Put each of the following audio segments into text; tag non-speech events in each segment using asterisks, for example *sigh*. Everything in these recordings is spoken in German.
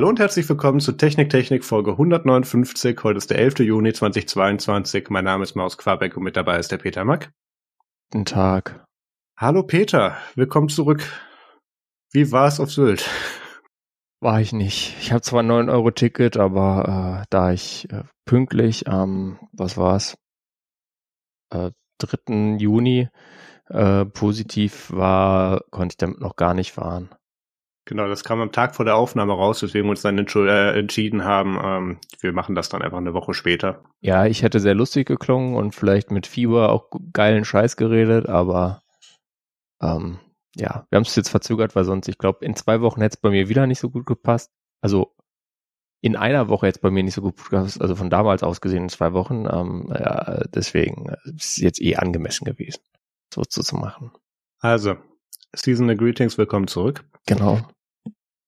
Hallo und herzlich willkommen zu Technik Technik Folge 159. Heute ist der 11. Juni 2022. Mein Name ist Maus Quabeck und mit dabei ist der Peter Mack. Guten Tag. Hallo Peter, willkommen zurück. Wie war es auf Sylt? War ich nicht. Ich habe zwar ein 9-Euro-Ticket, aber äh, da ich äh, pünktlich am, was war's, äh, 3. Juni äh, positiv war, konnte ich damit noch gar nicht fahren. Genau, das kam am Tag vor der Aufnahme raus, weswegen wir uns dann äh, entschieden haben, ähm, wir machen das dann einfach eine Woche später. Ja, ich hätte sehr lustig geklungen und vielleicht mit Fieber auch geilen Scheiß geredet, aber ähm, ja, wir haben es jetzt verzögert, weil sonst, ich glaube, in zwei Wochen hätte es bei mir wieder nicht so gut gepasst. Also in einer Woche hätte es bei mir nicht so gut gepasst, also von damals aus gesehen in zwei Wochen. Ähm, ja, deswegen äh, ist es jetzt eh angemessen gewesen, so zu machen. Also, Seasonal Greetings, willkommen zurück. Genau.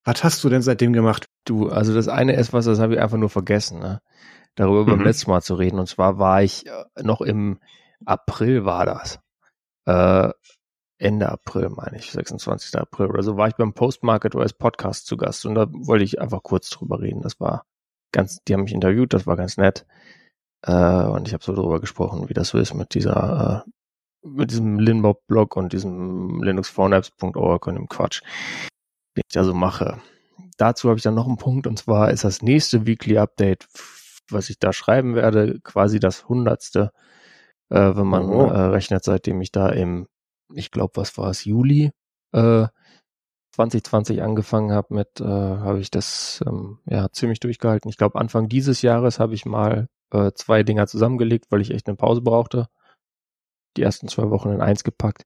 Was hast du denn seitdem gemacht? Du, also das eine ist was, das habe ich einfach nur vergessen, ne? darüber mhm. beim letzten Mal zu reden. Und zwar war ich äh, noch im April war das. Äh, Ende April, meine ich, 26. April oder so, war ich beim Postmarket OS Podcast zu Gast und da wollte ich einfach kurz drüber reden. Das war ganz, die haben mich interviewt, das war ganz nett. Äh, und ich habe so drüber gesprochen, wie das so ist mit dieser, äh, mit diesem Linbob-Blog und diesem linuxphonapps.org und dem Quatsch, den ich da so mache. Dazu habe ich dann noch einen Punkt und zwar ist das nächste Weekly Update, was ich da schreiben werde, quasi das hundertste, äh, wenn man oh. äh, rechnet, seitdem ich da im ich glaube, was war es, Juli äh, 2020 angefangen habe mit, äh, habe ich das ähm, ja ziemlich durchgehalten. Ich glaube, Anfang dieses Jahres habe ich mal äh, zwei Dinger zusammengelegt, weil ich echt eine Pause brauchte. Die ersten zwei Wochen in eins gepackt.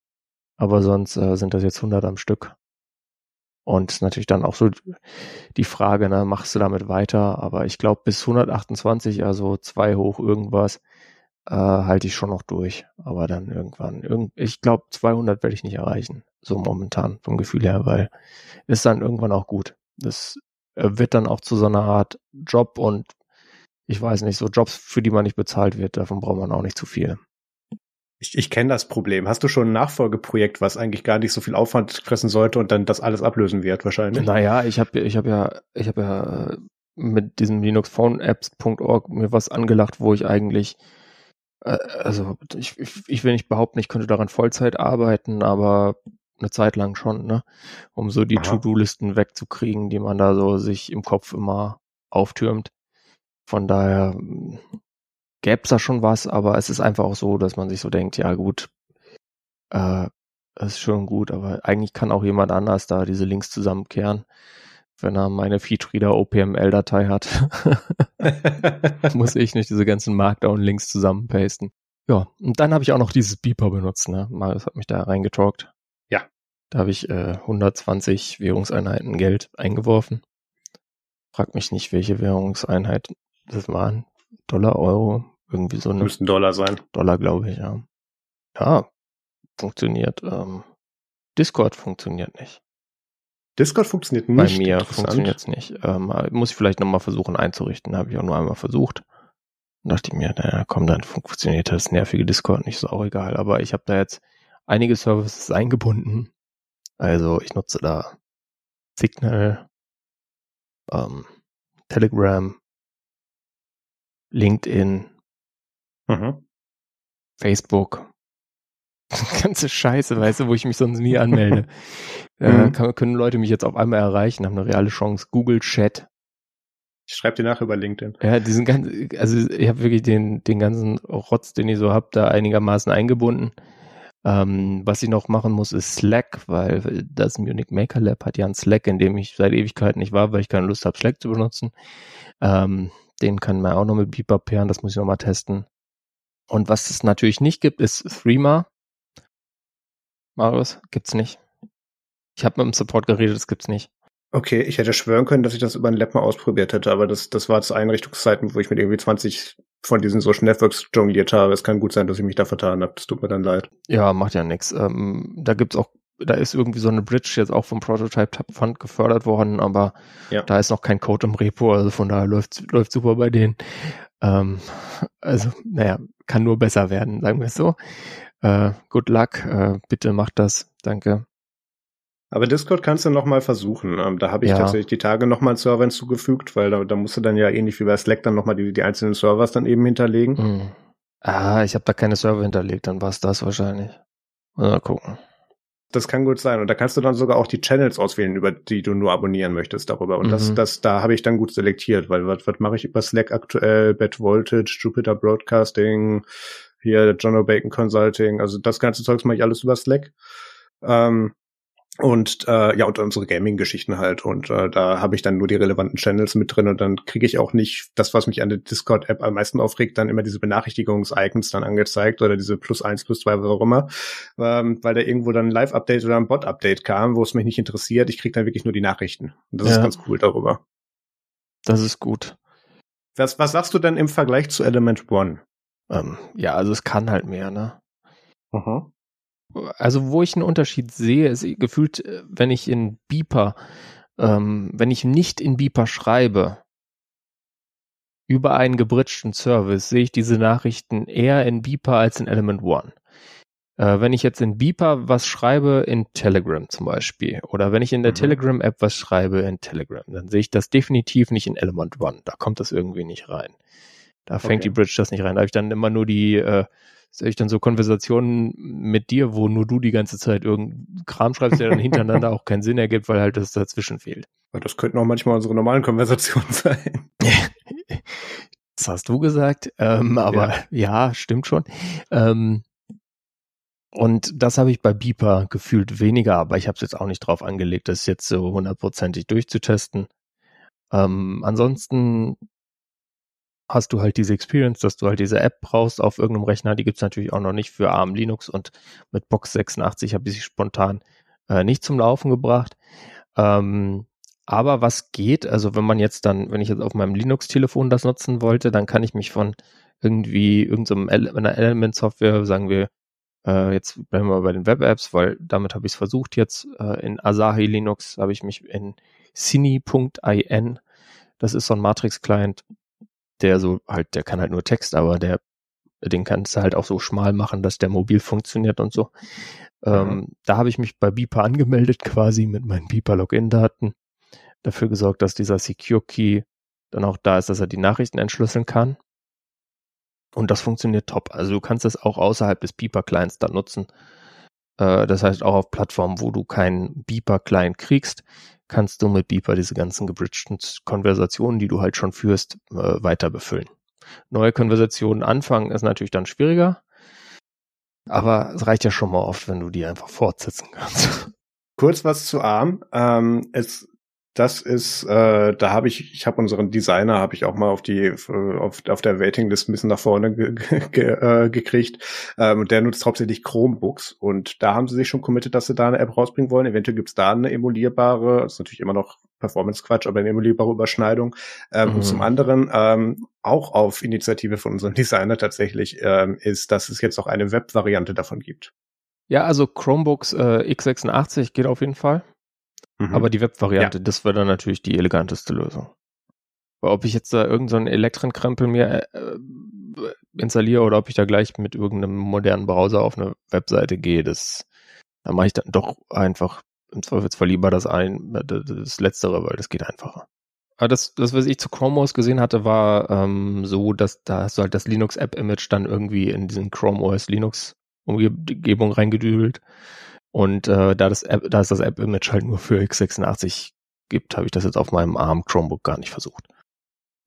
Aber sonst äh, sind das jetzt 100 am Stück. Und natürlich dann auch so die Frage, ne, machst du damit weiter? Aber ich glaube, bis 128, also zwei hoch irgendwas, äh, halte ich schon noch durch. Aber dann irgendwann, irgend, ich glaube 200 werde ich nicht erreichen, so momentan vom Gefühl her, weil ist dann irgendwann auch gut. Das äh, wird dann auch zu so einer Art Job und ich weiß nicht, so Jobs, für die man nicht bezahlt wird, davon braucht man auch nicht zu viel. Ich, ich kenne das Problem. Hast du schon ein Nachfolgeprojekt, was eigentlich gar nicht so viel Aufwand fressen sollte und dann das alles ablösen wird wahrscheinlich? Naja, ich habe ich hab ja, ich habe ja mit diesem linuxphoneapps.org mir was angelacht, wo ich eigentlich äh, also ich, ich, ich will nicht behaupten, ich könnte daran Vollzeit arbeiten, aber eine Zeit lang schon, ne? Um so die To-Do-Listen wegzukriegen, die man da so sich im Kopf immer auftürmt. Von daher gäbe es da schon was, aber es ist einfach auch so, dass man sich so denkt, ja gut, äh, das ist schon gut, aber eigentlich kann auch jemand anders da diese Links zusammenkehren wenn er meine Feedreader OPML-Datei hat, *laughs* muss ich nicht diese ganzen Markdown-Links zusammenpasten. Ja, und dann habe ich auch noch dieses Beeper benutzt, ne? Marius hat mich da reingetalkt. Ja. Da habe ich äh, 120 Währungseinheiten Geld eingeworfen. Frag mich nicht, welche Währungseinheit das waren. Dollar, Euro, irgendwie so eine. Müssten Dollar sein. Dollar, glaube ich, ja. Ja, funktioniert. Ähm, Discord funktioniert nicht. Discord funktioniert nicht. Bei mir funktioniert es nicht. Ähm, muss ich vielleicht nochmal versuchen einzurichten. Habe ich auch nur einmal versucht. Und dachte ich mir, naja, komm, dann funktioniert das nervige Discord nicht, ist auch egal. Aber ich habe da jetzt einige Services eingebunden. Also ich nutze da Signal, ähm, Telegram, LinkedIn, mhm. Facebook, *laughs* ganze Scheiße, weißt du, wo ich mich sonst nie anmelde. *laughs* äh, mhm. kann, können Leute mich jetzt auf einmal erreichen, haben eine reale Chance. Google Chat. Ich schreibe dir nach über LinkedIn. Ja, diesen ganzen, also ich habe wirklich den, den ganzen Rotz, den ich so hab, da einigermaßen eingebunden. Ähm, was ich noch machen muss, ist Slack, weil das Munich Maker Lab hat ja einen Slack, in dem ich seit Ewigkeiten nicht war, weil ich keine Lust habe, Slack zu benutzen. Ähm, den kann man auch noch mit Beeper pairen, das muss ich noch mal testen. Und was es natürlich nicht gibt, ist Threema. Marius, gibt's nicht. Ich habe mit dem Support geredet, das gibt's nicht. Okay, ich hätte schwören können, dass ich das über ein Lab mal ausprobiert hätte, aber das, das war zu Einrichtungszeiten, wo ich mit irgendwie 20 von diesen Social Networks jongliert habe. Es kann gut sein, dass ich mich da vertan habe. Das tut mir dann leid. Ja, macht ja nichts. Ähm, da gibt's auch, da ist irgendwie so eine Bridge jetzt auch vom Prototype Fund gefördert worden, aber ja. da ist noch kein Code im Repo, also von daher läuft läuft super bei denen. Ähm, also, naja, kann nur besser werden, sagen wir es so. Äh, good luck, äh, bitte macht das. Danke. Aber Discord kannst du noch mal versuchen. Ähm, da habe ich ja. tatsächlich die Tage noch mal einen Server hinzugefügt, weil da, da musst du dann ja ähnlich wie bei Slack dann noch mal die, die einzelnen Servers dann eben hinterlegen. Mhm. Ah, ich habe da keine Server hinterlegt, dann war es das wahrscheinlich. Mal gucken. Das kann gut sein. Und da kannst du dann sogar auch die Channels auswählen, über die du nur abonnieren möchtest darüber. Und mhm. das, das, da habe ich dann gut selektiert, weil was, was mache ich über Slack aktuell? Bad Voltage, Jupiter Broadcasting, hier John O'Bacon Consulting. Also das ganze Zeugs mache ich alles über Slack. Ähm, und äh, ja, und unsere Gaming-Geschichten halt. Und äh, da habe ich dann nur die relevanten Channels mit drin und dann kriege ich auch nicht das, was mich an der Discord-App am meisten aufregt, dann immer diese Benachrichtigungs-Icons dann angezeigt oder diese plus eins, plus zwei, was auch immer, ähm, weil da irgendwo dann ein Live-Update oder ein Bot-Update kam, wo es mich nicht interessiert. Ich kriege dann wirklich nur die Nachrichten. Und das ja. ist ganz cool darüber. Das ist gut. Was, was sagst du denn im Vergleich zu Element One? Ähm, ja, also es kann halt mehr, ne? Mhm also wo ich einen Unterschied sehe, ist gefühlt, äh, wenn ich in Beeper, ähm, wenn ich nicht in Beeper schreibe, über einen gebridgten Service, sehe ich diese Nachrichten eher in Beeper als in Element One. Äh, wenn ich jetzt in Beeper was schreibe, in Telegram zum Beispiel, oder wenn ich in der mhm. Telegram-App was schreibe in Telegram, dann sehe ich das definitiv nicht in Element One. Da kommt das irgendwie nicht rein. Da fängt okay. die Bridge das nicht rein. Da habe ich dann immer nur die äh, sehe ich dann so Konversationen mit dir, wo nur du die ganze Zeit irgendeinen Kram schreibst, der dann hintereinander auch keinen Sinn ergibt, weil halt das dazwischen fehlt. Das könnten auch manchmal unsere normalen Konversationen *laughs* sein. das hast du gesagt, ähm, aber ja. ja, stimmt schon. Ähm, und das habe ich bei Beeper gefühlt weniger, aber ich habe es jetzt auch nicht drauf angelegt, das jetzt so hundertprozentig durchzutesten. Ähm, ansonsten hast du halt diese Experience, dass du halt diese App brauchst auf irgendeinem Rechner. Die gibt's natürlich auch noch nicht für ARM Linux und mit Box 86 habe ich sie spontan äh, nicht zum Laufen gebracht. Ähm, aber was geht, also wenn man jetzt dann, wenn ich jetzt auf meinem Linux-Telefon das nutzen wollte, dann kann ich mich von irgendwie irgendeiner Ele Element-Software, sagen wir, äh, jetzt bleiben wir bei den Web-Apps, weil damit habe ich es versucht jetzt. Äh, in Asahi Linux habe ich mich in cine.in, das ist so ein Matrix-Client, der so halt, der kann halt nur Text, aber der, den kannst du halt auch so schmal machen, dass der mobil funktioniert und so. Mhm. Ähm, da habe ich mich bei Beeper angemeldet quasi mit meinen Beeper-Login-Daten, dafür gesorgt, dass dieser Secure Key dann auch da ist, dass er die Nachrichten entschlüsseln kann. Und das funktioniert top. Also du kannst das auch außerhalb des Beeper-Clients dann nutzen. Äh, das heißt auch auf Plattformen, wo du keinen Beeper-Client kriegst, kannst du mit Beeper diese ganzen gebridgten Konversationen, die du halt schon führst, äh, weiter befüllen. Neue Konversationen anfangen ist natürlich dann schwieriger, aber es reicht ja schon mal oft, wenn du die einfach fortsetzen kannst. Kurz was zu ARM. Ähm, es das ist, äh, da habe ich, ich habe unseren Designer, habe ich auch mal auf die auf, auf der Waitinglist ein bisschen nach vorne ge, ge, äh, gekriegt. Ähm, und der nutzt hauptsächlich Chromebooks. Und da haben sie sich schon committed, dass sie da eine App rausbringen wollen. Eventuell gibt's da eine emulierbare, das ist natürlich immer noch Performance-Quatsch, aber eine emulierbare Überschneidung. Ähm, mhm. Und zum anderen ähm, auch auf Initiative von unserem *laughs* Designer tatsächlich ähm, ist, dass es jetzt auch eine Web-Variante davon gibt. Ja, also Chromebooks äh, x86 geht auf jeden Fall. Mhm. Aber die Web-Variante, ja. das wäre dann natürlich die eleganteste Lösung. Ob ich jetzt da irgendeinen so Elektrenkrempel mir äh, installiere oder ob ich da gleich mit irgendeinem modernen Browser auf eine Webseite gehe, das, da mache ich dann doch einfach im Zweifelsfall lieber das ein, das Letztere, weil das geht einfacher. Aber das, das, was ich zu Chrome OS gesehen hatte, war ähm, so, dass da hast du halt das Linux-App-Image dann irgendwie in diesen Chrome OS Linux-Umgebung reingedübelt. Und äh, da, das App, da es das App-Image halt nur für x86 gibt, habe ich das jetzt auf meinem ARM Chromebook gar nicht versucht.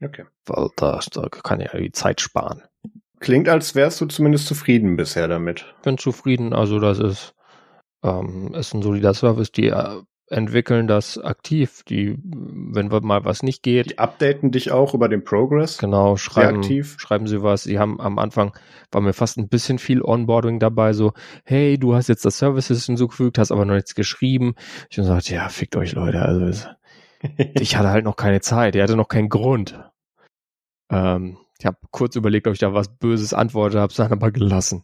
Okay. Weil da, da kann ich ja die Zeit sparen. Klingt, als wärst du zumindest zufrieden bisher damit. Bin zufrieden, also das ist, ähm, ist ein solider Service. Die äh, entwickeln das aktiv. Die, wenn mal was nicht geht. Die updaten dich auch über den Progress. Genau, schreiben, schreiben sie was. Sie haben am Anfang, war mir fast ein bisschen viel Onboarding dabei, so, hey, du hast jetzt das Services hinzugefügt, hast aber noch nichts geschrieben. Ich habe gesagt, ja, fickt euch Leute, also *laughs* ich hatte halt noch keine Zeit, ich hatte noch keinen Grund. Ähm, ich habe kurz überlegt, ob ich da was Böses antworte, habe es dann aber gelassen.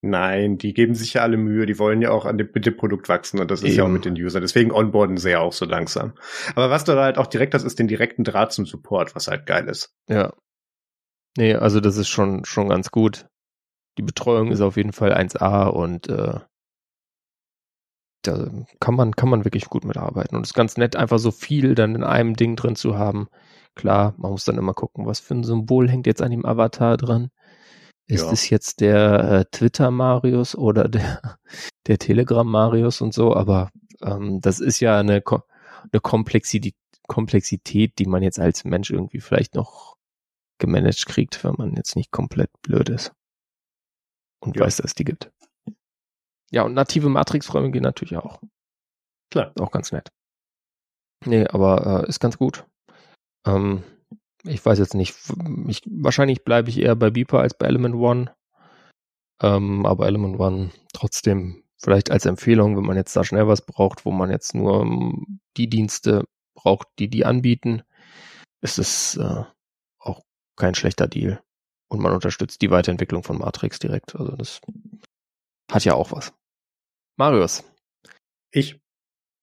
Nein, die geben sich ja alle Mühe, die wollen ja auch an dem, mit dem Produkt wachsen und das ist Eben. ja auch mit den Usern. Deswegen onboarden sie ja auch so langsam. Aber was du da halt auch direkt hast, ist den direkten Draht zum Support, was halt geil ist. Ja. Nee, also das ist schon, schon ganz gut. Die Betreuung ist auf jeden Fall 1A und äh, Da kann man, kann man wirklich gut mitarbeiten. Und es ist ganz nett, einfach so viel dann in einem Ding drin zu haben. Klar, man muss dann immer gucken, was für ein Symbol hängt jetzt an dem Avatar dran. Ist ja. es jetzt der äh, Twitter-Marius oder der, *laughs* der Telegram-Marius und so? Aber ähm, das ist ja eine, eine Komplexität, Komplexität, die man jetzt als Mensch irgendwie vielleicht noch gemanagt kriegt, wenn man jetzt nicht komplett blöd ist und ja. weiß, dass es die gibt. Ja, und native Matrix-Räume gehen natürlich auch. Klar. Auch ganz nett. Nee, aber äh, ist ganz gut. Ähm, ich weiß jetzt nicht, ich, wahrscheinlich bleibe ich eher bei Beeper als bei Element One. Ähm, aber Element One trotzdem vielleicht als Empfehlung, wenn man jetzt da schnell was braucht, wo man jetzt nur um, ähm, die Dienste braucht, die die anbieten, ist es äh, auch kein schlechter Deal. Und man unterstützt die Weiterentwicklung von Matrix direkt. Also das hat ja auch was. Marius. Ich.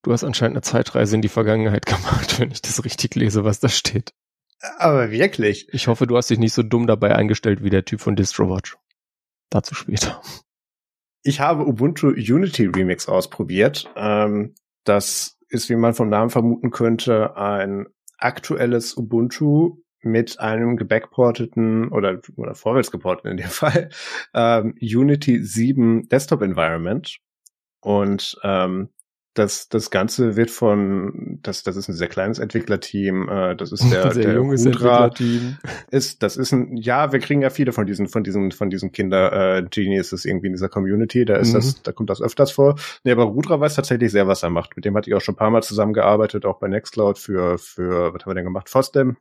Du hast anscheinend eine Zeitreise in die Vergangenheit *laughs* gemacht, wenn ich das richtig lese, was da steht. Aber wirklich. Ich hoffe, du hast dich nicht so dumm dabei eingestellt wie der Typ von DistroWatch. Dazu später. Ich habe Ubuntu Unity Remix ausprobiert. Ähm, das ist, wie man vom Namen vermuten könnte, ein aktuelles Ubuntu mit einem gebackporteten oder, oder vorwärts geporteten in dem *laughs* Fall ähm, Unity 7 Desktop Environment. Und ähm, das, das Ganze wird von, das, das ist ein sehr kleines Entwicklerteam, äh, das ist *laughs* der, sehr der junges Udra Entwicklerteam. Ist, das ist ein, ja, wir kriegen ja viele von diesen, von diesen, von diesen Kinder, äh, Geniuses irgendwie in dieser Community, da ist mhm. das, da kommt das öfters vor. Nee, aber Rudra weiß tatsächlich sehr, was er macht. Mit dem hatte ich auch schon ein paar Mal zusammengearbeitet, auch bei Nextcloud für, für, was haben wir denn gemacht? FOSDEM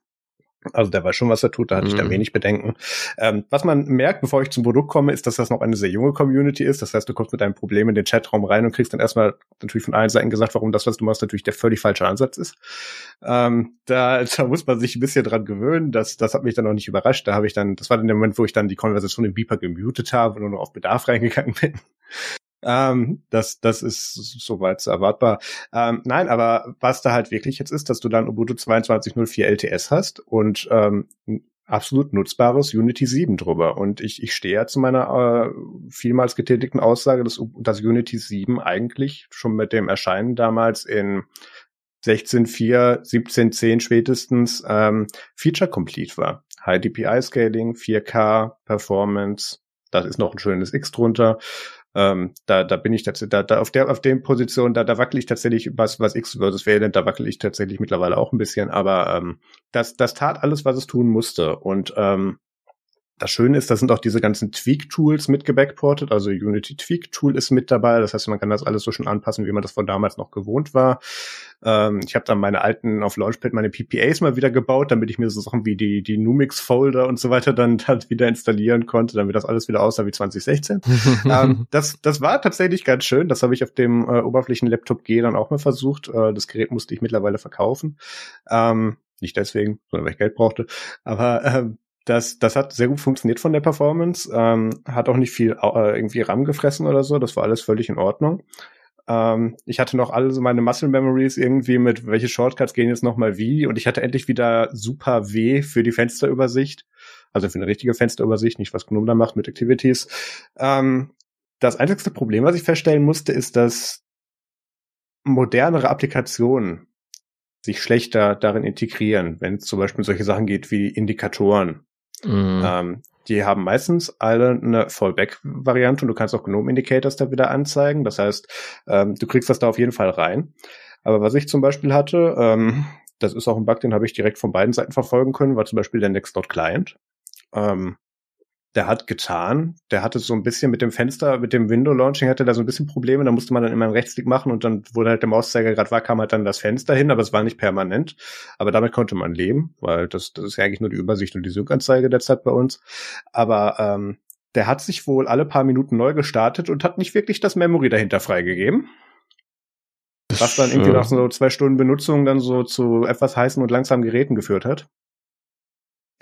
also der weiß schon, was er tut, da hatte ich dann mhm. wenig Bedenken. Ähm, was man merkt, bevor ich zum Produkt komme, ist, dass das noch eine sehr junge Community ist. Das heißt, du kommst mit deinem Problem in den Chatraum rein und kriegst dann erstmal natürlich von allen Seiten gesagt, warum das, was du machst, natürlich der völlig falsche Ansatz ist. Ähm, da, da muss man sich ein bisschen dran gewöhnen. Das, das hat mich dann auch nicht überrascht. Da habe ich dann, das war dann der Moment, wo ich dann die Konversation im Beeper gemutet habe und nur auf Bedarf reingegangen bin. Ähm, das, das ist soweit erwartbar. Ähm, nein, aber was da halt wirklich jetzt ist, dass du dann Ubuntu 22.04 LTS hast und ähm, absolut nutzbares Unity 7 drüber. Und ich, ich stehe ja zu meiner äh, vielmals getätigten Aussage, dass, dass Unity 7 eigentlich schon mit dem Erscheinen damals in 16.4, 17.10 spätestens ähm, Feature Complete war. High DPI Scaling, 4K, Performance, da ist noch ein schönes X drunter. Ähm, da, da bin ich tatsächlich, da, da auf der, auf den Position, da, da wackel ich tatsächlich, was, was X versus Valent, da wackel ich tatsächlich mittlerweile auch ein bisschen, aber ähm, das, das tat alles, was es tun musste. Und ähm, das Schöne ist, da sind auch diese ganzen Tweak-Tools mit gebackportet. Also Unity Tweak-Tool ist mit dabei. Das heißt, man kann das alles so schon anpassen, wie man das von damals noch gewohnt war. Ähm, ich habe dann meine alten auf Launchpad meine PPAs mal wieder gebaut, damit ich mir so Sachen wie die, die Numix-Folder und so weiter dann, *laughs* dann wieder installieren konnte, damit das alles wieder aussah wie 2016. *laughs* ähm, das, das war tatsächlich ganz schön. Das habe ich auf dem äh, Oberflächen-Laptop G dann auch mal versucht. Äh, das Gerät musste ich mittlerweile verkaufen. Ähm, nicht deswegen, sondern weil ich Geld brauchte. Aber ähm, das, das hat sehr gut funktioniert von der Performance, ähm, hat auch nicht viel äh, irgendwie RAM gefressen oder so, das war alles völlig in Ordnung. Ähm, ich hatte noch alle so meine Muscle Memories irgendwie mit, welche Shortcuts gehen jetzt nochmal wie und ich hatte endlich wieder super W für die Fensterübersicht, also für eine richtige Fensterübersicht, nicht was GNOME da macht mit Activities. Ähm, das einzigste Problem, was ich feststellen musste, ist, dass modernere Applikationen sich schlechter darin integrieren, wenn es zum Beispiel solche Sachen geht wie Indikatoren. Mhm. Ähm, die haben meistens alle eine Fallback-Variante und du kannst auch Gnome Indicators da wieder anzeigen. Das heißt, ähm, du kriegst das da auf jeden Fall rein. Aber was ich zum Beispiel hatte, ähm, das ist auch ein Bug, den habe ich direkt von beiden Seiten verfolgen können, war zum Beispiel der Nextcloud Client. Ähm, der hat getan, der hatte so ein bisschen mit dem Fenster, mit dem Window Launching hatte da so ein bisschen Probleme, da musste man dann immer einen Rechtsklick machen und dann, wo halt der Mauszeiger gerade war, kam halt dann das Fenster hin, aber es war nicht permanent. Aber damit konnte man leben, weil das, das ist ja eigentlich nur die Übersicht und die Sync-Anzeige derzeit bei uns. Aber ähm, der hat sich wohl alle paar Minuten neu gestartet und hat nicht wirklich das Memory dahinter freigegeben. Was dann irgendwie nach so zwei Stunden Benutzung dann so zu etwas heißen und langsamen Geräten geführt hat.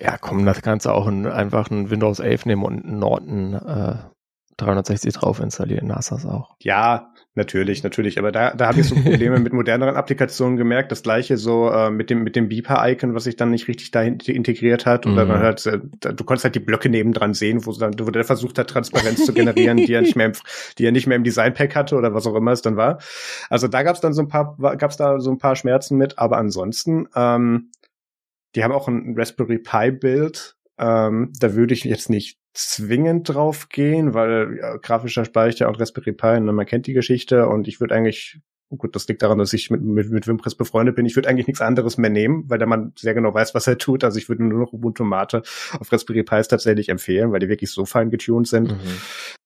Ja, komm, das kannst du auch in, einfach ein Windows 11 nehmen und einen Norton äh, 360 drauf installieren, hast das auch. Ja, Natürlich, natürlich. Aber da, da habe ich so Probleme *laughs* mit moderneren Applikationen gemerkt. Das gleiche so äh, mit dem mit dem Beeper-Icon, was sich dann nicht richtig dahin integriert hat. Und mhm. dann halt, äh, du konntest halt die Blöcke nebendran sehen, wo, dann, wo der versucht hat, Transparenz zu generieren, die er nicht mehr im, *laughs* die er nicht mehr im Design-Pack hatte oder was auch immer es dann war. Also da gab's dann so ein paar, gab's da so ein paar Schmerzen mit. Aber ansonsten, ähm, die haben auch ein Raspberry Pi-Build. Ähm, da würde ich jetzt nicht zwingend drauf gehen, weil ja, grafischer Speicher und Raspberry Pi, ne, man kennt die Geschichte und ich würde eigentlich, gut, das liegt daran, dass ich mit, mit, mit Wimpress befreundet bin, ich würde eigentlich nichts anderes mehr nehmen, weil der Mann sehr genau weiß, was er tut. Also ich würde nur noch Ubuntu Mate auf Raspberry Pi tatsächlich empfehlen, weil die wirklich so fein getuned sind. Mhm.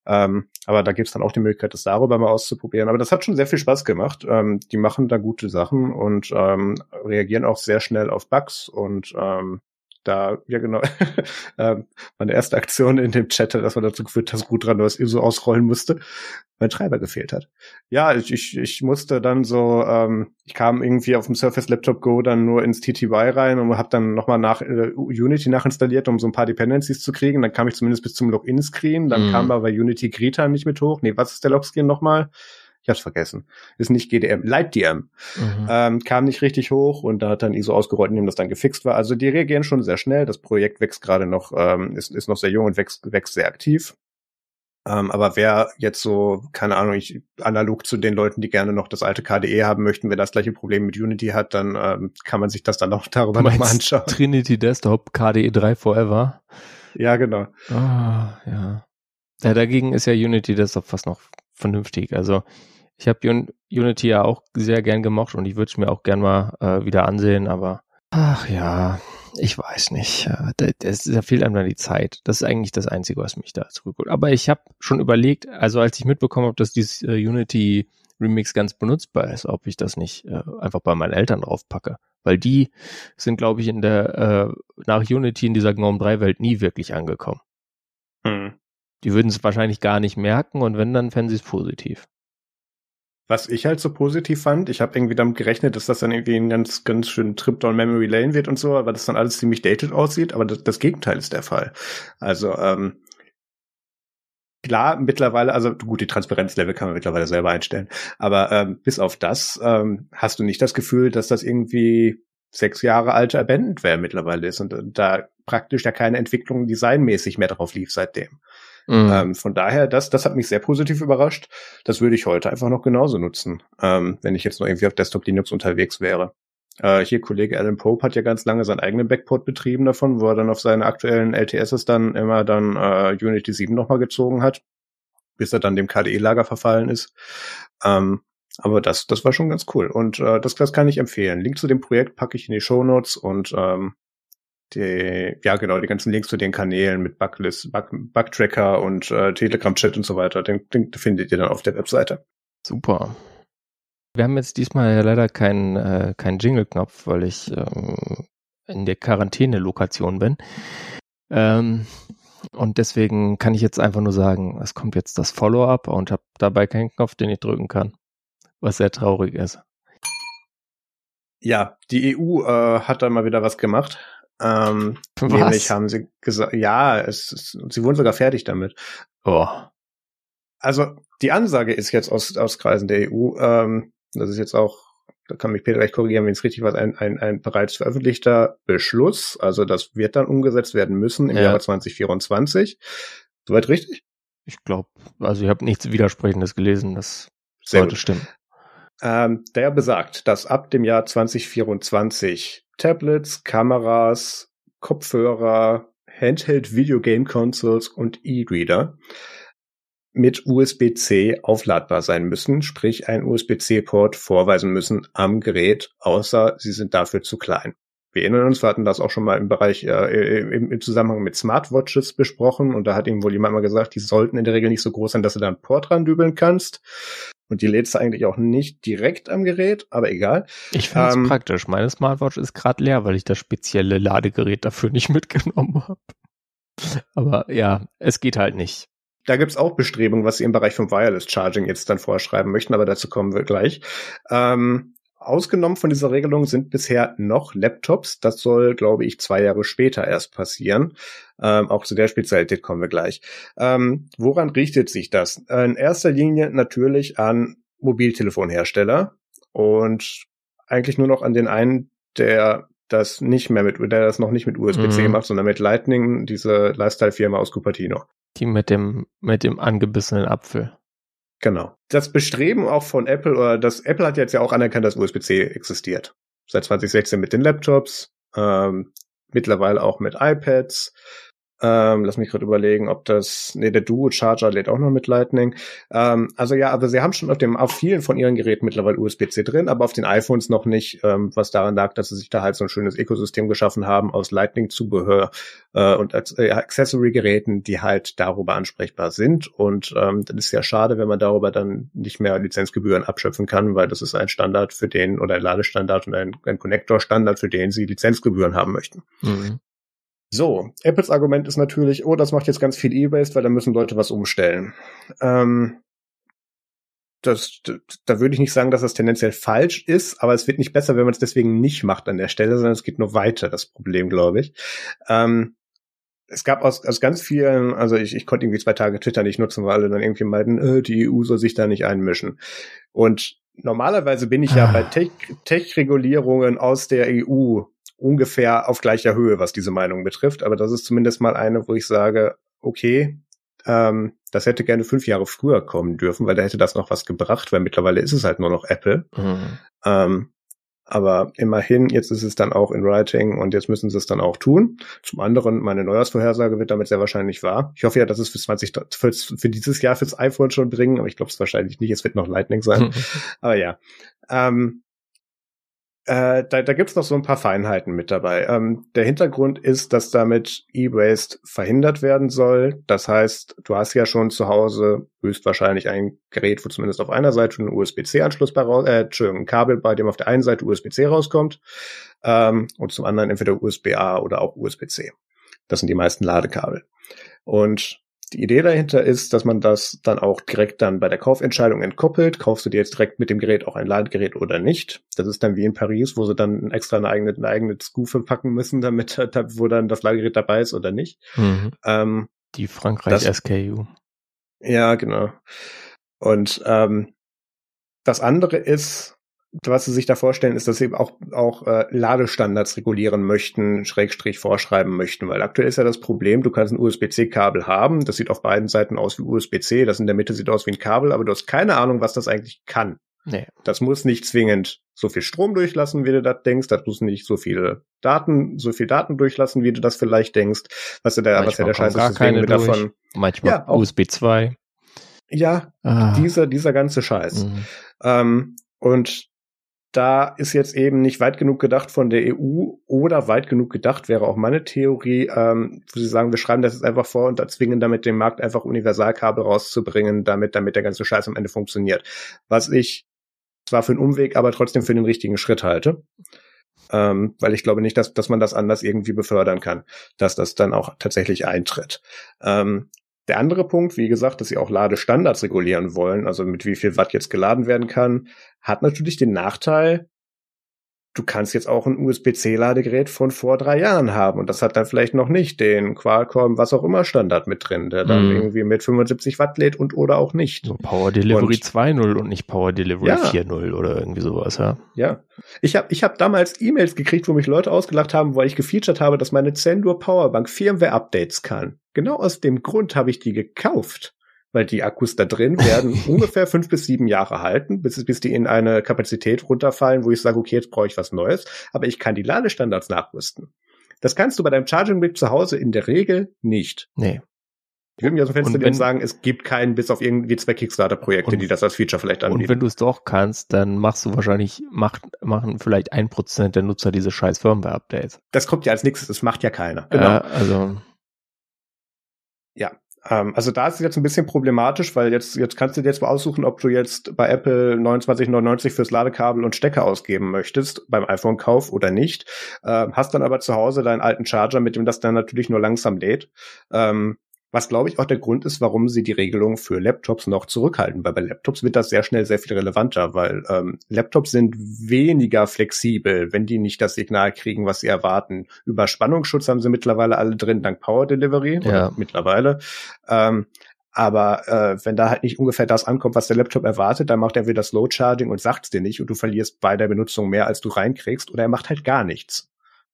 Ähm, aber da gibt's dann auch die Möglichkeit, das darüber mal auszuprobieren. Aber das hat schon sehr viel Spaß gemacht. Ähm, die machen da gute Sachen und ähm, reagieren auch sehr schnell auf Bugs und ähm, da, ja genau, *laughs* ähm, meine erste Aktion in dem Chat, dass man dazu geführt, dass gut dran was so ausrollen musste, mein Treiber gefehlt hat. Ja, ich, ich, ich musste dann so, ähm, ich kam irgendwie auf dem Surface Laptop Go dann nur ins TTY rein und habe dann nochmal nach äh, Unity nachinstalliert, um so ein paar Dependencies zu kriegen. Dann kam ich zumindest bis zum Login-Screen, dann mhm. kam aber Unity Greta nicht mit hoch. Nee, was ist der Log-Screen nochmal? Ich hab's vergessen. Ist nicht GDM, LightDM. Mhm. Ähm, kam nicht richtig hoch und da hat dann ISO ausgerollt, indem das dann gefixt war. Also die reagieren schon sehr schnell. Das Projekt wächst gerade noch, ähm, ist, ist noch sehr jung und wächst, wächst sehr aktiv. Ähm, aber wer jetzt so, keine Ahnung, ich analog zu den Leuten, die gerne noch das alte KDE haben möchten, wer das gleiche Problem mit Unity hat, dann ähm, kann man sich das dann auch *laughs* darüber nochmal anschauen. Trinity Desktop KDE 3 Forever. Ja, genau. Ah, ja. Ja, dagegen ist ja Unity Desktop fast noch vernünftig. Also ich habe Un Unity ja auch sehr gern gemocht und ich würde es mir auch gern mal äh, wieder ansehen, aber ach ja, ich weiß nicht. Da, da fehlt einem dann die Zeit. Das ist eigentlich das Einzige, was mich da zurückholt. Aber ich habe schon überlegt, also als ich mitbekommen habe, dass dieses äh, Unity Remix ganz benutzbar ist, ob ich das nicht äh, einfach bei meinen Eltern draufpacke. Weil die sind, glaube ich, in der äh, nach Unity in dieser GNOME 3 Welt nie wirklich angekommen. Hm. Die würden es wahrscheinlich gar nicht merken und wenn, dann fänden sie es positiv. Was ich halt so positiv fand, ich habe irgendwie damit gerechnet, dass das dann irgendwie ein ganz, ganz schön Trip down Memory Lane wird und so, weil das dann alles ziemlich dated aussieht, aber das, das Gegenteil ist der Fall. Also, ähm, klar, mittlerweile, also gut, die Transparenzlevel kann man mittlerweile selber einstellen, aber ähm, bis auf das ähm, hast du nicht das Gefühl, dass das irgendwie sechs Jahre alte Abandonware mittlerweile ist und äh, da praktisch ja keine Entwicklung designmäßig mehr drauf lief seitdem. Mhm. Ähm, von daher, das, das hat mich sehr positiv überrascht. Das würde ich heute einfach noch genauso nutzen, ähm, wenn ich jetzt noch irgendwie auf Desktop Linux unterwegs wäre. Äh, hier Kollege Alan Pope hat ja ganz lange seinen eigenen Backport betrieben davon, wo er dann auf seine aktuellen LTSs dann immer dann äh, Unity 7 nochmal gezogen hat, bis er dann dem KDE-Lager verfallen ist. Ähm, aber das, das war schon ganz cool. Und äh, das, das kann ich empfehlen. Link zu dem Projekt packe ich in die Show Notes und ähm, die, ja genau, die ganzen Links zu den Kanälen mit Buglist, Bug, Bugtracker und äh, Telegram-Chat und so weiter, den, den findet ihr dann auf der Webseite. Super. Wir haben jetzt diesmal ja leider keinen äh, keinen Jingle-Knopf, weil ich ähm, in der Quarantäne-Lokation bin. Ähm, und deswegen kann ich jetzt einfach nur sagen, es kommt jetzt das Follow-up und habe dabei keinen Knopf, den ich drücken kann. Was sehr traurig ist. Ja, die EU äh, hat da mal wieder was gemacht. Ähm, Was? Nämlich haben sie gesagt, ja, es, es, sie wurden sogar fertig damit. Oh. Also die Ansage ist jetzt aus, aus Kreisen der EU, ähm, das ist jetzt auch, da kann mich Peter recht korrigieren, wenn es richtig war, ein, ein, ein bereits veröffentlichter Beschluss. Also das wird dann umgesetzt werden müssen im ja. Jahre 2024. Soweit richtig? Ich glaube, also ich habe nichts Widersprechendes gelesen, das Sehr sollte gut. stimmen. Ähm, der besagt, dass ab dem Jahr 2024 Tablets, Kameras, Kopfhörer, Handheld Video Game Consoles und E-Reader mit USB-C aufladbar sein müssen, sprich ein USB-C-Port vorweisen müssen am Gerät, außer sie sind dafür zu klein. Wir erinnern uns, wir hatten das auch schon mal im Bereich, äh, im, im, Zusammenhang mit Smartwatches besprochen und da hat ihm wohl jemand mal gesagt, die sollten in der Regel nicht so groß sein, dass du da einen Port dran dübeln kannst. Und die lädst du eigentlich auch nicht direkt am Gerät, aber egal. Ich finde es ähm, praktisch. Meine Smartwatch ist gerade leer, weil ich das spezielle Ladegerät dafür nicht *laughs* mitgenommen habe. Aber ja, es geht halt nicht. Da gibt's auch Bestrebungen, was sie im Bereich vom Wireless Charging jetzt dann vorschreiben möchten, aber dazu kommen wir gleich. Ähm, Ausgenommen von dieser Regelung sind bisher noch Laptops. Das soll, glaube ich, zwei Jahre später erst passieren. Ähm, auch zu der Spezialität kommen wir gleich. Ähm, woran richtet sich das? In erster Linie natürlich an Mobiltelefonhersteller und eigentlich nur noch an den einen, der das nicht mehr mit, der das noch nicht mit USB-C mhm. macht, sondern mit Lightning, diese Lifestyle-Firma aus Cupertino. Die mit dem, mit dem angebissenen Apfel. Genau. Das Bestreben auch von Apple, oder das Apple hat jetzt ja auch anerkannt, dass USB-C existiert. Seit 2016 mit den Laptops, ähm, mittlerweile auch mit iPads. Ähm, lass mich gerade überlegen, ob das, nee, der Duo Charger lädt auch noch mit Lightning. Ähm, also ja, aber sie haben schon auf dem, auf vielen von ihren Geräten mittlerweile USB-C drin, aber auf den iPhones noch nicht, ähm, was daran lag, dass sie sich da halt so ein schönes Ökosystem geschaffen haben aus Lightning-Zubehör äh, und äh, Accessory-Geräten, die halt darüber ansprechbar sind. Und ähm, das ist ja schade, wenn man darüber dann nicht mehr Lizenzgebühren abschöpfen kann, weil das ist ein Standard für den oder ein Ladestandard und ein, ein Connector-Standard, für den sie Lizenzgebühren haben möchten. Mhm. So, Apples Argument ist natürlich, oh, das macht jetzt ganz viel E-Waste, weil da müssen Leute was umstellen. Ähm, das, da würde ich nicht sagen, dass das tendenziell falsch ist, aber es wird nicht besser, wenn man es deswegen nicht macht an der Stelle, sondern es geht nur weiter, das Problem, glaube ich. Ähm, es gab aus, aus ganz vielen, also ich, ich konnte irgendwie zwei Tage Twitter nicht nutzen, weil alle dann irgendwie meinten, äh, die EU soll sich da nicht einmischen. Und normalerweise bin ich ja bei Tech-Regulierungen Tech aus der EU ungefähr auf gleicher Höhe, was diese Meinung betrifft. Aber das ist zumindest mal eine, wo ich sage, okay, ähm, das hätte gerne fünf Jahre früher kommen dürfen, weil da hätte das noch was gebracht, weil mittlerweile ist es halt nur noch Apple. Mhm. Ähm, aber immerhin, jetzt ist es dann auch in Writing und jetzt müssen sie es dann auch tun. Zum anderen, meine Neujahrsvorhersage wird damit sehr wahrscheinlich wahr. Ich hoffe ja, dass es für 20, für, für dieses Jahr fürs iPhone schon bringen, aber ich glaube es wahrscheinlich nicht. Es wird noch Lightning sein. *laughs* aber ja. Ähm, äh, da da gibt es noch so ein paar Feinheiten mit dabei. Ähm, der Hintergrund ist, dass damit E-Waste verhindert werden soll. Das heißt, du hast ja schon zu Hause höchstwahrscheinlich ein Gerät, wo zumindest auf einer Seite ein USB-C-Anschluss bei raus, äh, Entschuldigung, ein Kabel, bei dem auf der einen Seite USB-C rauskommt ähm, und zum anderen entweder USB-A oder auch USB-C. Das sind die meisten Ladekabel. Und die Idee dahinter ist, dass man das dann auch direkt dann bei der Kaufentscheidung entkoppelt. Kaufst du dir jetzt direkt mit dem Gerät auch ein Ladegerät oder nicht? Das ist dann wie in Paris, wo sie dann extra eine eigene, eine eigene Skufe packen müssen, damit, *laughs* wo dann das Ladegerät dabei ist oder nicht. Mhm. Ähm, die Frankreich das, SKU. Ja, genau. Und ähm, das andere ist, was sie sich da vorstellen, ist, dass sie eben auch, auch äh, Ladestandards regulieren möchten, Schrägstrich vorschreiben möchten, weil aktuell ist ja das Problem, du kannst ein USB-C-Kabel haben, das sieht auf beiden Seiten aus wie USB-C, das in der Mitte sieht aus wie ein Kabel, aber du hast keine Ahnung, was das eigentlich kann. Nee. Das muss nicht zwingend so viel Strom durchlassen, wie du das denkst. Das muss nicht so viele Daten, so viel Daten durchlassen, wie du das vielleicht denkst. Was ja der, was ja der Scheiß ist, deswegen wir davon. Manchmal ja, USB 2. Ja, ah. dieser, dieser ganze Scheiß. Mhm. Ähm, und da ist jetzt eben nicht weit genug gedacht von der EU oder weit genug gedacht wäre auch meine Theorie, ähm, wo sie sagen, wir schreiben das jetzt einfach vor und zwingen damit den Markt einfach Universalkabel rauszubringen, damit, damit der ganze Scheiß am Ende funktioniert. Was ich zwar für einen Umweg, aber trotzdem für den richtigen Schritt halte. Ähm, weil ich glaube nicht, dass, dass man das anders irgendwie befördern kann, dass das dann auch tatsächlich eintritt. Ähm, der andere Punkt, wie gesagt, dass sie auch Ladestandards regulieren wollen, also mit wie viel Watt jetzt geladen werden kann, hat natürlich den Nachteil, du kannst jetzt auch ein USB-C-Ladegerät von vor drei Jahren haben und das hat dann vielleicht noch nicht den Qualcomm, was auch immer Standard mit drin, der dann mm. irgendwie mit 75 Watt lädt und oder auch nicht. So Power Delivery 2.0 und nicht Power Delivery ja. 4.0 oder irgendwie sowas, ja. Ja. Ich habe ich hab damals E-Mails gekriegt, wo mich Leute ausgelacht haben, weil ich gefeatured habe, dass meine Zendur Powerbank Firmware-Updates kann. Genau aus dem Grund habe ich die gekauft weil die Akkus da drin werden *laughs* ungefähr fünf bis sieben Jahre halten, bis, bis die in eine Kapazität runterfallen, wo ich sage, okay, jetzt brauche ich was Neues, aber ich kann die Ladestandards nachrüsten. Das kannst du bei deinem Charging Brick zu Hause in der Regel nicht. Nee. Ich würde mir aus dem Fenster wenn, sagen, es gibt keinen, bis auf irgendwie zwei Kickstarter-Projekte, die das als Feature vielleicht anbieten. Und wenn du es doch kannst, dann machst du wahrscheinlich, macht, machen vielleicht ein Prozent der Nutzer diese scheiß Firmware-Updates. Das kommt ja als nächstes, das macht ja keiner. Genau. Ja, also. Ähm, also da ist es jetzt ein bisschen problematisch, weil jetzt, jetzt kannst du dir jetzt mal aussuchen, ob du jetzt bei Apple 29,99 fürs Ladekabel und Stecker ausgeben möchtest beim iPhone-Kauf oder nicht. Ähm, hast dann aber zu Hause deinen alten Charger, mit dem das dann natürlich nur langsam lädt. Ähm, was, glaube ich, auch der Grund ist, warum sie die Regelung für Laptops noch zurückhalten. Weil bei Laptops wird das sehr schnell sehr viel relevanter, weil ähm, Laptops sind weniger flexibel, wenn die nicht das Signal kriegen, was sie erwarten. Überspannungsschutz haben sie mittlerweile alle drin, dank Power Delivery. Ja. Mittlerweile. Ähm, Aber äh, wenn da halt nicht ungefähr das ankommt, was der Laptop erwartet, dann macht er wieder Slow Charging und sagt es dir nicht und du verlierst bei der Benutzung mehr, als du reinkriegst, oder er macht halt gar nichts.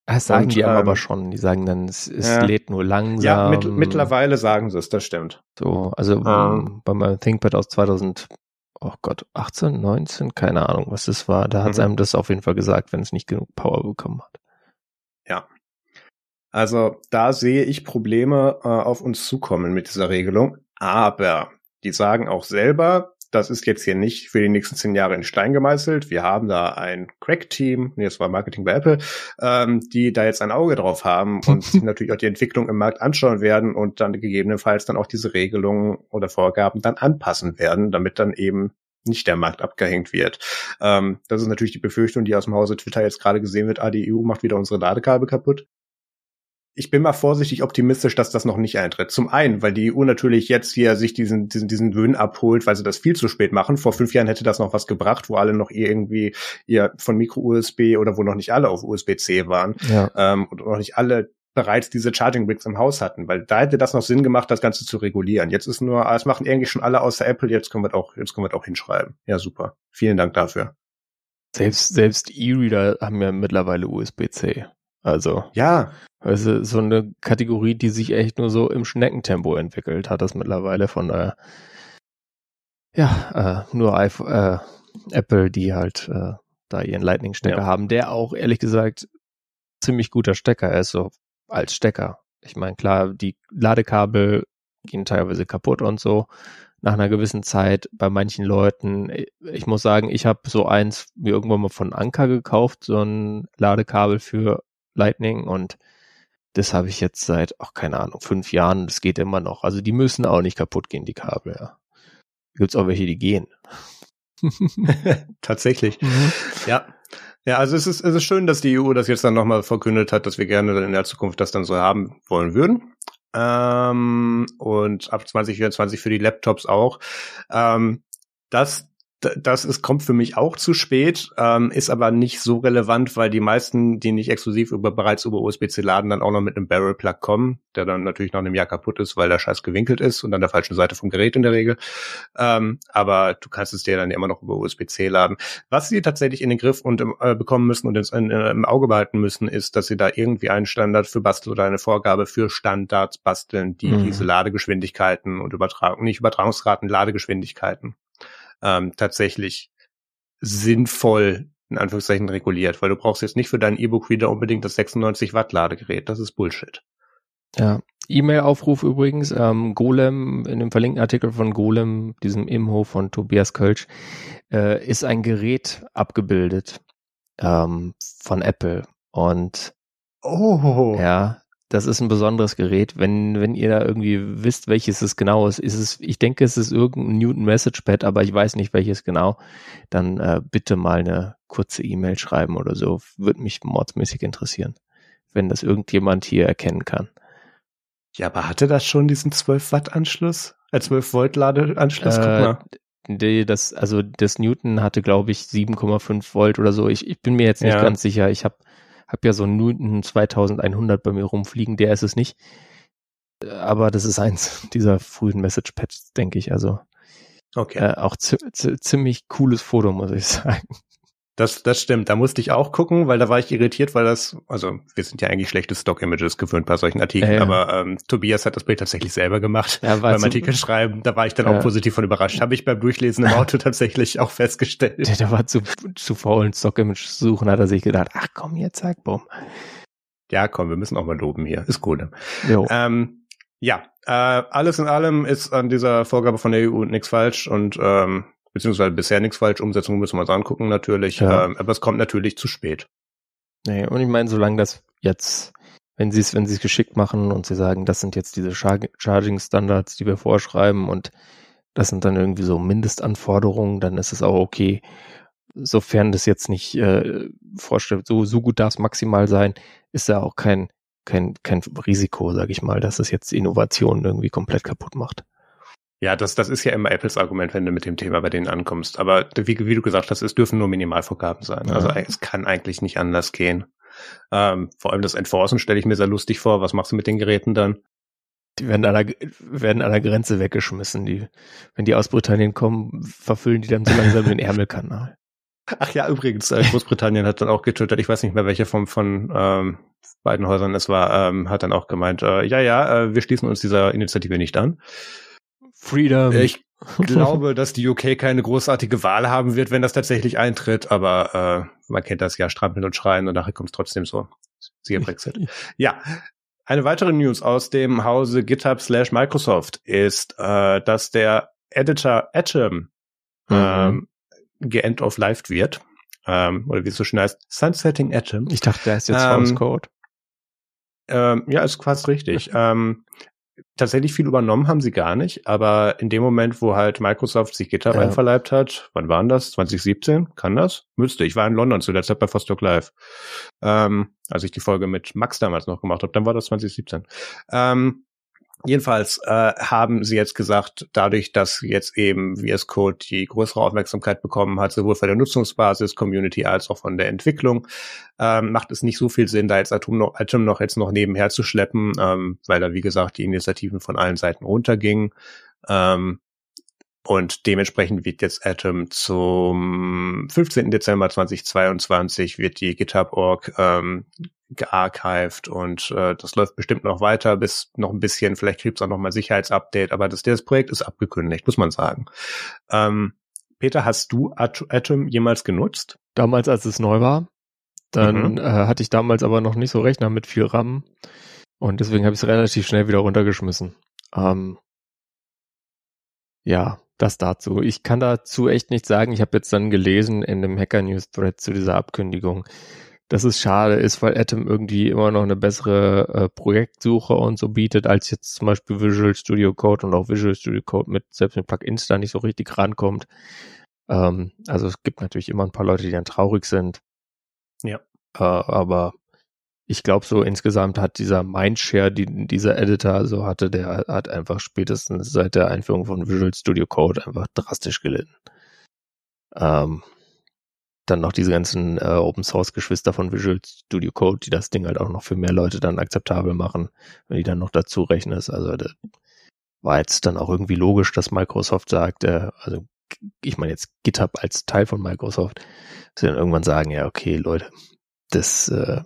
Das sagen und, die ähm, aber schon. Die sagen dann, es, es ja. lädt nur langsam. Ja, mit, mittlerweile sagen sie es, das stimmt. So, also ähm. bei meinem ThinkPad aus 2000, oh Gott, 18, 19, keine Ahnung, was das war. Da hat mhm. einem das auf jeden Fall gesagt, wenn es nicht genug Power bekommen hat. Ja. Also da sehe ich Probleme äh, auf uns zukommen mit dieser Regelung. Aber die sagen auch selber, das ist jetzt hier nicht für die nächsten zehn Jahre in Stein gemeißelt. Wir haben da ein Crack-Team, nee, das war Marketing bei Apple, ähm, die da jetzt ein Auge drauf haben *laughs* und natürlich auch die Entwicklung im Markt anschauen werden und dann gegebenenfalls dann auch diese Regelungen oder Vorgaben dann anpassen werden, damit dann eben nicht der Markt abgehängt wird. Ähm, das ist natürlich die Befürchtung, die aus dem Hause Twitter jetzt gerade gesehen wird. Ah, die EU macht wieder unsere Ladekabel kaputt ich bin mal vorsichtig optimistisch, dass das noch nicht eintritt. Zum einen, weil die EU natürlich jetzt hier sich diesen, diesen, diesen Wöhn abholt, weil sie das viel zu spät machen. Vor fünf Jahren hätte das noch was gebracht, wo alle noch irgendwie ihr von Micro-USB oder wo noch nicht alle auf USB-C waren ja. ähm, und noch nicht alle bereits diese Charging Bricks im Haus hatten, weil da hätte das noch Sinn gemacht, das Ganze zu regulieren. Jetzt ist nur, ah, es machen irgendwie schon alle außer Apple, jetzt können wir auch, jetzt können wir auch hinschreiben. Ja, super. Vielen Dank dafür. Selbst, selbst E-Reader haben ja mittlerweile USB-C. Also. Ja. Also so eine Kategorie, die sich echt nur so im Schneckentempo entwickelt hat, das mittlerweile von daher. Ja, äh, nur iPhone, äh, Apple, die halt äh, da ihren Lightning-Stecker ja. haben, der auch ehrlich gesagt ziemlich guter Stecker ist, so als Stecker. Ich meine, klar, die Ladekabel gehen teilweise kaputt und so nach einer gewissen Zeit bei manchen Leuten. Ich muss sagen, ich habe so eins mir irgendwann mal von Anker gekauft, so ein Ladekabel für Lightning und das habe ich jetzt seit, ach keine Ahnung, fünf Jahren. Das geht immer noch. Also die müssen auch nicht kaputt gehen, die Kabel. Ja. Gibt es auch welche, die gehen. *laughs* *laughs* Tatsächlich. Mhm. Ja. Ja, also es ist, es ist schön, dass die EU das jetzt dann nochmal verkündet hat, dass wir gerne in der Zukunft das dann so haben wollen würden. Ähm, und ab 2024 für die Laptops auch. Ähm, das das ist, kommt für mich auch zu spät, ähm, ist aber nicht so relevant, weil die meisten, die nicht exklusiv über bereits über USB-C laden, dann auch noch mit einem Barrel-Plug kommen, der dann natürlich nach einem Jahr kaputt ist, weil der Scheiß gewinkelt ist und an der falschen Seite vom Gerät in der Regel. Ähm, aber du kannst es dir dann immer noch über USB-C laden. Was sie tatsächlich in den Griff und äh, bekommen müssen und ins, in, äh, im Auge behalten müssen, ist, dass sie da irgendwie einen Standard für basteln oder eine Vorgabe für Standards basteln, die mhm. diese Ladegeschwindigkeiten und Übertragung, nicht Übertragungsraten, Ladegeschwindigkeiten ähm, tatsächlich sinnvoll in Anführungszeichen reguliert, weil du brauchst jetzt nicht für deinen E-Book-Reader unbedingt das 96 Watt Ladegerät. Das ist Bullshit. Ja. E-Mail-Aufruf übrigens, ähm, Golem, in dem verlinkten Artikel von Golem, diesem Imho von Tobias Kölsch, äh, ist ein Gerät abgebildet ähm, von Apple. Und oh. ja, das ist ein besonderes Gerät. Wenn, wenn ihr da irgendwie wisst, welches es genau ist, ist es, ich denke, es ist irgendein Newton Message Pad, aber ich weiß nicht, welches genau, dann äh, bitte mal eine kurze E-Mail schreiben oder so. Würde mich mordsmäßig interessieren, wenn das irgendjemand hier erkennen kann. Ja, aber hatte das schon diesen 12 Watt Anschluss? Äh, 12 Volt Ladeanschluss? Guck äh, mal. Die, das, also das Newton hatte, glaube ich, 7,5 Volt oder so. Ich, ich bin mir jetzt nicht ja. ganz sicher. Ich habe habe ja so einen 2100 bei mir rumfliegen, der ist es nicht. Aber das ist eins *laughs* dieser frühen Message-Pads, denke ich. Also okay. Äh, auch ziemlich cooles Foto, muss ich *laughs* sagen. Das, das stimmt. Da musste ich auch gucken, weil da war ich irritiert, weil das, also wir sind ja eigentlich schlechte Stock-Images gewöhnt bei solchen Artikeln, äh, aber ähm, Tobias hat das Bild tatsächlich selber gemacht ja, *laughs* beim Artikel schreiben. Da war ich dann auch positiv von überrascht. Habe ich beim Durchlesen im Auto tatsächlich auch festgestellt. Der, der war zu, zu faulen Stock-Images suchen, hat er sich gedacht, ach komm, jetzt sag, bumm. Ja, komm, wir müssen auch mal loben hier. Ist gut. Jo. Ähm, ja, äh, alles in allem ist an dieser Vorgabe von der EU nichts falsch und ähm, beziehungsweise bisher nichts falsch. Umsetzung müssen wir uns angucken natürlich, ja. ähm, aber es kommt natürlich zu spät. Nee, und ich meine, solange das jetzt, wenn sie es, wenn sie es geschickt machen und sie sagen, das sind jetzt diese Char Charging Standards, die wir vorschreiben und das sind dann irgendwie so Mindestanforderungen, dann ist es auch okay. Sofern das jetzt nicht äh, vorstellt, so, so gut darf es maximal sein, ist da auch kein, kein, kein Risiko, sage ich mal, dass es jetzt Innovationen irgendwie komplett kaputt macht. Ja, das, das ist ja immer Apples Argument, wenn du mit dem Thema bei denen ankommst. Aber wie, wie du gesagt hast, es dürfen nur Minimalvorgaben sein. Ja. Also es kann eigentlich nicht anders gehen. Ähm, vor allem das Enforcen stelle ich mir sehr lustig vor. Was machst du mit den Geräten dann? Die werden an, der, werden an der Grenze weggeschmissen. Die, wenn die aus Britannien kommen, verfüllen die dann so langsam den Ärmelkanal. Ach ja, übrigens, äh, Großbritannien hat dann auch getötet, ich weiß nicht mehr, welche von, von ähm, beiden Häusern es war, ähm, hat dann auch gemeint, äh, ja, ja, äh, wir schließen uns dieser Initiative nicht an. Freedom. Ich glaube, dass die UK keine großartige Wahl haben wird, wenn das tatsächlich eintritt, aber äh, man kennt das ja, strampeln und schreien und nachher kommt es trotzdem so. Siehe *laughs* Brexit. ja. Eine weitere News aus dem Hause GitHub slash Microsoft ist, äh, dass der Editor Atom mhm. ähm, geend of life wird. Ähm, oder wie es so schön heißt, Sunsetting Atom. Ich dachte, der ist jetzt ähm, Source Code. Ähm, ja, ist quasi richtig. *laughs* ähm, tatsächlich viel übernommen haben sie gar nicht, aber in dem Moment, wo halt Microsoft sich GitHub ja. einverleibt hat, wann waren das? 2017? Kann das? Müsste. Ich war in London zu der Zeit bei Vostok Live. Ähm, als ich die Folge mit Max damals noch gemacht habe, dann war das 2017. Ähm, Jedenfalls äh, haben sie jetzt gesagt, dadurch, dass jetzt eben VS Code die größere Aufmerksamkeit bekommen hat, sowohl von der Nutzungsbasis, Community als auch von der Entwicklung, ähm, macht es nicht so viel Sinn, da jetzt Atom noch, Atom noch jetzt noch nebenher zu schleppen, ähm, weil da wie gesagt die Initiativen von allen Seiten runtergingen. Ähm, und dementsprechend wird jetzt Atom zum 15. Dezember 2022 wird die GitHub.org ähm, gearchived und äh, das läuft bestimmt noch weiter bis noch ein bisschen, vielleicht kriegt es auch noch mal Sicherheitsupdate, aber das, das Projekt ist abgekündigt, muss man sagen. Ähm, Peter, hast du At Atom jemals genutzt? Damals, als es neu war. Dann mhm. äh, hatte ich damals aber noch nicht so Rechner mit viel RAM und deswegen habe ich es relativ schnell wieder runtergeschmissen. Ähm, ja, das dazu. Ich kann dazu echt nichts sagen. Ich habe jetzt dann gelesen in dem Hacker News Thread zu dieser Ankündigung, dass es schade ist, weil Atom irgendwie immer noch eine bessere äh, Projektsuche und so bietet, als jetzt zum Beispiel Visual Studio Code und auch Visual Studio Code mit selbst mit Plugins da nicht so richtig rankommt. Ähm, also es gibt natürlich immer ein paar Leute, die dann traurig sind. Ja. Äh, aber ich glaube so insgesamt hat dieser Mindshare, die dieser Editor so hatte, der hat einfach spätestens seit der Einführung von Visual Studio Code einfach drastisch gelitten. Ähm, dann noch diese ganzen äh, Open Source Geschwister von Visual Studio Code, die das Ding halt auch noch für mehr Leute dann akzeptabel machen, wenn die dann noch dazu rechnest. Also das war jetzt dann auch irgendwie logisch, dass Microsoft sagt, äh, also ich meine jetzt GitHub als Teil von Microsoft, sie dann irgendwann sagen, ja okay Leute, das äh,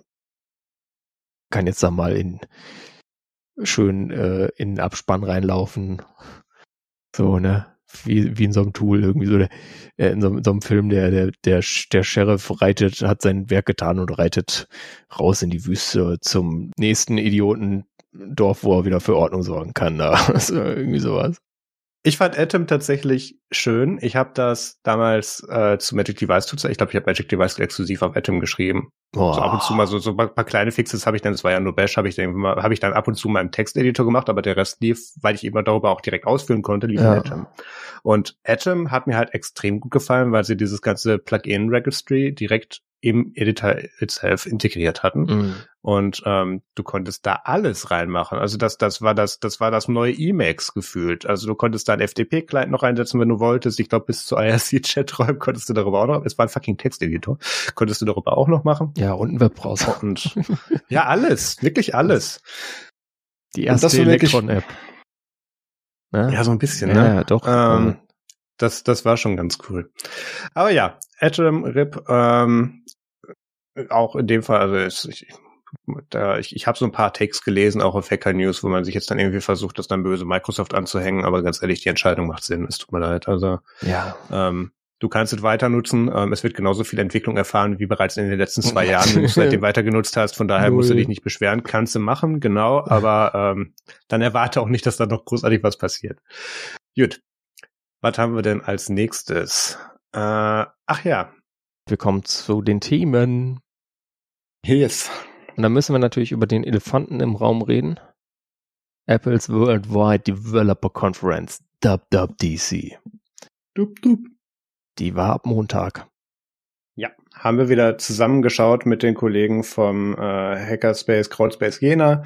kann jetzt da mal in schön äh, in den Abspann reinlaufen. So, ne? Wie, wie in so einem Tool, irgendwie so, der, äh, in so, so, einem Film, der, der, der, der Sheriff reitet, hat sein Werk getan und reitet raus in die Wüste zum nächsten Idiotendorf, wo er wieder für Ordnung sorgen kann. Da. *laughs* Also irgendwie sowas. Ich fand Atom tatsächlich schön. Ich habe das damals äh, zu Magic Device Tools, ich glaube, ich habe Magic Device exklusiv auf Atom geschrieben. Boah. So ab und zu mal so, so ein paar kleine Fixes habe ich dann, das war ja nur Bash, habe ich dann habe ich dann ab und zu mal im Texteditor gemacht, aber der Rest lief, weil ich immer darüber auch direkt ausführen konnte, lief ja. in Atom. Und Atom hat mir halt extrem gut gefallen, weil sie dieses ganze Plugin Registry direkt im Editor itself integriert hatten. Mhm. Und ähm, du konntest da alles reinmachen. Also das, das war das, das war das neue Emacs gefühlt. Also du konntest da ein FTP-Client noch einsetzen, wenn du wolltest. Ich glaube, bis zu IRC-Chat-Räumen konntest du darüber auch noch. Es war ein fucking Texteditor. Konntest du darüber auch noch machen. Ja, und ein Webbrowser. Und ja, alles, wirklich alles. Die erste Electron-App. Ne? Ja, so ein bisschen, ja, ne? Ja, doch. Ähm, das, das war schon ganz cool. Aber ja, Atom Rip, ähm, auch in dem Fall, also es, ich, da, ich, ich habe so ein paar Takes gelesen, auch auf Hacker News, wo man sich jetzt dann irgendwie versucht, das dann böse Microsoft anzuhängen, aber ganz ehrlich, die Entscheidung macht Sinn, es tut mir leid. Also ja. ähm, du kannst es weiter nutzen, ähm, es wird genauso viel Entwicklung erfahren, wie bereits in den letzten zwei Jahren, wenn du es *laughs* seitdem weiter genutzt hast, von daher musst du dich nicht beschweren, kannst du machen, genau, aber ähm, dann erwarte auch nicht, dass da noch großartig was passiert. Gut, was haben wir denn als nächstes? Äh, ach ja. Wir kommen zu den Themen. Yes. Und dann müssen wir natürlich über den Elefanten im Raum reden. Apples Worldwide Developer Conference, WWDC. Dup, dup. Die war ab Montag. Haben wir wieder zusammengeschaut mit den Kollegen vom äh, Hackerspace, Crowdspace Jena.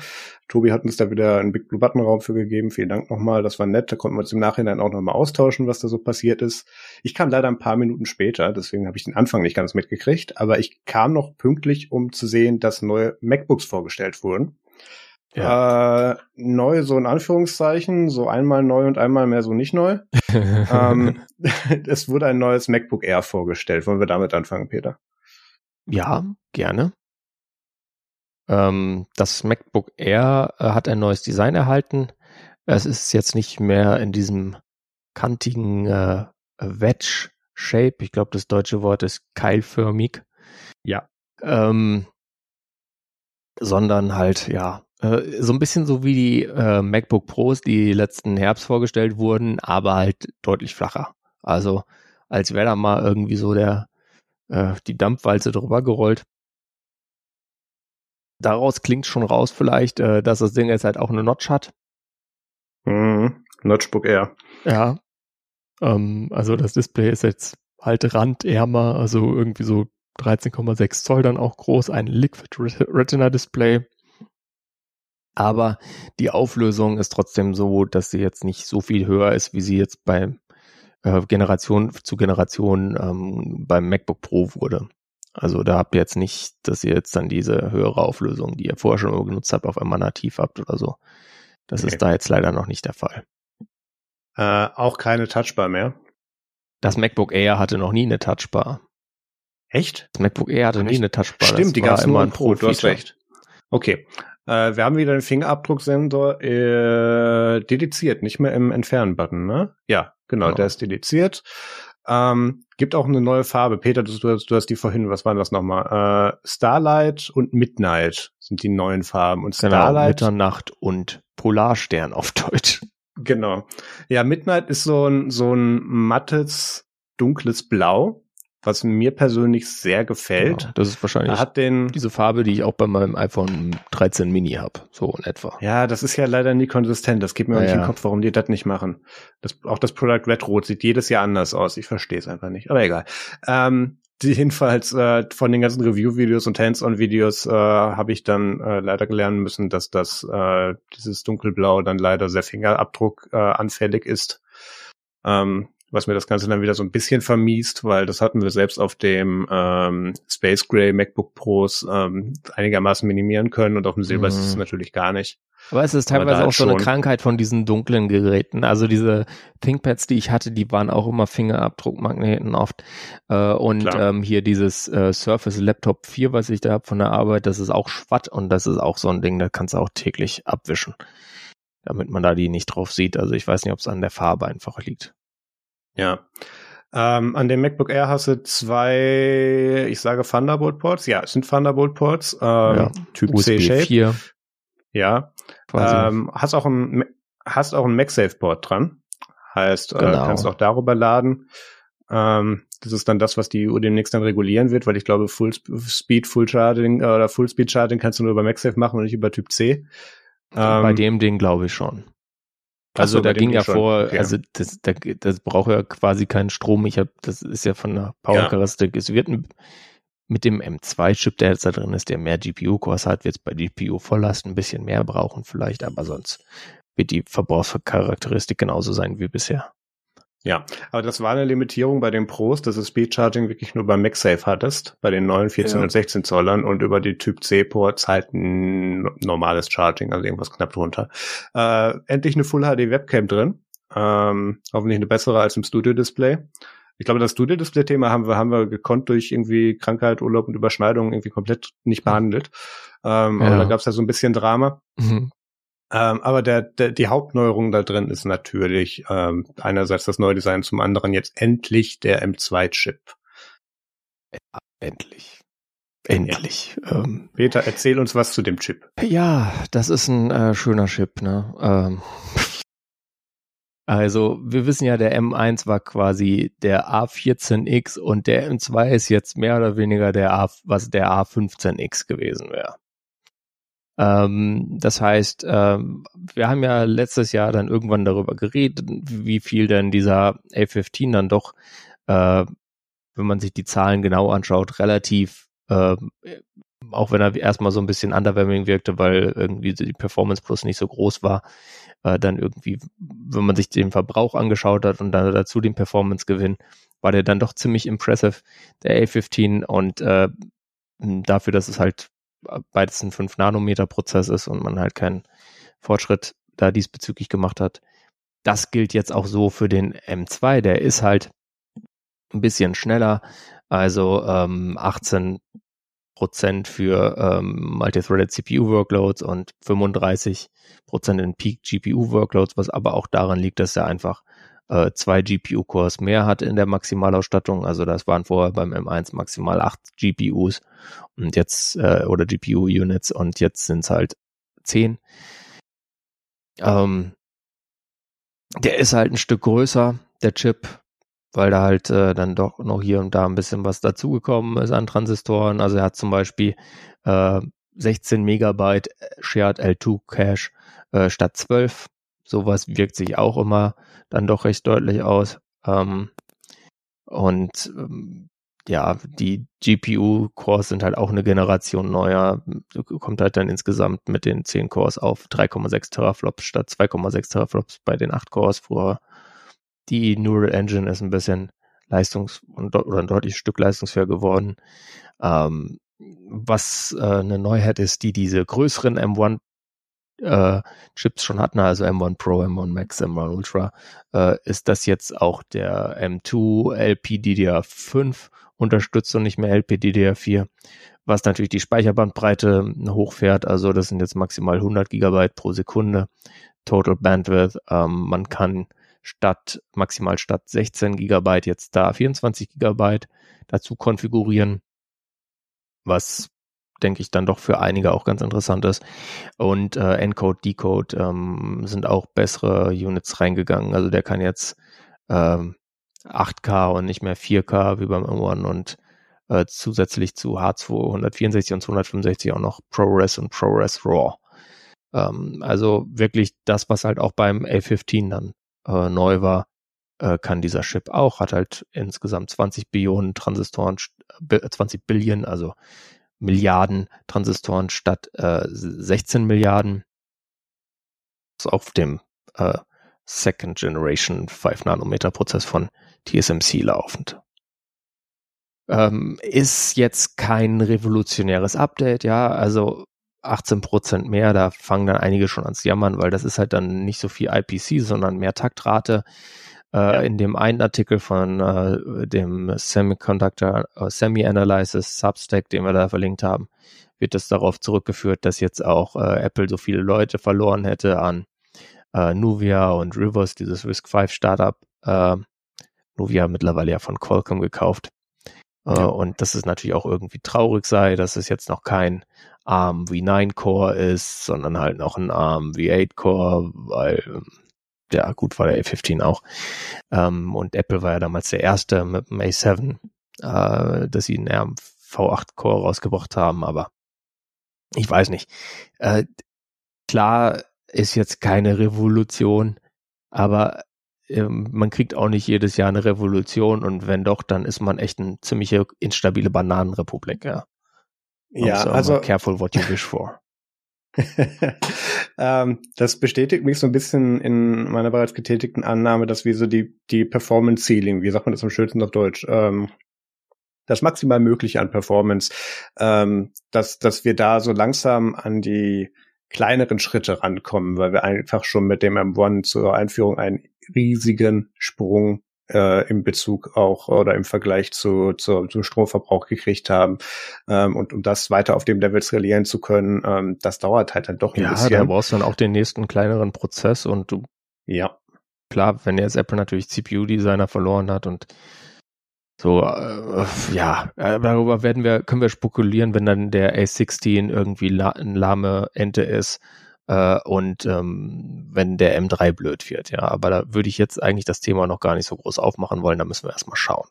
Tobi hat uns da wieder einen Big Blue Button Raum für gegeben. Vielen Dank nochmal, das war nett. Da konnten wir uns im Nachhinein auch nochmal austauschen, was da so passiert ist. Ich kam leider ein paar Minuten später, deswegen habe ich den Anfang nicht ganz mitgekriegt, aber ich kam noch pünktlich, um zu sehen, dass neue MacBooks vorgestellt wurden. Ja. Äh, neu so in Anführungszeichen, so einmal neu und einmal mehr so nicht neu. *laughs* ähm, *laughs* es wurde ein neues MacBook Air vorgestellt. Wollen wir damit anfangen, Peter? Ja, gerne. Ähm, das MacBook Air äh, hat ein neues Design erhalten. Es ist jetzt nicht mehr in diesem kantigen äh, Wedge-Shape. Ich glaube, das deutsche Wort ist keilförmig. Ja. Ähm, sondern halt, ja, so ein bisschen so wie die äh, MacBook Pros, die letzten Herbst vorgestellt wurden, aber halt deutlich flacher. Also als wäre da mal irgendwie so der äh, die Dampfwalze drüber gerollt. Daraus klingt schon raus vielleicht, äh, dass das Ding jetzt halt auch eine Notch hat. Mhm. Notchbook Air. Ja. Ähm, also das Display ist jetzt halt randärmer, also irgendwie so 13,6 Zoll dann auch groß, ein Liquid Retina Display. Aber die Auflösung ist trotzdem so, dass sie jetzt nicht so viel höher ist, wie sie jetzt bei äh, Generation zu Generation ähm, beim MacBook Pro wurde. Also da habt ihr jetzt nicht, dass ihr jetzt dann diese höhere Auflösung, die ihr vorher schon genutzt habt, auf einmal nativ habt oder so. Das okay. ist da jetzt leider noch nicht der Fall. Äh, auch keine Touchbar mehr. Das MacBook Air hatte noch nie eine Touchbar. Echt? Das MacBook Air hatte nie eine Touchbar. Stimmt, das die gab es immer ein Pro, du hast recht. Okay. Äh, wir haben wieder den Fingerabdrucksensor äh, dediziert, nicht mehr im Entfernen-Button, ne? Ja, genau, genau, der ist dediziert. Ähm, gibt auch eine neue Farbe. Peter, du, du, du hast die vorhin, was waren das nochmal? Äh, Starlight und Midnight sind die neuen Farben. Und genau, Starlight. Mitternacht und Polarstern auf Deutsch. Genau. Ja, Midnight ist so ein, so ein mattes, dunkles Blau was mir persönlich sehr gefällt. Genau, das ist wahrscheinlich hat den, diese Farbe, die ich auch bei meinem iPhone 13 Mini habe, so in etwa. Ja, das ist ja leider nie konsistent. Das geht mir ja, auch nicht ja. in den Kopf, warum die das nicht machen. Das, auch das Product Red Rot sieht jedes Jahr anders aus. Ich verstehe es einfach nicht. Aber egal. Ähm, die *laughs* jedenfalls äh, von den ganzen Review-Videos und Hands-on-Videos äh, habe ich dann äh, leider lernen müssen, dass das äh, dieses dunkelblau dann leider sehr Fingerabdruck äh, anfällig ist. Ähm, was mir das Ganze dann wieder so ein bisschen vermiest, weil das hatten wir selbst auf dem ähm, Space Gray MacBook Pros ähm, einigermaßen minimieren können und auf dem Silber mhm. ist es mhm. natürlich gar nicht. Aber es ist teilweise auch so eine Krankheit von diesen dunklen Geräten. Also diese ThinkPads, die ich hatte, die waren auch immer Fingerabdruckmagneten oft. Äh, und ähm, hier dieses äh, Surface Laptop 4, was ich da habe von der Arbeit, das ist auch Schwatt und das ist auch so ein Ding, da kannst du auch täglich abwischen. Damit man da die nicht drauf sieht. Also ich weiß nicht, ob es an der Farbe einfach liegt. Ja. Ähm, an dem MacBook Air hast du zwei, ich sage Thunderbolt Ports. Ja, es sind Thunderbolt Ports. Ähm, ja, Typ C-Shape. 4. Ja. Ähm, hast auch ein, hast auch ein MagSafe Port dran. Heißt, äh, genau. äh, kannst auch darüber laden. Ähm, das ist dann das, was die EU demnächst dann regulieren wird, weil ich glaube, Full Speed, Full Charging äh, oder Full Speed Charging kannst du nur über MagSafe machen und nicht über Typ C. Bei ähm, dem Ding glaube ich schon. Also so, da ging ja vor, okay. also das, das, das braucht ja quasi keinen Strom. Ich habe, das ist ja von der Power-Charakteristik. Ja. Es wird mit dem M2-Chip, der jetzt da drin ist, der mehr GPU-Cores hat, wird es bei GPU-Volllast ein bisschen mehr brauchen vielleicht, aber sonst wird die Verbrauchscharakteristik genauso sein wie bisher. Ja, aber das war eine Limitierung bei den Pros, dass du Speed Charging wirklich nur beim MagSafe hattest, bei den neuen 14 ja. und 16 Zollern und über die Typ C Ports halt ein normales Charging, also irgendwas knapp drunter. Äh, endlich eine Full HD Webcam drin, ähm, hoffentlich eine bessere als im Studio Display. Ich glaube, das Studio-Display-Thema haben wir, haben wir gekonnt durch irgendwie Krankheit, Urlaub und Überschneidung irgendwie komplett nicht behandelt. Ähm, ja. Aber da gab es ja so ein bisschen Drama. Mhm. Ähm, aber der, der, die Hauptneuerung da drin ist natürlich ähm, einerseits das neue Design, zum anderen jetzt endlich der M2-Chip. Ja, endlich. Endlich. Ähm, Peter, erzähl uns was zu dem Chip. Ja, das ist ein äh, schöner Chip, ne? Ähm, also, wir wissen ja, der M1 war quasi der A14X und der M2 ist jetzt mehr oder weniger der A, was der A15X gewesen wäre. Ähm, das heißt, ähm, wir haben ja letztes Jahr dann irgendwann darüber geredet, wie viel denn dieser A15 dann doch, äh, wenn man sich die Zahlen genau anschaut, relativ, äh, auch wenn er erstmal so ein bisschen underwhelming wirkte, weil irgendwie die Performance Plus nicht so groß war, äh, dann irgendwie, wenn man sich den Verbrauch angeschaut hat und dann dazu den Performance-Gewinn, war der dann doch ziemlich impressive, der A15 und äh, dafür, dass es halt beides ein 5 Nanometer Prozess ist und man halt keinen Fortschritt da diesbezüglich gemacht hat. Das gilt jetzt auch so für den M2, der ist halt ein bisschen schneller, also ähm, 18 Prozent für ähm, Multithreaded CPU Workloads und 35 Prozent in Peak GPU Workloads, was aber auch daran liegt, dass er einfach äh, zwei GPU-Cores mehr hat in der Maximalausstattung. Also das waren vorher beim M1 maximal acht GPUs und jetzt äh, oder GPU-Units und jetzt sind es halt zehn. Ähm, der ist halt ein Stück größer, der Chip, weil da halt äh, dann doch noch hier und da ein bisschen was dazugekommen ist an Transistoren. Also er hat zum Beispiel äh, 16 Megabyte Shared L2 Cache äh, statt 12 Sowas wirkt sich auch immer dann doch recht deutlich aus. Ähm, und ähm, ja, die GPU-Cores sind halt auch eine Generation neuer. Kommt halt dann insgesamt mit den 10 Cores auf 3,6 Teraflops statt 2,6 Teraflops bei den 8 Cores vorher. Die Neural Engine ist ein bisschen leistungs- oder ein deutliches Stück leistungsfähiger geworden. Ähm, was äh, eine Neuheit ist, die diese größeren M1 äh, Chips schon hatten, also M1 Pro, M1 Max, M1 Ultra, äh, ist das jetzt auch der M2 LPDDR5 unterstützt und nicht mehr LPDDR4, was natürlich die Speicherbandbreite hochfährt. Also das sind jetzt maximal 100 Gigabyte pro Sekunde Total Bandwidth. Ähm, man kann statt maximal statt 16 Gigabyte jetzt da 24 Gigabyte dazu konfigurieren, was denke ich, dann doch für einige auch ganz interessant ist. Und äh, Encode, Decode ähm, sind auch bessere Units reingegangen. Also der kann jetzt ähm, 8K und nicht mehr 4K wie beim M1 und äh, zusätzlich zu H264 und 265 auch noch ProRes und ProRes RAW. Ähm, also wirklich das, was halt auch beim A15 dann äh, neu war, äh, kann dieser Chip auch, hat halt insgesamt 20 Billionen Transistoren, 20 Billionen, also Milliarden Transistoren statt äh, 16 Milliarden. So auf dem äh, Second Generation 5 Nanometer Prozess von TSMC laufend. Ähm, ist jetzt kein revolutionäres Update, ja, also 18 Prozent mehr, da fangen dann einige schon ans Jammern, weil das ist halt dann nicht so viel IPC, sondern mehr Taktrate. Äh, ja. In dem einen Artikel von äh, dem Semiconductor äh, Semi-Analysis Substack, den wir da verlinkt haben, wird es darauf zurückgeführt, dass jetzt auch äh, Apple so viele Leute verloren hätte an äh, Nuvia und Rivers, dieses Risk 5 Startup. Äh, Nuvia mittlerweile ja von Qualcomm gekauft. Äh, ja. Und dass es natürlich auch irgendwie traurig sei, dass es jetzt noch kein ARM V9 Core ist, sondern halt noch ein ARM V8 Core, weil ähm, ja gut war der A15 auch. Ähm, und Apple war ja damals der erste mit dem A7, äh, dass sie einen V8 Core rausgebracht haben, aber ich weiß nicht. Äh, klar ist jetzt keine Revolution, aber ähm, man kriegt auch nicht jedes Jahr eine Revolution und wenn doch, dann ist man echt eine ziemliche instabile Bananenrepublik, ja. Ja, also careful what you wish for. *laughs* ähm, das bestätigt mich so ein bisschen in meiner bereits getätigten Annahme, dass wir so die, die Performance Ceiling, wie sagt man das am schönsten auf Deutsch, ähm, das maximal Mögliche an Performance, ähm, dass, dass wir da so langsam an die kleineren Schritte rankommen, weil wir einfach schon mit dem M1 zur Einführung einen riesigen Sprung äh, im Bezug auch oder im Vergleich zu, zu, zum Stromverbrauch gekriegt haben. Ähm, und um das weiter auf dem Level skalieren zu können, ähm, das dauert halt dann doch ein ja, bisschen. Ja, da brauchst du dann auch den nächsten kleineren Prozess und du. Ja. Klar, wenn jetzt Apple natürlich CPU-Designer verloren hat und so, äh, ja, äh, darüber werden wir, können wir spekulieren, wenn dann der A16 irgendwie la eine lahme Ente ist äh, und ähm, wenn der M3 blöd wird, ja. Aber da würde ich jetzt eigentlich das Thema noch gar nicht so groß aufmachen wollen, da müssen wir erstmal schauen.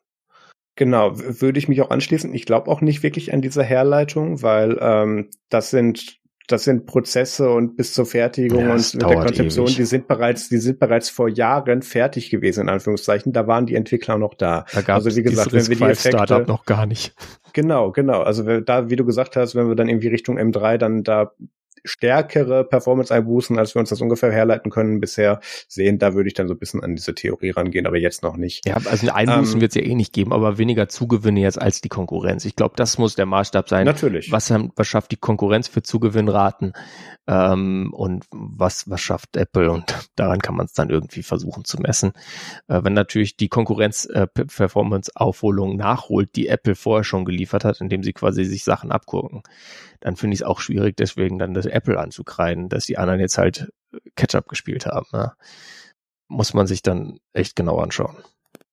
Genau, würde ich mich auch anschließen. Ich glaube auch nicht wirklich an diese Herleitung, weil ähm, das sind das sind Prozesse und bis zur Fertigung ja, und mit der Konzeption, ewig. die sind bereits, die sind bereits vor Jahren fertig gewesen, in Anführungszeichen. Da waren die Entwickler noch da. Da gab also wie gesagt, wenn wir die Effekte, Startup noch gar nicht. Genau, genau. Also da, wie du gesagt hast, wenn wir dann irgendwie Richtung M3 dann da stärkere Performance-Einbußen, als wir uns das ungefähr herleiten können bisher sehen. Da würde ich dann so ein bisschen an diese Theorie rangehen, aber jetzt noch nicht. Ja, also Einbußen ähm, wird es ja eh nicht geben, aber weniger Zugewinne jetzt als die Konkurrenz. Ich glaube, das muss der Maßstab sein. Natürlich. Was, was schafft die Konkurrenz für Zugewinnraten ähm, und was, was schafft Apple? Und daran kann man es dann irgendwie versuchen zu messen. Äh, wenn natürlich die Konkurrenz äh, Performance-Aufholung nachholt, die Apple vorher schon geliefert hat, indem sie quasi sich Sachen abgucken, dann finde ich es auch schwierig, deswegen dann das Apple anzukreiden, dass die anderen jetzt halt Ketchup gespielt haben. Ne? Muss man sich dann echt genau anschauen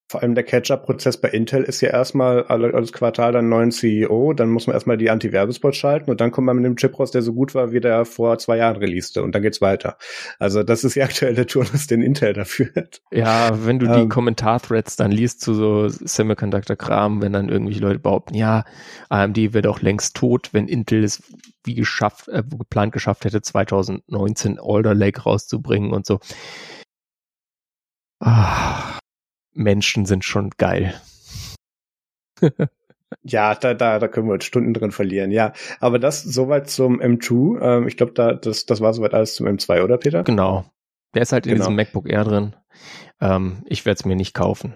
vor allem der Catch-up-Prozess bei Intel ist ja erstmal alles Quartal dann neuen CEO, dann muss man erstmal die Anti-Werbespots schalten und dann kommt man mit einem Chip raus, der so gut war, wie der vor zwei Jahren releaste und dann geht's weiter. Also das ist die aktuelle Turnus, den Intel dafür hat. Ja, wenn du die ähm, Kommentar-Threads dann liest zu so Semiconductor-Kram, wenn dann irgendwelche Leute behaupten, ja, AMD wäre doch längst tot, wenn Intel es wie geschafft, äh, geplant geschafft hätte, 2019 Alder Lake rauszubringen und so. Ah Menschen sind schon geil. *laughs* ja, da, da, da können wir jetzt Stunden drin verlieren, ja. Aber das soweit zum M2. Ähm, ich glaube, da, das, das war soweit alles zum M2, oder Peter? Genau. Der ist halt in genau. diesem MacBook Air drin. Ähm, ich werde es mir nicht kaufen.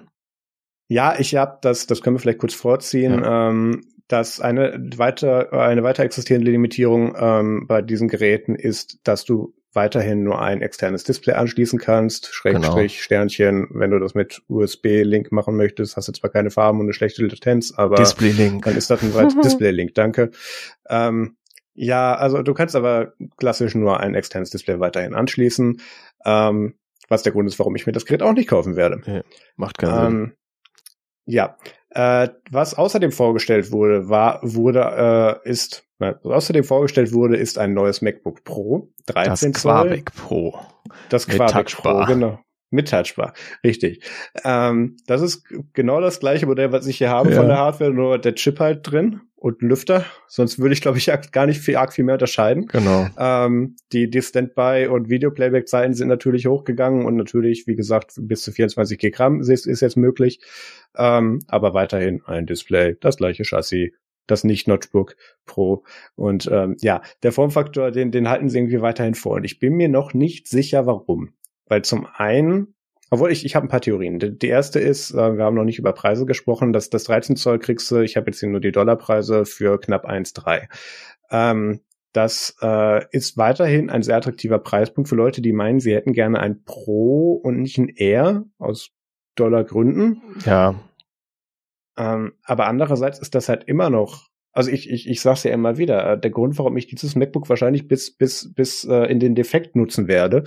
Ja, ich habe das, das können wir vielleicht kurz vorziehen. Ja. Ähm, dass eine weiter eine weiter existierende Limitierung ähm, bei diesen Geräten ist, dass du weiterhin nur ein externes Display anschließen kannst, Schrägstrich, genau. Sternchen, wenn du das mit USB-Link machen möchtest, hast du zwar keine Farben und eine schlechte Latenz, aber Display-Link. dann ist das ein *laughs* Display-Link, danke. Ähm, ja, also du kannst aber klassisch nur ein externes Display weiterhin anschließen, ähm, was der Grund ist, warum ich mir das Gerät auch nicht kaufen werde. Ja, macht keinen ähm, Sinn. Ja, äh, was außerdem vorgestellt wurde, war, wurde, äh, ist, was außerdem vorgestellt wurde, ist ein neues MacBook Pro, 13 das Zoll. Das Pro. Das Quabec Pro, genau. Mit Touchbar, richtig. Ähm, das ist genau das gleiche Modell, was ich hier habe ja. von der Hardware, nur der Chip halt drin und ein Lüfter. Sonst würde ich, glaube ich, gar nicht viel arg viel mehr unterscheiden. Genau. Ähm, die die Standby- und Video-Playback-Zeiten sind natürlich hochgegangen und natürlich, wie gesagt, bis zu 24 GB ist, ist jetzt möglich. Ähm, aber weiterhin ein Display, das gleiche Chassis, das nicht Notebook Pro. Und ähm, ja, der Formfaktor, den, den halten sie irgendwie weiterhin vor. Und ich bin mir noch nicht sicher, warum. Weil zum einen, obwohl ich, ich habe ein paar Theorien. Die, die erste ist, äh, wir haben noch nicht über Preise gesprochen, dass das 13 Zoll kriegst du, ich habe jetzt hier nur die Dollarpreise für knapp 1,3. Ähm, das äh, ist weiterhin ein sehr attraktiver Preispunkt für Leute, die meinen, sie hätten gerne ein Pro und nicht ein R aus Dollargründen. Ja. Ähm, aber andererseits ist das halt immer noch also ich, ich, ich sag's ja immer wieder, äh, der Grund, warum ich dieses MacBook wahrscheinlich bis, bis, bis äh, in den Defekt nutzen werde,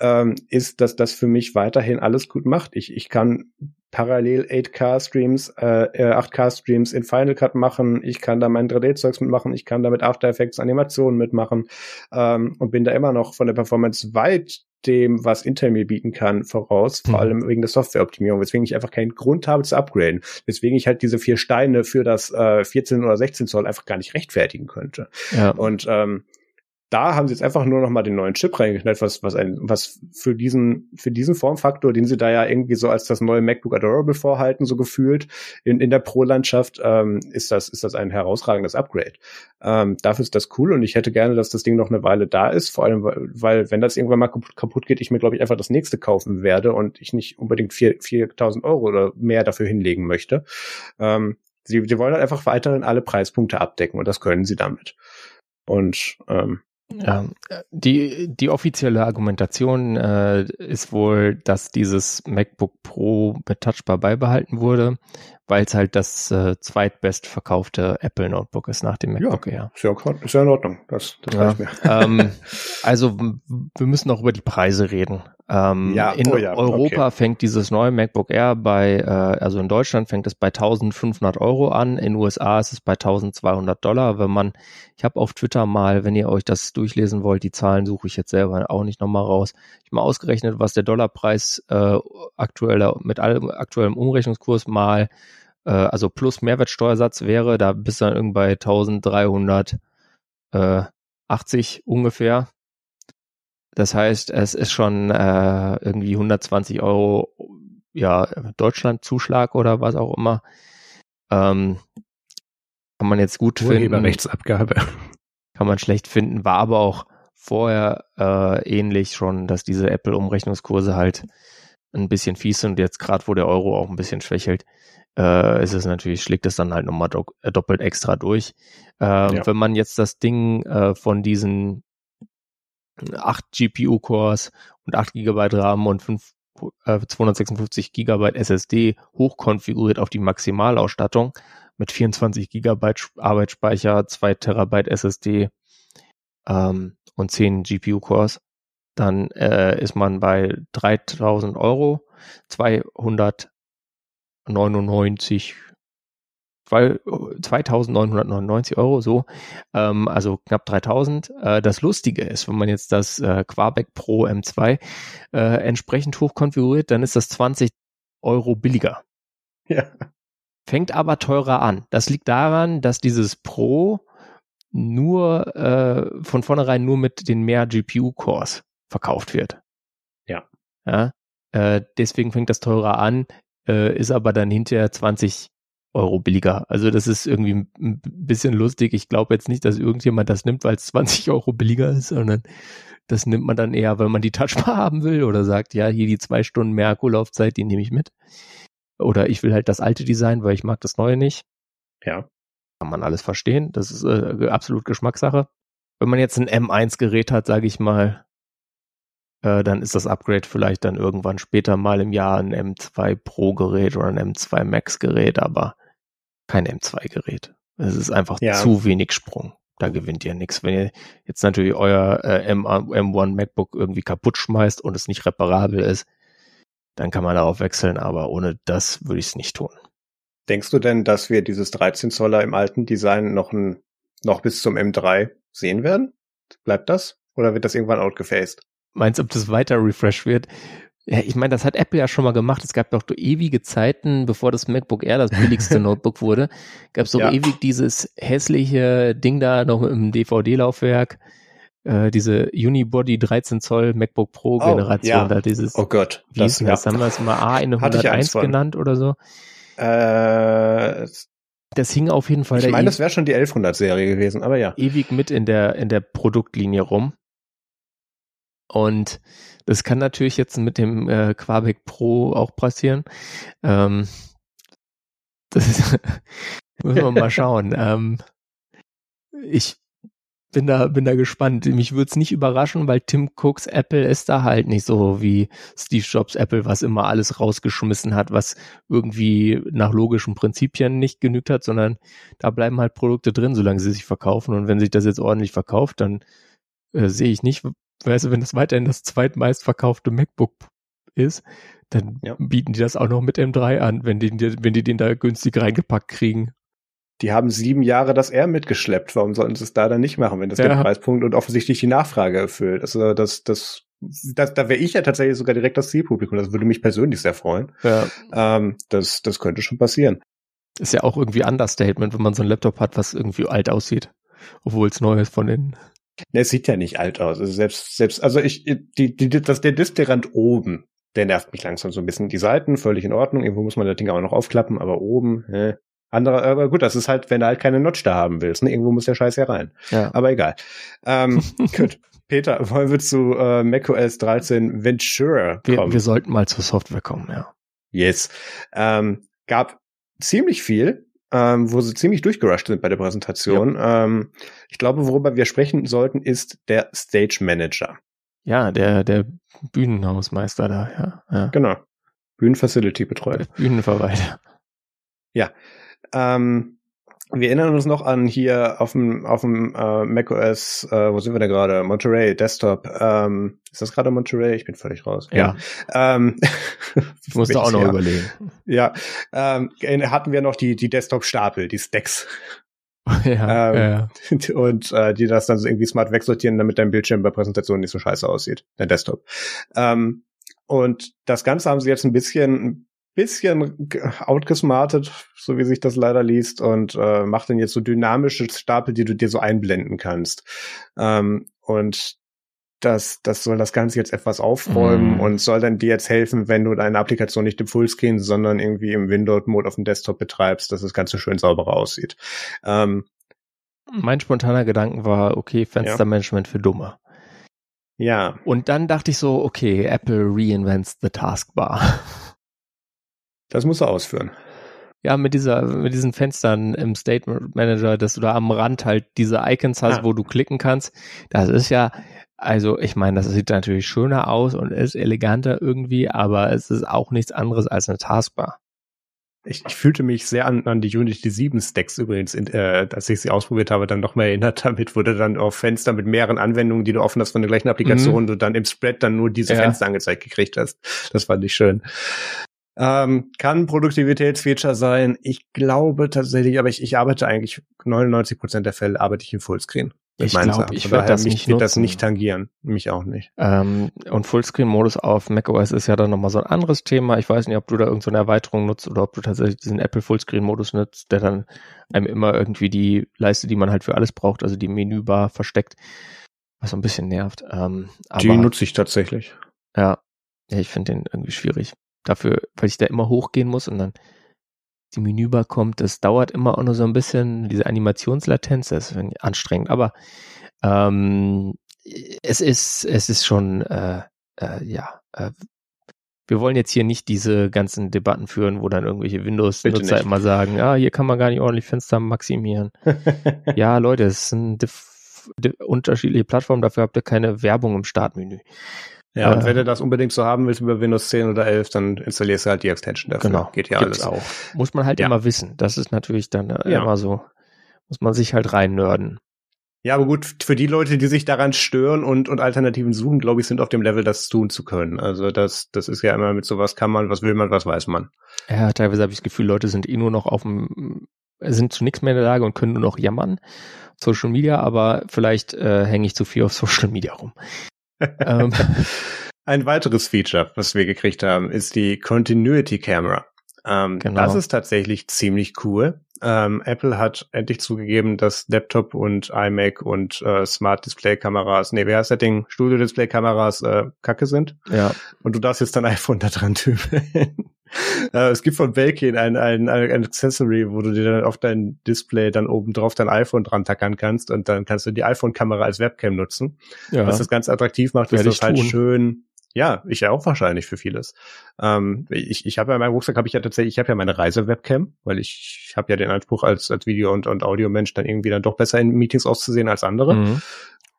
ähm, ist, dass das für mich weiterhin alles gut macht. Ich, ich kann parallel 8K-Streams, äh, 8K-Streams äh, in Final Cut machen, ich kann da mein 3D-Zeugs mitmachen, ich kann da mit After Effects Animationen mitmachen ähm, und bin da immer noch von der Performance weit dem, was Intel mir bieten kann, voraus, vor mhm. allem wegen der Softwareoptimierung, weswegen ich einfach keinen Grund habe zu upgraden, weswegen ich halt diese vier Steine für das äh, 14 oder 16 Zoll einfach gar nicht rechtfertigen könnte. Ja. Und ähm, da haben sie jetzt einfach nur noch mal den neuen Chip reingeknallt, was, was ein, was für diesen, für diesen Formfaktor, den sie da ja irgendwie so als das neue MacBook Adorable vorhalten, so gefühlt in, in der Pro-Landschaft, ähm, ist das, ist das ein herausragendes Upgrade. Ähm, dafür ist das cool und ich hätte gerne, dass das Ding noch eine Weile da ist, vor allem, weil, weil wenn das irgendwann mal kaputt, kaputt geht, ich mir, glaube ich, einfach das nächste kaufen werde und ich nicht unbedingt 4.000 Euro oder mehr dafür hinlegen möchte. Ähm, sie, sie wollen halt einfach weiterhin alle Preispunkte abdecken und das können sie damit. Und ähm, ja, die, die offizielle Argumentation äh, ist wohl, dass dieses MacBook Pro mit Touchbar beibehalten wurde, weil es halt das äh, zweitbest verkaufte Apple Notebook ist nach dem MacBook ja, Air. Ist ja, ist ja in Ordnung. Das, das ja, reicht mir. Ähm, *laughs* also wir müssen auch über die Preise reden. Ähm, ja, in oh ja, Europa okay. fängt dieses neue MacBook Air bei, äh, also in Deutschland fängt es bei 1500 Euro an, in USA ist es bei 1200 Dollar. Wenn man, ich habe auf Twitter mal, wenn ihr euch das durchlesen wollt, die Zahlen suche ich jetzt selber auch nicht nochmal raus. Ich habe mal ausgerechnet, was der Dollarpreis äh, aktuell mit allem aktuellem Umrechnungskurs mal, äh, also plus Mehrwertsteuersatz wäre, da bist du dann irgendwie bei 1380 ungefähr. Das heißt, es ist schon äh, irgendwie 120 Euro, ja, Deutschland-Zuschlag oder was auch immer. Ähm, kann man jetzt gut finden. Urheberrechtsabgabe. Kann man schlecht finden, war aber auch vorher äh, ähnlich schon, dass diese Apple-Umrechnungskurse halt ein bisschen fies sind. Jetzt gerade, wo der Euro auch ein bisschen schwächelt, äh, ist es natürlich, schlägt es dann halt nochmal äh, doppelt extra durch. Ähm, ja. Wenn man jetzt das Ding äh, von diesen 8 GPU-Cores und 8 GB RAM und 5, äh, 256 GB SSD hochkonfiguriert auf die Maximalausstattung mit 24 GB Arbeitsspeicher, 2 Terabyte SSD ähm, und 10 GPU-Cores, dann äh, ist man bei 3000 Euro, 299 2999 Euro, so, ähm, also knapp 3000. Äh, das Lustige ist, wenn man jetzt das äh, Quabec Pro M2 äh, entsprechend hoch konfiguriert, dann ist das 20 Euro billiger. Ja. Fängt aber teurer an. Das liegt daran, dass dieses Pro nur äh, von vornherein nur mit den mehr GPU-Cores verkauft wird. Ja. ja äh, deswegen fängt das teurer an, äh, ist aber dann hinterher 20 Euro billiger. Also das ist irgendwie ein bisschen lustig. Ich glaube jetzt nicht, dass irgendjemand das nimmt, weil es 20 Euro billiger ist, sondern das nimmt man dann eher, wenn man die Touchbar haben will oder sagt, ja, hier die zwei Stunden mehr Akkulaufzeit, die nehme ich mit. Oder ich will halt das alte Design, weil ich mag das neue nicht. Ja. Kann man alles verstehen. Das ist äh, absolut Geschmackssache. Wenn man jetzt ein M1-Gerät hat, sage ich mal, äh, dann ist das Upgrade vielleicht dann irgendwann später mal im Jahr ein M2 Pro-Gerät oder ein M2 Max-Gerät, aber kein M2-Gerät. Es ist einfach ja. zu wenig Sprung. Da gewinnt ihr nichts. Wenn ihr jetzt natürlich euer äh, M M1 MacBook irgendwie kaputt schmeißt und es nicht reparabel ist, dann kann man darauf wechseln, aber ohne das würde ich es nicht tun. Denkst du denn, dass wir dieses 13 Zoller im alten Design noch, ein, noch bis zum M3 sehen werden? Bleibt das? Oder wird das irgendwann outgefaced? Meinst du, ob das weiter refresh wird? Ja, ich meine, das hat Apple ja schon mal gemacht. Es gab doch ewige Zeiten, bevor das MacBook Air das billigste *laughs* Notebook wurde, gab es doch ja. ewig dieses hässliche Ding da noch im DVD-Laufwerk, äh, diese Unibody 13 Zoll MacBook Pro Generation, oh, ja. da dieses. Oh Gott, das, das haben wir es mal A101 genannt oder so. Äh, das hing auf jeden Fall. Ich meine, das wäre schon die 1100 Serie gewesen, aber ja. Ewig mit in der in der Produktlinie rum. Und das kann natürlich jetzt mit dem äh, Quabec Pro auch passieren. Ähm, das ist, *laughs* müssen wir mal schauen. ähm, ich bin da, bin da gespannt. Mich würde es nicht überraschen, weil Tim Cooks Apple ist da halt nicht so wie Steve Jobs Apple, was immer alles rausgeschmissen hat, was irgendwie nach logischen Prinzipien nicht genügt hat, sondern da bleiben halt Produkte drin, solange sie sich verkaufen. Und wenn sich das jetzt ordentlich verkauft, dann äh, sehe ich nicht, weißt du, wenn das weiterhin das zweitmeist verkaufte MacBook ist, dann ja. bieten die das auch noch mit M3 an, wenn die, wenn die den da günstig reingepackt kriegen. Die haben sieben Jahre das R mitgeschleppt. Warum sollten sie es da dann nicht machen, wenn das ja. der Preispunkt und offensichtlich die Nachfrage erfüllt? Also das, das, das da wäre ich ja tatsächlich sogar direkt das Zielpublikum. Das würde mich persönlich sehr freuen. Ja. Ähm, das, das könnte schon passieren. Ist ja auch irgendwie Understatement, wenn man so ein Laptop hat, was irgendwie alt aussieht, obwohl es neu ist von innen. Es sieht ja nicht alt aus. Also selbst, selbst, also ich, die, die, das, der Display-Rand oben, der nervt mich langsam so ein bisschen. Die Seiten, völlig in Ordnung. Irgendwo muss man das Ding auch noch aufklappen, aber oben, äh, andere, aber gut, das ist halt, wenn du halt keine Notch da haben willst. Ne? Irgendwo muss der Scheiß ja rein. Ja. Aber egal. Ähm, *laughs* gut. Peter, wollen wir zu äh, macOS 13 Ventura kommen? Wir, wir sollten mal zur Software kommen, ja. Yes. Ähm, gab ziemlich viel ähm, wo sie ziemlich durchgerusht sind bei der Präsentation. Ja. Ähm, ich glaube, worüber wir sprechen sollten, ist der Stage Manager. Ja, der, der Bühnenhausmeister da, ja. ja. Genau. Bühnenfacility-Betreuer. Bühnenverwalter. Ja. Ähm, wir erinnern uns noch an hier auf dem auf dem äh, macOS, äh, wo sind wir denn gerade? Monterey Desktop. Ähm, ist das gerade Monterey? Ich bin völlig raus. Ja. Ähm, *laughs* ich musste auch noch ja. überlegen. Ja. Ähm, hatten wir noch die die Desktop Stapel, die Stacks. *laughs* ja, ähm, ja. Und äh, die das dann so irgendwie smart wegsortieren, damit dein Bildschirm bei Präsentationen nicht so scheiße aussieht, der Desktop. Ähm, und das Ganze haben sie jetzt ein bisschen bisschen outgesmartet, so wie sich das leider liest, und äh, macht dann jetzt so dynamische Stapel, die du dir so einblenden kannst. Ähm, und das, das soll das Ganze jetzt etwas aufräumen mm. und soll dann dir jetzt helfen, wenn du deine Applikation nicht im Fullscreen, sondern irgendwie im Windows-Mode auf dem Desktop betreibst, dass das Ganze schön sauberer aussieht. Ähm, mein spontaner Gedanken war, okay, Fenstermanagement ja. für Dumme. Ja. Und dann dachte ich so, okay, Apple reinvents the Taskbar. Das musst du ausführen. Ja, mit dieser, mit diesen Fenstern im Statement Manager, dass du da am Rand halt diese Icons hast, ah. wo du klicken kannst. Das ist ja, also ich meine, das sieht natürlich schöner aus und ist eleganter irgendwie, aber es ist auch nichts anderes als eine Taskbar. Ich, ich fühlte mich sehr an, an die Unity 7 Stacks übrigens, in, äh, als ich sie ausprobiert habe, dann noch mal erinnert *laughs* damit, du dann auf Fenster mit mehreren Anwendungen, die du offen hast von der gleichen Applikation, mhm. du dann im Spread dann nur diese ja. Fenster angezeigt gekriegt hast. Das fand ich schön. Ähm, kann Produktivitätsfeature sein. Ich glaube tatsächlich, aber ich, ich arbeite eigentlich 99 Prozent der Fälle arbeite ich in Fullscreen. Ich glaube, ich werde das nicht wird das nicht tangieren. Mich auch nicht. Ähm, und Fullscreen-Modus auf macOS ist ja dann nochmal so ein anderes Thema. Ich weiß nicht, ob du da irgendeine so Erweiterung nutzt oder ob du tatsächlich diesen Apple Fullscreen-Modus nutzt, der dann einem immer irgendwie die Leiste, die man halt für alles braucht, also die Menübar versteckt, was so ein bisschen nervt. Ähm, aber, die nutze ich tatsächlich. Ja, ja ich finde den irgendwie schwierig dafür, weil ich da immer hochgehen muss und dann die Menübar kommt, das dauert immer auch nur so ein bisschen, diese Animationslatenz, das ist anstrengend, aber ähm, es ist, es ist schon, äh, äh, ja, äh, wir wollen jetzt hier nicht diese ganzen Debatten führen, wo dann irgendwelche Windows-Nutzer immer sagen, ah, hier kann man gar nicht ordentlich Fenster maximieren. *laughs* ja, Leute, es sind unterschiedliche Plattformen, dafür habt ihr keine Werbung im Startmenü. Ja, und wenn du das unbedingt so haben willst über Windows 10 oder 11, dann installierst du halt die Extension dafür. Genau. Geht ja alles. auch. Muss man halt ja. immer wissen. Das ist natürlich dann äh, ja. immer so, muss man sich halt rein nörden. Ja, aber gut, für die Leute, die sich daran stören und, und Alternativen suchen, glaube ich, sind auf dem Level, das tun zu können. Also das, das ist ja immer mit sowas kann man, was will man, was weiß man. Ja, teilweise habe ich das Gefühl, Leute sind eh nur noch auf dem, sind zu nichts mehr in der Lage und können nur noch jammern. Social Media, aber vielleicht äh, hänge ich zu viel auf Social Media rum ähm. *laughs* Ein weiteres Feature, was wir gekriegt haben, ist die Continuity Camera. Ähm, genau. Das ist tatsächlich ziemlich cool. Ähm, Apple hat endlich zugegeben, dass Laptop und iMac und äh, Smart Display Kameras, nee, wer heißt das Ding? Studio Display Kameras äh, Kacke sind. Ja. Und du darfst jetzt dein *laughs* iPhone da dran tübeln. Äh, es gibt von Belkin ein, ein, ein Accessory, wo du dir dann auf dein Display dann oben drauf dein iPhone dran tackern kannst und dann kannst du die iPhone-Kamera als Webcam nutzen. Ja. Was das ganz attraktiv macht, ist das halt schön ja, ich ja auch wahrscheinlich für vieles. Ähm, ich ich habe ja in meinem Rucksack habe ich ja tatsächlich, ich habe ja meine Reise-Webcam, weil ich, habe ja den Anspruch als als Video- und, und Audiomensch dann irgendwie dann doch besser in Meetings auszusehen als andere. Mhm.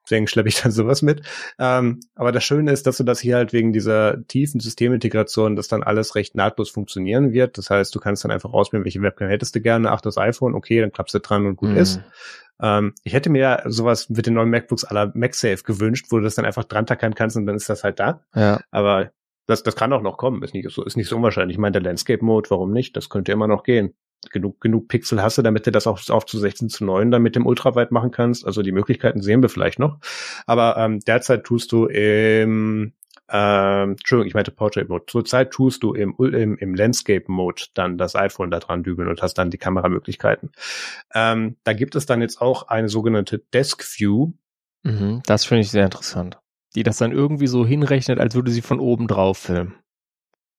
Deswegen schleppe ich *laughs* dann sowas mit. Ähm, aber das Schöne ist, dass du das hier halt wegen dieser tiefen Systemintegration, dass dann alles recht nahtlos funktionieren wird. Das heißt, du kannst dann einfach auswählen, welche Webcam hättest du gerne. Ach, das iPhone, okay, dann klappst du dran und gut mhm. ist. Ähm, ich hätte mir sowas mit den neuen MacBooks aller MagSafe gewünscht, wo du das dann einfach dran tackern kannst und dann ist das halt da. Ja. Aber das, das kann auch noch kommen, ist nicht so, ist nicht so unwahrscheinlich. Ich meine, der Landscape-Mode, warum nicht? Das könnte immer noch gehen. Genug, genug Pixel hast du, damit du das auch auf zu 16 zu 9 dann mit dem Ultraweit machen kannst. Also die Möglichkeiten sehen wir vielleicht noch. Aber ähm, derzeit tust du im ähm, Entschuldigung, ich meinte Portrait Mode. Zurzeit tust du im, im, im Landscape Mode dann das iPhone da dran dübeln und hast dann die Kameramöglichkeiten. Ähm, da gibt es dann jetzt auch eine sogenannte Desk View. Mhm, das finde ich sehr interessant. Die das dann irgendwie so hinrechnet, als würde sie von oben drauf filmen.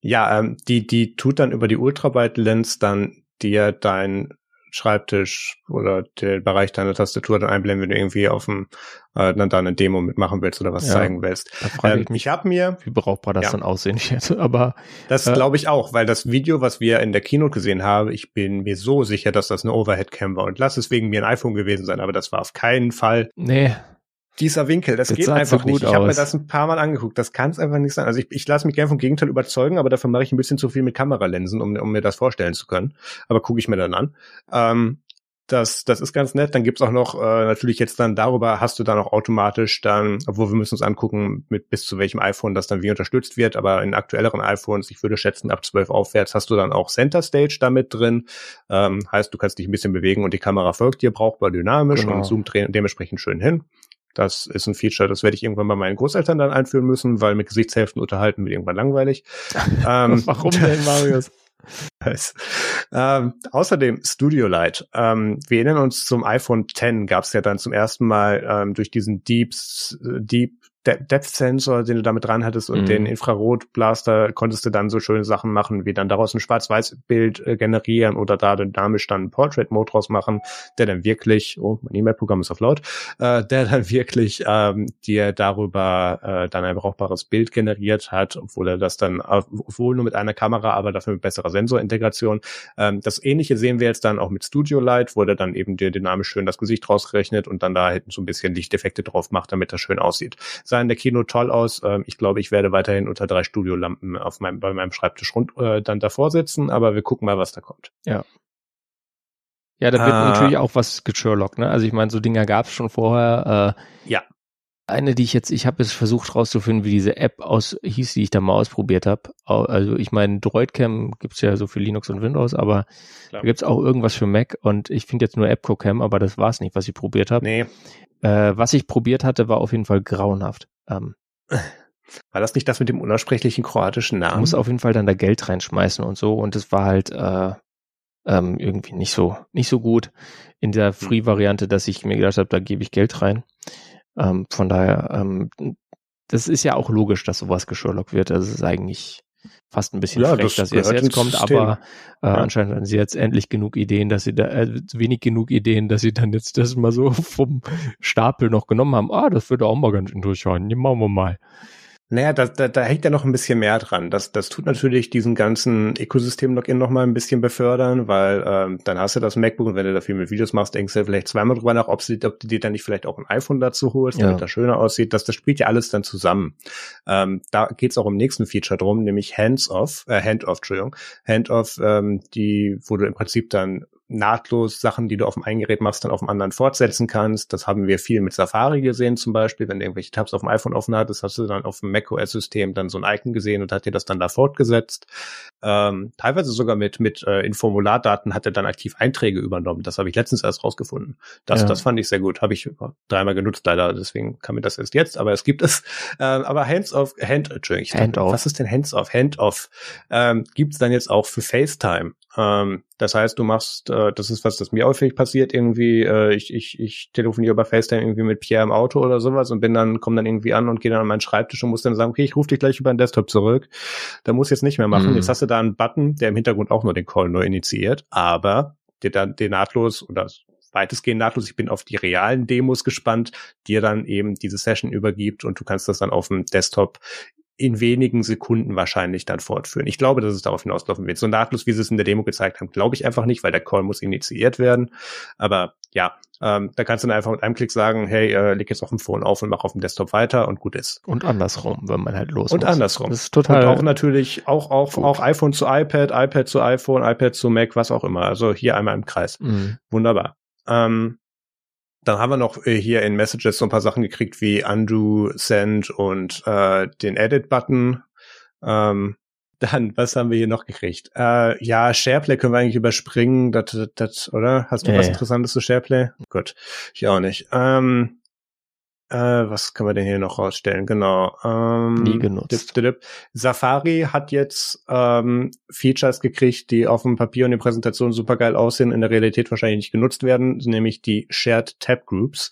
Ja, ähm, die, die tut dann über die Ultrawide-Lens dann dir dein Schreibtisch oder der Bereich deiner Tastatur dann einblenden, wenn du irgendwie auf dem äh, dann da eine Demo mitmachen willst oder was ja, zeigen willst. Ähm, ich, mich, ich habe mir, wie brauchbar das ja. dann aussehen wird, *laughs* aber das äh, glaube ich auch, weil das Video, was wir in der Keynote gesehen haben, ich bin mir so sicher, dass das eine Overhead Cam war und lass es wegen mir ein iPhone gewesen sein, aber das war auf keinen Fall. Nee, dieser Winkel, das, das geht einfach nicht. Ich habe mir das ein paar Mal angeguckt. Das kann es einfach nicht sein. Also ich, ich lasse mich gerne vom Gegenteil überzeugen, aber dafür mache ich ein bisschen zu viel mit Kameralinsen, um, um mir das vorstellen zu können. Aber gucke ich mir dann an. Ähm, das, das ist ganz nett. Dann gibt's auch noch äh, natürlich jetzt dann darüber hast du dann auch automatisch dann, obwohl wir müssen uns angucken, mit bis zu welchem iPhone das dann wie unterstützt wird, aber in aktuelleren iPhones, ich würde schätzen, ab 12 aufwärts hast du dann auch Center Stage damit drin. Ähm, heißt, du kannst dich ein bisschen bewegen und die Kamera folgt dir brauchbar dynamisch genau. und zoomt dementsprechend schön hin. Das ist ein Feature, das werde ich irgendwann bei meinen Großeltern dann einführen müssen, weil mit Gesichtshälften unterhalten wird irgendwann langweilig. *laughs* ähm, Warum denn, Marius? *laughs* ähm, außerdem Studio Light. Ähm, wir erinnern uns zum iPhone X gab es ja dann zum ersten Mal ähm, durch diesen Deep, Deep De Depth Sensor, den du damit dran hattest und mhm. den Infrarotblaster konntest du dann so schöne Sachen machen, wie dann daraus ein Schwarz-Weiß-Bild äh, generieren oder da dynamisch dann einen Portrait-Mode draus machen, der dann wirklich, oh, mein E-Mail-Programm ist auf laut, äh, der dann *laughs* wirklich ähm, dir darüber äh, dann ein brauchbares Bild generiert hat, obwohl er das dann, obwohl nur mit einer Kamera, aber dafür mit besserer Sensorintegration. Ähm, das ähnliche sehen wir jetzt dann auch mit Studio Light, wo der dann eben dir dynamisch schön das Gesicht rausrechnet und dann da halt so ein bisschen Lichteffekte drauf macht, damit das schön aussieht. Sah in der Kino toll aus. Ähm, ich glaube, ich werde weiterhin unter drei Studiolampen auf meinem, bei meinem Schreibtisch rund, äh, dann davor sitzen, aber wir gucken mal, was da kommt. Ja. Ja, da wird ah. natürlich auch was gesherlockt, ne? Also ich meine, so Dinger gab es schon vorher. Äh, ja eine, die ich jetzt, ich habe jetzt versucht rauszufinden, wie diese App aus hieß, die ich da mal ausprobiert habe. Also ich meine, Droidcam gibt's ja so für Linux und Windows, aber Klar. da gibt's auch irgendwas für Mac und ich finde jetzt nur AppCoCam, aber das war's nicht, was ich probiert habe. Nee. Äh, was ich probiert hatte, war auf jeden Fall grauenhaft. Ähm, *laughs* war das nicht das mit dem unaussprechlichen kroatischen Namen? Ich muss auf jeden Fall dann da Geld reinschmeißen und so und es war halt äh, ähm, irgendwie nicht so nicht so gut in der hm. Free-Variante, dass ich mir gedacht habe, da gebe ich Geld rein. Ähm, von daher, ähm, das ist ja auch logisch, dass sowas gesherlockt wird. Das ist eigentlich fast ein bisschen ja, frech, das dass es jetzt kommt, System. aber äh, ja. anscheinend haben sie jetzt endlich genug Ideen, dass sie da, äh, wenig genug Ideen, dass sie dann jetzt das mal so *laughs* vom Stapel noch genommen haben. Ah, das wird auch mal ganz interessant. Machen wir mal. Naja, da, da, da hängt ja noch ein bisschen mehr dran. Das, das tut natürlich diesen ganzen Ökosystem-Login noch mal ein bisschen befördern, weil ähm, dann hast du das MacBook und wenn du da viel mit Videos machst, denkst du vielleicht zweimal drüber nach, ob, sie, ob du dir dann nicht vielleicht auch ein iPhone dazu holst, damit ja. das schöner aussieht. Das, das spielt ja alles dann zusammen. Ähm, da geht's auch im nächsten Feature drum, nämlich Hands-off, äh, Hand-off, Entschuldigung, Hand-off, ähm, die, wo du im Prinzip dann nahtlos Sachen, die du auf dem einen Gerät machst, dann auf dem anderen fortsetzen kannst. Das haben wir viel mit Safari gesehen zum Beispiel. Wenn du irgendwelche Tabs auf dem iPhone offen hattest, hast du dann auf dem macOS-System dann so ein Icon gesehen und hat dir das dann da fortgesetzt. Ähm, teilweise sogar mit, mit äh, in Formulardaten hat er dann aktiv Einträge übernommen. Das habe ich letztens erst rausgefunden. Das, ja. das fand ich sehr gut. Habe ich dreimal genutzt leider, deswegen kann mir das erst jetzt, aber es gibt es. *laughs* Ähm, aber Hands-off, Hand, Entschuldigung, Hand-off. Was ist denn Hands-off? Hand-off ähm, gibt es dann jetzt auch für FaceTime. Ähm, das heißt, du machst, äh, das ist was, das mir häufig passiert, irgendwie, äh, ich, ich, ich telefoniere über FaceTime irgendwie mit Pierre im Auto oder sowas und bin dann, komme dann irgendwie an und gehe dann an meinen Schreibtisch und muss dann sagen, okay, ich rufe dich gleich über den Desktop zurück. Da muss jetzt nicht mehr machen. Mhm. Jetzt hast du da einen Button, der im Hintergrund auch nur den Call neu initiiert, aber der dann den nahtlos oder weitestgehend nahtlos. Ich bin auf die realen Demos gespannt, dir dann eben diese Session übergibt und du kannst das dann auf dem Desktop in wenigen Sekunden wahrscheinlich dann fortführen. Ich glaube, dass es darauf hinauslaufen wird. So nahtlos, wie sie es in der Demo gezeigt haben, glaube ich einfach nicht, weil der Call muss initiiert werden. Aber ja, ähm, da kannst du dann einfach mit einem Klick sagen, hey, äh, leg jetzt auf dem Phone auf und mach auf dem Desktop weiter und gut ist. Und andersrum, wenn man halt los Und muss. andersrum. Das ist total. Und auch natürlich auch auch gut. auch iPhone zu iPad, iPad zu iPhone, iPad zu Mac, was auch immer. Also hier einmal im Kreis. Mhm. Wunderbar. Ähm, dann haben wir noch äh, hier in Messages so ein paar Sachen gekriegt wie Undo, Send und äh, den Edit-Button. Ähm, *laughs* dann, was haben wir hier noch gekriegt? Äh, ja, SharePlay können wir eigentlich überspringen, das, das, das oder? Hast du ja, was Interessantes zu SharePlay? Gut, ich auch nicht. Ähm, äh, was können wir denn hier noch rausstellen? Genau. Ähm, Nie genutzt. Dip, dip, dip. Safari hat jetzt ähm, Features gekriegt, die auf dem Papier und in Präsentation super geil aussehen, in der Realität wahrscheinlich nicht genutzt werden, nämlich die Shared Tab Groups,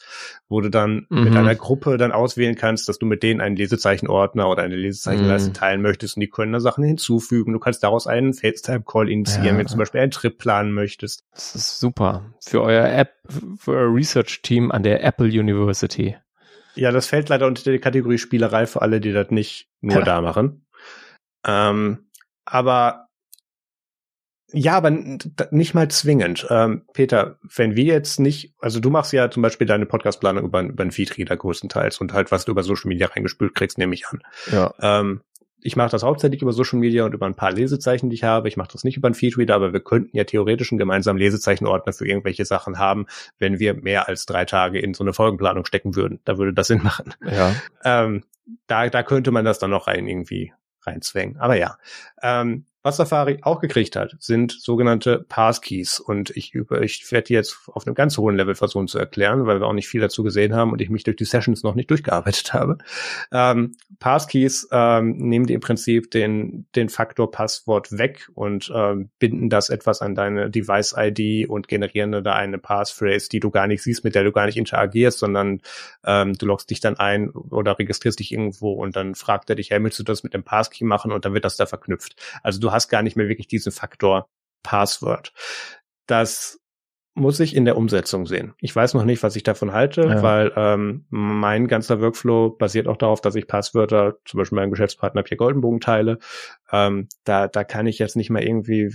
wo du dann mhm. mit einer Gruppe dann auswählen kannst, dass du mit denen einen Lesezeichenordner oder eine Lesezeichenleiste mhm. teilen möchtest und die können da Sachen hinzufügen. Du kannst daraus einen FaceTime-Call initiieren, ja. wenn du zum Beispiel einen Trip planen möchtest. Das ist super. Für euer App, für euer Research-Team an der Apple University. Ja, das fällt leider unter die Kategorie Spielerei für alle, die das nicht nur ja. da machen. Ähm, aber ja, aber nicht mal zwingend. Ähm, Peter, wenn wir jetzt nicht, also du machst ja zum Beispiel deine Podcastplanung über, über einen Feedreader größtenteils und halt, was du über Social Media reingespült kriegst, nehme ich an. Ja. Ähm, ich mache das hauptsächlich über Social Media und über ein paar Lesezeichen, die ich habe. Ich mache das nicht über einen Feedreader, aber wir könnten ja theoretisch einen gemeinsamen Lesezeichenordner für irgendwelche Sachen haben, wenn wir mehr als drei Tage in so eine Folgenplanung stecken würden. Da würde das Sinn machen. Ja. Ähm, da, da könnte man das dann noch rein irgendwie reinzwängen. Aber ja. Ähm, Was Safari auch gekriegt hat, sind sogenannte Passkeys. Und ich, über, ich werde die jetzt auf einem ganz hohen Level versuchen zu erklären, weil wir auch nicht viel dazu gesehen haben und ich mich durch die Sessions noch nicht durchgearbeitet habe. Ähm, Passkeys ähm, nehmen die im Prinzip den, den Faktor Passwort weg und ähm, binden das etwas an deine Device-ID und generieren da eine Passphrase, die du gar nicht siehst, mit der du gar nicht interagierst, sondern ähm, du loggst dich dann ein oder registrierst dich irgendwo und dann fragt er dich, hey, willst du das mit dem Passkey machen? Und dann wird das da verknüpft. Also du hast gar nicht mehr wirklich diesen Faktor Password. Das muss ich in der Umsetzung sehen. Ich weiß noch nicht, was ich davon halte, ja. weil ähm, mein ganzer Workflow basiert auch darauf, dass ich Passwörter, zum Beispiel meinem Geschäftspartner Pierre Goldenbogen teile. Ähm, da, da kann ich jetzt nicht mehr irgendwie,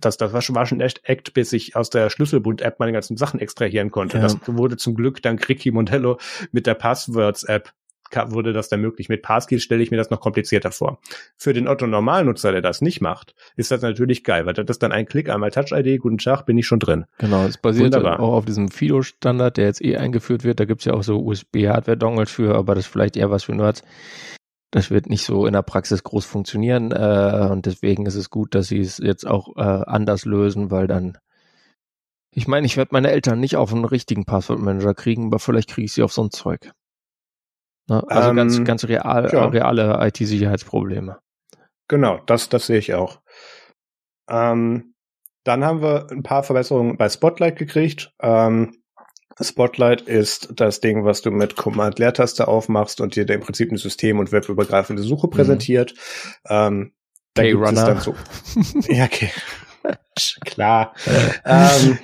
das, das war schon, war schon echt Act, bis ich aus der Schlüsselbund-App meine ganzen Sachen extrahieren konnte. Ja. Das wurde zum Glück dank Ricky Montello mit der Passwords-App wurde das dann möglich. Mit Passkeys stelle ich mir das noch komplizierter vor. Für den Otto-Normalnutzer, der das nicht macht, ist das natürlich geil, weil das ist dann ein Klick, einmal Touch-ID, guten Tag, bin ich schon drin. Genau, es basiert Wunderbar. auch auf diesem Fido-Standard, der jetzt eh eingeführt wird. Da gibt's ja auch so USB-Hardware-Dongles für, aber das ist vielleicht eher was für Nerds. Das wird nicht so in der Praxis groß funktionieren äh, und deswegen ist es gut, dass sie es jetzt auch äh, anders lösen, weil dann ich meine, ich werde meine Eltern nicht auf einen richtigen Passwortmanager kriegen, aber vielleicht kriege ich sie auf so ein Zeug. Ne? Also ähm, ganz, ganz real, ja. reale IT-Sicherheitsprobleme. Genau, das, das sehe ich auch. Ähm, dann haben wir ein paar Verbesserungen bei Spotlight gekriegt. Ähm, Spotlight ist das Ding, was du mit Command-Leertaste aufmachst und dir im Prinzip ein System- und webübergreifende Suche mhm. präsentiert. Ähm, da hey, gibt Runner. es dann so. *laughs* ja, okay. *laughs* Klar. ähm,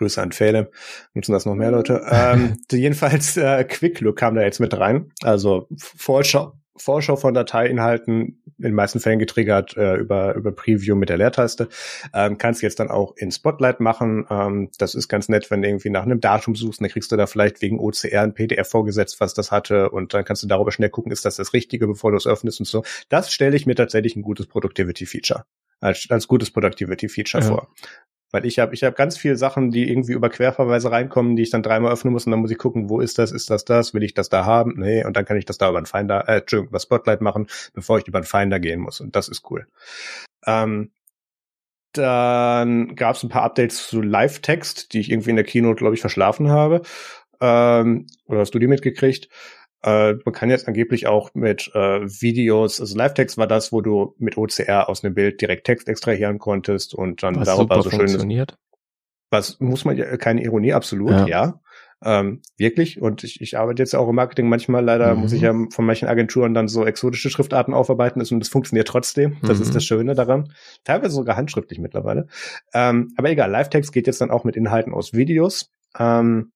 Grüße an Pfähle, nutzen das noch mehr Leute. Ähm, *laughs* jedenfalls äh, Quick Look kam da jetzt mit rein. Also Vorschau, Vorschau von Dateiinhalten, in den meisten Fällen getriggert äh, über, über Preview mit der Leertaste. Ähm, kannst jetzt dann auch in Spotlight machen. Ähm, das ist ganz nett, wenn du irgendwie nach einem Datum suchst, dann kriegst du da vielleicht wegen OCR ein PDF vorgesetzt, was das hatte und dann kannst du darüber schnell gucken, ist das das Richtige, bevor du es öffnest und so. Das stelle ich mir tatsächlich ein gutes Productivity-Feature als, als gutes Productivity-Feature ja. vor. Weil ich habe ich hab ganz viele Sachen, die irgendwie über Querverweise reinkommen, die ich dann dreimal öffnen muss und dann muss ich gucken, wo ist das, ist das das, will ich das da haben? Nee, und dann kann ich das da über den Finder, äh, Entschuldigung, über Spotlight machen, bevor ich über den Finder gehen muss. Und das ist cool. Ähm, dann gab es ein paar Updates zu Live-Text, die ich irgendwie in der Keynote, glaube ich, verschlafen habe. Ähm, oder hast du die mitgekriegt? Äh, man kann jetzt angeblich auch mit äh, Videos, also Live-Text war das, wo du mit OCR aus einem Bild direkt Text extrahieren konntest und dann was darüber so schön funktioniert. Was muss man ja, keine Ironie, absolut, ja. ja. Ähm, wirklich. Und ich, ich arbeite jetzt auch im Marketing manchmal. Leider mhm. muss ich ja von manchen Agenturen dann so exotische Schriftarten aufarbeiten und das funktioniert trotzdem. Das mhm. ist das Schöne daran. Teilweise sogar handschriftlich mittlerweile. Ähm, aber egal, Live-Text geht jetzt dann auch mit Inhalten aus Videos. Ähm,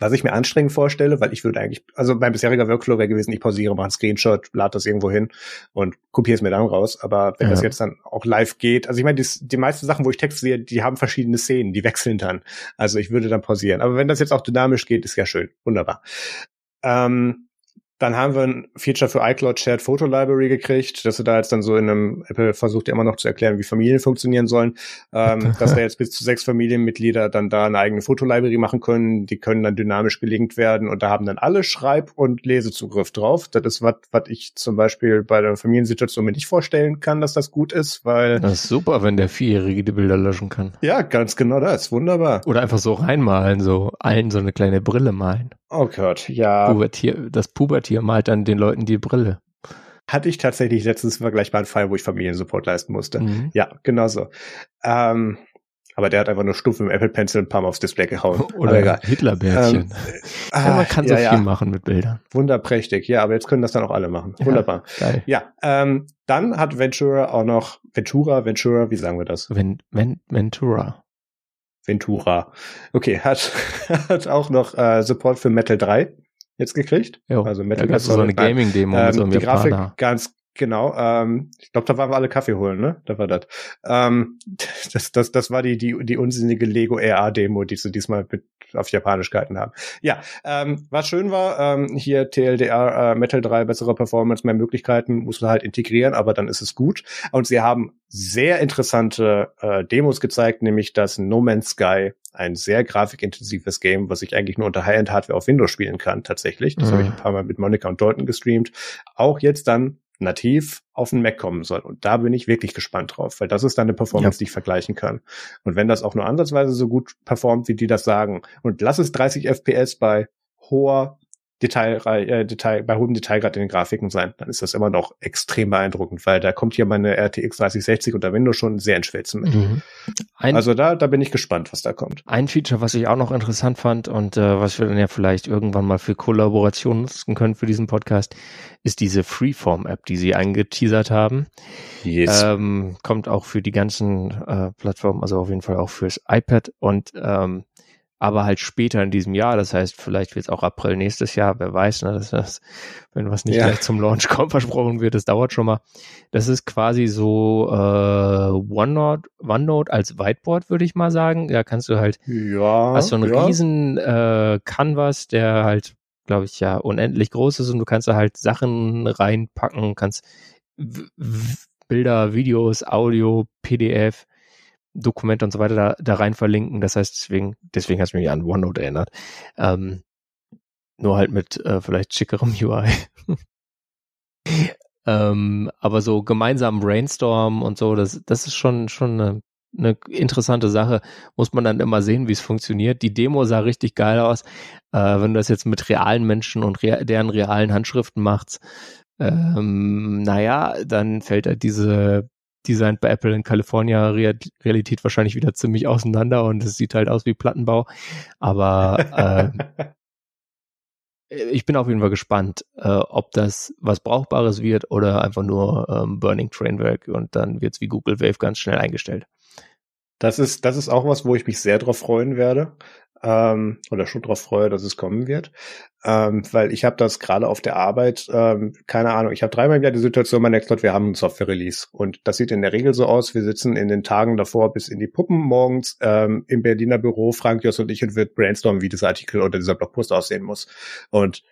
was ich mir anstrengend vorstelle, weil ich würde eigentlich, also mein bisheriger Workflow wäre gewesen, ich pausiere, mache einen Screenshot, lade das irgendwo hin und kopiere es mir dann raus. Aber wenn ja. das jetzt dann auch live geht, also ich meine, die, die meisten Sachen, wo ich Text sehe, die haben verschiedene Szenen, die *laughs* wechseln dann. Also ich würde dann pausieren. Aber wenn das jetzt auch dynamisch geht, ist ja schön. Wunderbar. Ähm, dann haben wir ein Feature für iCloud Shared Photo Library gekriegt, dass du da jetzt dann so in einem, Apple versucht ja immer noch zu erklären, wie Familien funktionieren sollen, ähm, *laughs* dass da jetzt bis zu sechs Familienmitglieder dann da eine eigene Fotolibrary machen können. Die können dann dynamisch gelinkt werden und da haben dann alle Schreib- und Lesezugriff drauf. Das ist was, was ich zum Beispiel bei der Familiensituation mir nicht vorstellen kann, dass das gut ist, weil. Das ist super, wenn der Vierjährige die Bilder löschen kann. Ja, ganz genau das. Wunderbar. Oder einfach so reinmalen, so allen so eine kleine Brille malen. Oh Gott, ja. Pubertier, das Pubertier malt dann den Leuten die Brille. Hatte ich tatsächlich letztens einen vergleichbaren Fall, wo ich Familiensupport leisten musste. Mhm. Ja, genau so. Ähm, aber der hat einfach nur stumpf mit dem Apple Pencil ein paar Mal aufs Display gehauen. *laughs* Oder Hitlerbärtchen. Ähm, *laughs* ja, man kann so ja, viel ja. machen mit Bildern. Wunderprächtig. Ja, aber jetzt können das dann auch alle machen. Wunderbar. Geil. Ja, ähm, dann hat Ventura auch noch Ventura, Ventura, wie sagen wir das? Ven, Ven, Ventura. Ventura. Okay, hat, *laughs* hat auch noch äh, Support für Metal 3 jetzt gekriegt. Jo, also Metal da gab so eine Gaming-Demo ähm, mit so einem Die Grafik ganz genau. Ähm, ich glaube, da waren wir alle Kaffee holen, ne? Da war das. Ähm, *laughs* das, das, das war die, die, die unsinnige Lego RA-Demo, die sie diesmal mit auf Japanisch gehalten haben. Ja, ähm, was schön war, ähm, hier TLDR äh, Metal 3, bessere Performance, mehr Möglichkeiten, muss man halt integrieren, aber dann ist es gut. Und sie haben sehr interessante äh, Demos gezeigt, nämlich das No Man's Sky, ein sehr grafikintensives Game, was ich eigentlich nur unter High-End-Hardware auf Windows spielen kann, tatsächlich. Das mhm. habe ich ein paar Mal mit Monica und Dalton gestreamt. Auch jetzt dann nativ auf den Mac kommen soll. Und da bin ich wirklich gespannt drauf, weil das ist dann eine Performance, ja. die ich vergleichen kann. Und wenn das auch nur ansatzweise so gut performt, wie die das sagen, und lass es 30 FPS bei hoher Detail, äh, Detail, bei hohem Detailgrad in den Grafiken sein, dann ist das immer noch extrem beeindruckend, weil da kommt hier meine RTX 3060 unter Windows schon sehr in Schwätzen mit. Mhm. Ein, also da, da bin ich gespannt, was da kommt. Ein Feature, was ich auch noch interessant fand und äh, was wir dann ja vielleicht irgendwann mal für Kollaboration nutzen können für diesen Podcast, ist diese Freeform-App, die sie angeteasert haben. Yes. Ähm, kommt auch für die ganzen äh, Plattformen, also auf jeden Fall auch fürs iPad und ähm, aber halt später in diesem Jahr. Das heißt, vielleicht wird es auch April nächstes Jahr, wer weiß, ne, dass das, wenn was nicht ja. gleich zum Launch kommt, versprochen wird, das dauert schon mal. Das ist quasi so äh, OneNote, OneNote als Whiteboard, würde ich mal sagen. Da kannst du halt, ja, hast so einen ja. riesen äh, Canvas, der halt, glaube ich, ja unendlich groß ist und du kannst da halt Sachen reinpacken, kannst Bilder, Videos, Audio, PDF, Dokumente und so weiter da, da rein verlinken. Das heißt, deswegen, deswegen hat es mich an OneNote erinnert. Ähm, nur halt mit äh, vielleicht schickerem *laughs* UI. ähm, aber so gemeinsam Brainstorm und so, das, das ist schon, schon eine, eine interessante Sache. Muss man dann immer sehen, wie es funktioniert. Die Demo sah richtig geil aus. Äh, wenn du das jetzt mit realen Menschen und rea deren realen Handschriften machst, ähm, naja, dann fällt halt diese Designt bei Apple in California Realität wahrscheinlich wieder ziemlich auseinander und es sieht halt aus wie Plattenbau. Aber äh, *laughs* ich bin auf jeden Fall gespannt, äh, ob das was Brauchbares wird oder einfach nur ähm, Burning Trainwork und dann wird es wie Google Wave ganz schnell eingestellt. Das ist, das ist auch was, wo ich mich sehr drauf freuen werde ähm, oder schon darauf freue, dass es kommen wird. Ähm, weil ich habe das gerade auf der Arbeit, ähm, keine Ahnung, ich habe dreimal im Jahr die Situation bei Nextcloud, wir haben ein Software-Release und das sieht in der Regel so aus, wir sitzen in den Tagen davor bis in die Puppen morgens ähm, im Berliner Büro, Frank, Jos und ich und wird brainstormen, wie dieser Artikel oder dieser Blogpost aussehen muss. Und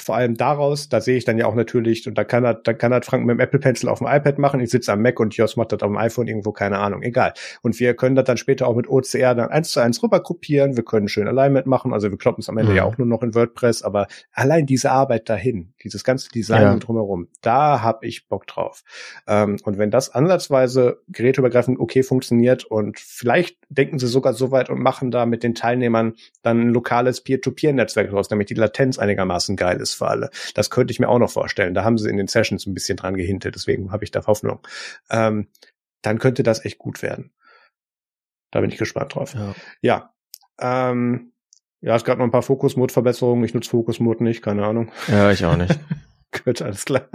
vor allem daraus, da sehe ich dann ja auch natürlich, und da kann er, da kann er Frank mit dem Apple Pencil auf dem iPad machen, ich sitze am Mac und Jos macht das auf dem iPhone irgendwo, keine Ahnung, egal. Und wir können das dann später auch mit OCR dann eins zu eins rüber kopieren, wir können schön Alignment machen, also wir kloppen es am Ende mhm. ja auch nur noch in WordPress, aber allein diese Arbeit dahin, dieses ganze Design ja. drumherum, da habe ich Bock drauf. Ähm, und wenn das ansatzweise geräteübergreifend okay funktioniert und vielleicht denken sie sogar so weit und machen da mit den Teilnehmern dann ein lokales Peer-to-Peer-Netzwerk draus, damit die Latenz einigermaßen geil ist für alle. Das könnte ich mir auch noch vorstellen. Da haben sie in den Sessions ein bisschen dran gehintet, deswegen habe ich da Hoffnung. Ähm, dann könnte das echt gut werden. Da bin ich gespannt drauf. Ja. ja. Ähm, ja, es gab noch ein paar Fokus-Mode-Verbesserungen. Ich nutze Fokus-Mode nicht, keine Ahnung. Ja, ich auch nicht. *laughs* Gut, alles klar.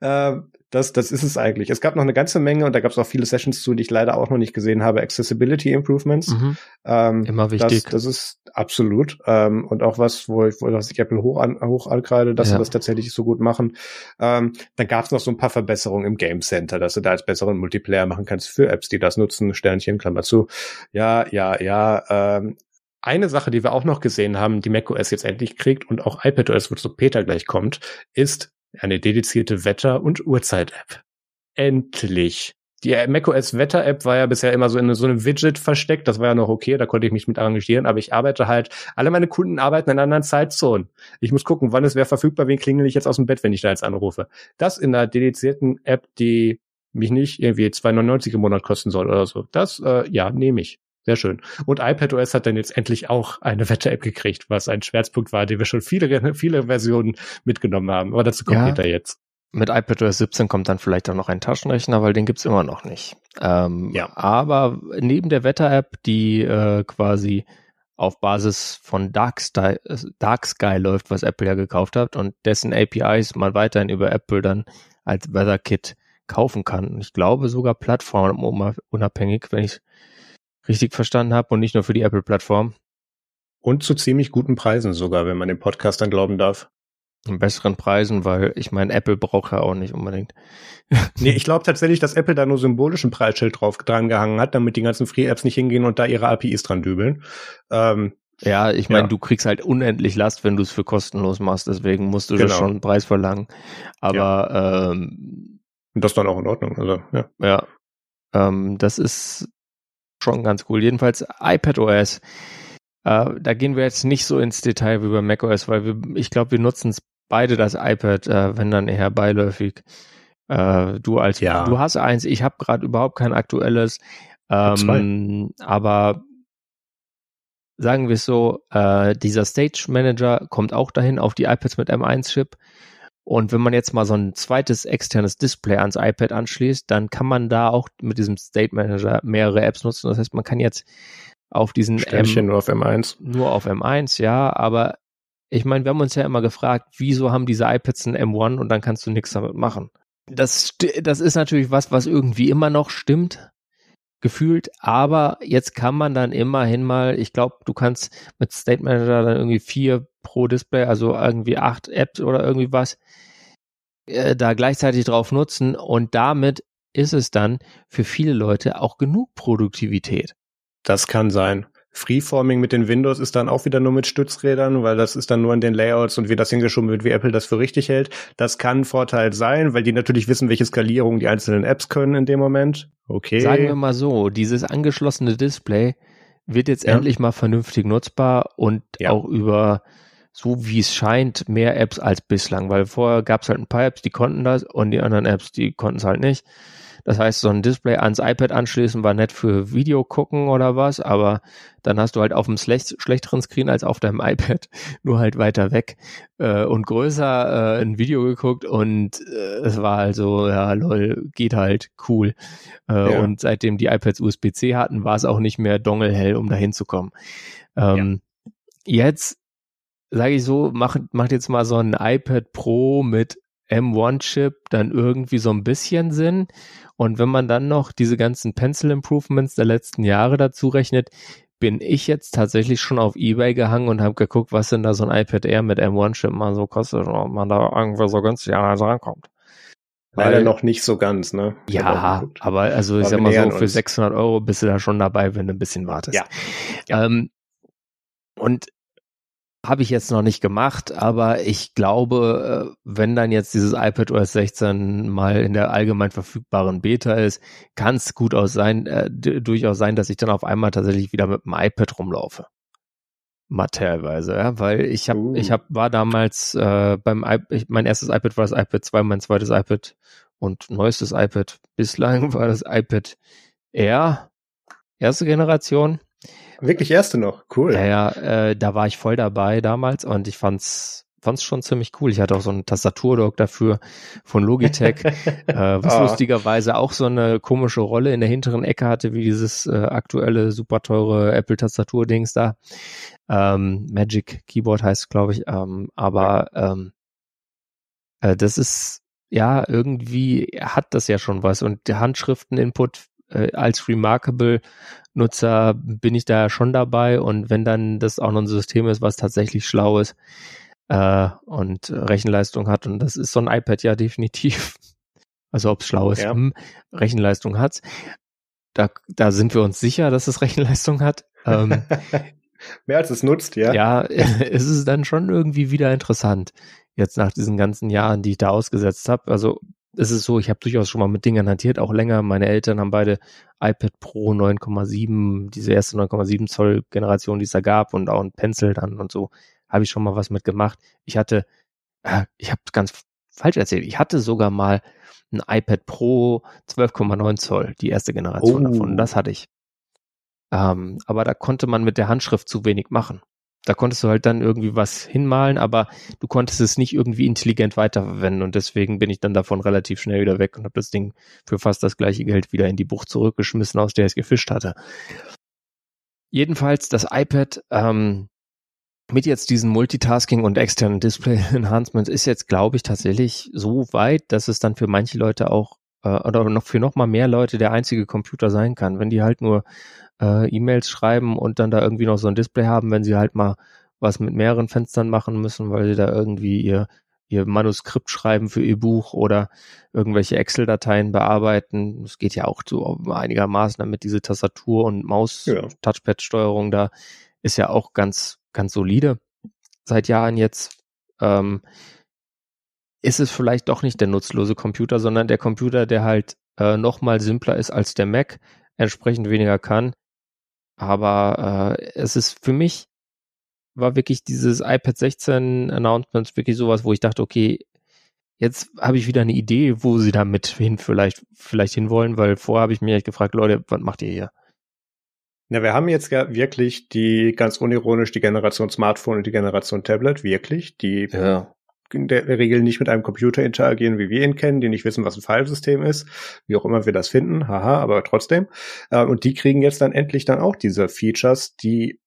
Ähm, das, das ist es eigentlich. Es gab noch eine ganze Menge und da gab es auch viele Sessions zu, die ich leider auch noch nicht gesehen habe. Accessibility Improvements. Mhm. Ähm, Immer wichtig. Das, das ist absolut. Ähm, und auch was, wo ich, wo ich Apple hoch, an, hoch ankreide, dass ja. sie das tatsächlich so gut machen. Ähm, dann gab es noch so ein paar Verbesserungen im Game Center, dass du da als besseren Multiplayer machen kannst für Apps, die das nutzen. Sternchen, Klammer zu. Ja, ja, ja. Ähm, eine Sache, die wir auch noch gesehen haben, die macOS jetzt endlich kriegt und auch iPadOS, wo zu Peter gleich kommt, ist eine dedizierte Wetter- und Uhrzeit-App. Endlich. Die macOS Wetter-App war ja bisher immer so in so einem Widget versteckt. Das war ja noch okay, da konnte ich mich mit arrangieren. Aber ich arbeite halt, alle meine Kunden arbeiten in anderen Zeitzonen. Ich muss gucken, wann es wäre verfügbar, wen klingel ich jetzt aus dem Bett, wenn ich da jetzt anrufe. Das in einer dedizierten App, die mich nicht irgendwie 2,99 im Monat kosten soll oder so. Das, äh, ja, nehme ich. Sehr schön. Und iPadOS hat dann jetzt endlich auch eine Wetter-App gekriegt, was ein Schmerzpunkt war, den wir schon viele, *laughs* viele Versionen mitgenommen haben. Aber dazu kommt ja, Peter jetzt. Mit iPadOS 17 kommt dann vielleicht auch noch ein Taschenrechner, weil den gibt's immer noch nicht. Ähm, ja. Aber neben der Wetter-App, die äh, quasi auf Basis von Dark, Sky, Dark Sky läuft, was Apple ja gekauft hat und dessen APIs man weiterhin über Apple dann als Weather Kit kaufen kann. Ich glaube sogar plattformunabhängig, wenn ich richtig verstanden habe und nicht nur für die Apple-Plattform. Und zu ziemlich guten Preisen sogar, wenn man dem Podcast dann glauben darf. In besseren Preisen, weil ich meine, Apple braucht ja auch nicht unbedingt. *laughs* nee, ich glaube tatsächlich, dass Apple da nur symbolischen Preisschild drauf dran gehangen hat, damit die ganzen Free-Apps nicht hingehen und da ihre APIs dran dübeln. Ähm, ja, ich meine, ja. du kriegst halt unendlich Last, wenn du es für kostenlos machst, deswegen musst du genau. schon einen Preis verlangen. Aber ja. ähm, und das dann auch in Ordnung, also ja. Ja. Ähm, das ist schon ganz cool. Jedenfalls iPadOS. Äh, da gehen wir jetzt nicht so ins Detail wie bei macOS, weil wir, ich glaube, wir nutzen beide das iPad, äh, wenn dann eher beiläufig. Äh, du als ja. du hast eins, ich habe gerade überhaupt kein aktuelles. Ähm, aber sagen wir es so, äh, dieser Stage Manager kommt auch dahin auf die iPads mit M1-Chip. Und wenn man jetzt mal so ein zweites externes Display ans iPad anschließt, dann kann man da auch mit diesem State Manager mehrere Apps nutzen. Das heißt, man kann jetzt auf diesen Ständchen M nur auf M1. Nur auf M1, ja, aber ich meine, wir haben uns ja immer gefragt, wieso haben diese iPads ein M1 und dann kannst du nichts damit machen. Das, das ist natürlich was, was irgendwie immer noch stimmt, gefühlt, aber jetzt kann man dann immerhin mal, ich glaube, du kannst mit State Manager dann irgendwie vier pro Display, also irgendwie acht Apps oder irgendwie was, äh, da gleichzeitig drauf nutzen und damit ist es dann für viele Leute auch genug Produktivität. Das kann sein. Freeforming mit den Windows ist dann auch wieder nur mit Stützrädern, weil das ist dann nur in den Layouts und wie das hingeschoben wird, wie Apple das für richtig hält. Das kann ein Vorteil sein, weil die natürlich wissen, welche Skalierung die einzelnen Apps können in dem Moment. Okay. Sagen wir mal so, dieses angeschlossene Display wird jetzt ja. endlich mal vernünftig nutzbar und ja. auch über so wie es scheint, mehr Apps als bislang, weil vorher gab es halt ein paar Apps, die konnten das und die anderen Apps, die konnten es halt nicht. Das heißt, so ein Display ans iPad anschließen war nett für Video gucken oder was, aber dann hast du halt auf einem schlecht, schlechteren Screen als auf deinem *laughs* iPad, nur halt weiter weg äh, und größer äh, ein Video geguckt und äh, es war also, ja, lol, geht halt cool. Äh, ja. Und seitdem die iPads USB-C hatten, war es auch nicht mehr dongelhell, um da hinzukommen. Ähm, ja. Jetzt sage ich so, macht, macht jetzt mal so ein iPad Pro mit M1-Chip dann irgendwie so ein bisschen Sinn. Und wenn man dann noch diese ganzen Pencil Improvements der letzten Jahre dazu rechnet, bin ich jetzt tatsächlich schon auf Ebay gehangen und habe geguckt, was denn da so ein iPad Air mit M1-Chip mal so kostet und ob man da irgendwo so günstig an also rankommt. Leider Weil, noch nicht so ganz, ne? Ja, aber also ich sag mal so, für uns. 600 Euro bist du da schon dabei, wenn du ein bisschen wartest. Ja. ja. Ähm, und habe ich jetzt noch nicht gemacht, aber ich glaube, äh, wenn dann jetzt dieses iPad OS 16 mal in der allgemein verfügbaren Beta ist, kann es gut aus sein, äh, durchaus sein, dass ich dann auf einmal tatsächlich wieder mit dem iPad rumlaufe. Mal teilweise, ja, weil ich habe, uh. ich habe, war damals äh, beim iPad, mein erstes iPad war das iPad 2, mein zweites iPad und neuestes iPad bislang *laughs* war das iPad Air, erste Generation. Wirklich erste noch, cool. Ja, ja, äh, da war ich voll dabei damals und ich fand's fand's schon ziemlich cool. Ich hatte auch so einen Tastaturdock dafür von Logitech, *laughs* äh, was oh. lustigerweise auch so eine komische Rolle in der hinteren Ecke hatte, wie dieses äh, aktuelle super teure Apple Tastaturdings da. Ähm, Magic Keyboard heißt, glaube ich. Ähm, aber ähm, äh, das ist ja irgendwie hat das ja schon was und der Handschriften-Input äh, als Remarkable Nutzer bin ich da schon dabei und wenn dann das auch noch ein System ist, was tatsächlich schlau ist äh, und Rechenleistung hat und das ist so ein iPad ja *laughs* definitiv. Also ob es schlau ist, ja. hm, Rechenleistung hat's. Da, da sind wir uns sicher, dass es Rechenleistung hat. Ähm, *laughs* Mehr als es nutzt, ja. Ja, *laughs* es ist dann schon irgendwie wieder interessant. Jetzt nach diesen ganzen Jahren, die ich da ausgesetzt habe. Also es ist so, ich habe durchaus schon mal mit Dingen hantiert, auch länger. Meine Eltern haben beide iPad Pro 9,7, diese erste 9,7 Zoll Generation, die es da gab und auch ein Pencil dann und so, habe ich schon mal was mitgemacht. Ich hatte, äh, ich habe ganz falsch erzählt, ich hatte sogar mal ein iPad Pro 12,9 Zoll, die erste Generation oh. davon. Das hatte ich. Ähm, aber da konnte man mit der Handschrift zu wenig machen. Da konntest du halt dann irgendwie was hinmalen, aber du konntest es nicht irgendwie intelligent weiterverwenden und deswegen bin ich dann davon relativ schnell wieder weg und habe das Ding für fast das gleiche Geld wieder in die Bucht zurückgeschmissen, aus der ich es gefischt hatte. Jedenfalls das iPad ähm, mit jetzt diesen Multitasking und externen Display *laughs* Enhancements ist jetzt, glaube ich, tatsächlich so weit, dass es dann für manche Leute auch äh, oder noch für noch mal mehr Leute der einzige Computer sein kann. Wenn die halt nur äh, E-Mails schreiben und dann da irgendwie noch so ein Display haben, wenn sie halt mal was mit mehreren Fenstern machen müssen, weil sie da irgendwie ihr ihr Manuskript schreiben für ihr Buch oder irgendwelche Excel-Dateien bearbeiten. Das geht ja auch so einigermaßen, damit diese Tastatur- und Maus-Touchpad-Steuerung da ist ja auch ganz, ganz solide seit Jahren jetzt. Ähm, ist es vielleicht doch nicht der nutzlose Computer, sondern der Computer, der halt äh, noch mal simpler ist als der Mac, entsprechend weniger kann, aber äh, es ist für mich war wirklich dieses iPad 16 Announcement wirklich sowas, wo ich dachte, okay, jetzt habe ich wieder eine Idee, wo sie damit hin vielleicht, vielleicht hinwollen, weil vorher habe ich mich gefragt, Leute, was macht ihr hier? Ja, wir haben jetzt ja wirklich die, ganz unironisch, die Generation Smartphone und die Generation Tablet, wirklich, die ja. In der Regel nicht mit einem Computer interagieren, wie wir ihn kennen, die nicht wissen, was ein Filesystem ist, wie auch immer wir das finden, haha, aber trotzdem. Äh, und die kriegen jetzt dann endlich dann auch diese Features, die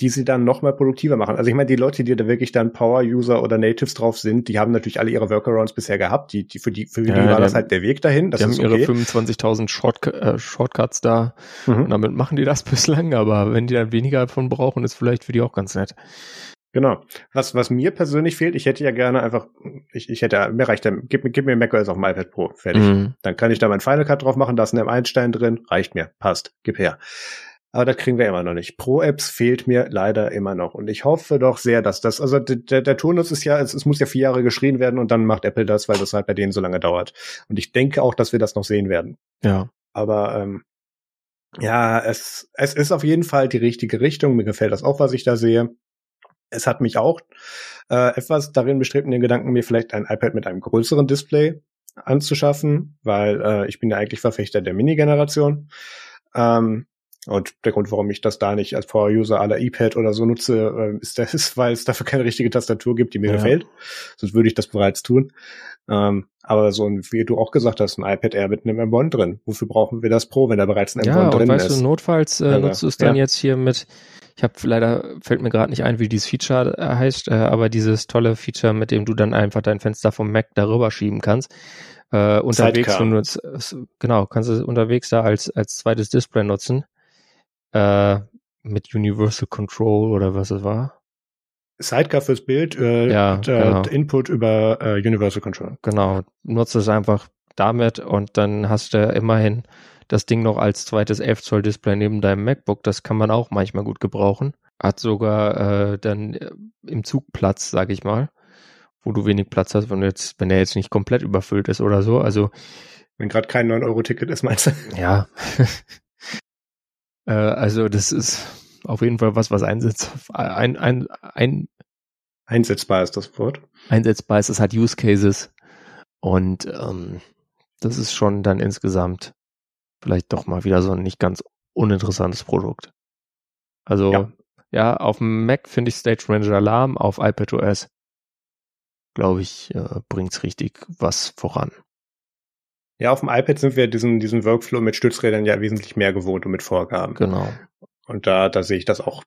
die sie dann noch mal produktiver machen. Also ich meine, die Leute, die da wirklich dann Power-User oder Natives drauf sind, die haben natürlich alle ihre Workarounds bisher gehabt. Die, die für die für ja, die war das halt der Weg dahin. Das die haben okay. ihre 25.000 Short, äh, Shortcuts da mhm. und damit machen die das *laughs* bislang. Aber wenn die dann weniger davon brauchen, ist vielleicht für die auch ganz nett. Genau. Was, was mir persönlich fehlt, ich hätte ja gerne einfach, ich, ich hätte, mir reicht der, gib, gib mir macOS auf dem iPad Pro, fertig. Mhm. Dann kann ich da mein Final Cut drauf machen, da ist ein M1-Stein drin, reicht mir, passt, gib her. Aber das kriegen wir immer noch nicht. Pro-Apps fehlt mir leider immer noch. Und ich hoffe doch sehr, dass das, also der, der Turnus ist ja, es, es muss ja vier Jahre geschrien werden und dann macht Apple das, weil das halt bei denen so lange dauert. Und ich denke auch, dass wir das noch sehen werden. Ja. Aber ähm, ja, es, es ist auf jeden Fall die richtige Richtung. Mir gefällt das auch, was ich da sehe. Es hat mich auch äh, etwas darin bestrebt, in den Gedanken, mir vielleicht ein iPad mit einem größeren Display anzuschaffen, weil äh, ich bin ja eigentlich Verfechter der Mini-Generation. Ähm, und der Grund, warum ich das da nicht als Power-User aller iPad oder so nutze, äh, ist, *laughs* das weil es dafür keine richtige Tastatur gibt, die mir ja. gefällt. Sonst würde ich das bereits tun. Ähm, aber so ein, wie du auch gesagt hast, ein iPad Air mit einem M1 drin. Wofür brauchen wir das Pro, wenn da bereits ein M1 ja, drin weißt ist? Du, notfalls äh, nutzt du es dann ja. jetzt hier mit, ich habe leider, fällt mir gerade nicht ein, wie dieses Feature äh, heißt, äh, aber dieses tolle Feature, mit dem du dann einfach dein Fenster vom Mac darüber schieben kannst. Äh, unterwegs, du, genau, kannst du unterwegs da als, als zweites Display nutzen äh, mit Universal Control oder was es war. Sidecar fürs Bild, äh, ja, und, äh, genau. Input über äh, Universal Control. Genau, nutze es einfach damit und dann hast du immerhin das Ding noch als zweites 11 Zoll Display neben deinem MacBook. Das kann man auch manchmal gut gebrauchen. Hat sogar äh, dann äh, im Zug Platz, sag ich mal, wo du wenig Platz hast, wenn jetzt, wenn er jetzt nicht komplett überfüllt ist oder so. Also wenn gerade kein 9-Euro-Ticket ist, meinst du? *laughs* Ja. *laughs* Äh, also das ist auf jeden Fall was, was einsetzt, ein, ein, ein, einsetzbar ist das Wort. Einsetzbar ist, es hat Use Cases und ähm, das ist schon dann insgesamt vielleicht doch mal wieder so ein nicht ganz uninteressantes Produkt. Also ja, ja auf dem Mac finde ich Stage Ranger Alarm, auf iPadOS glaube ich, äh, bringt's richtig was voran. Ja, auf dem iPad sind wir diesen, diesen Workflow mit Stützrädern ja wesentlich mehr gewohnt und mit Vorgaben. Genau. Und da, da sehe ich das auch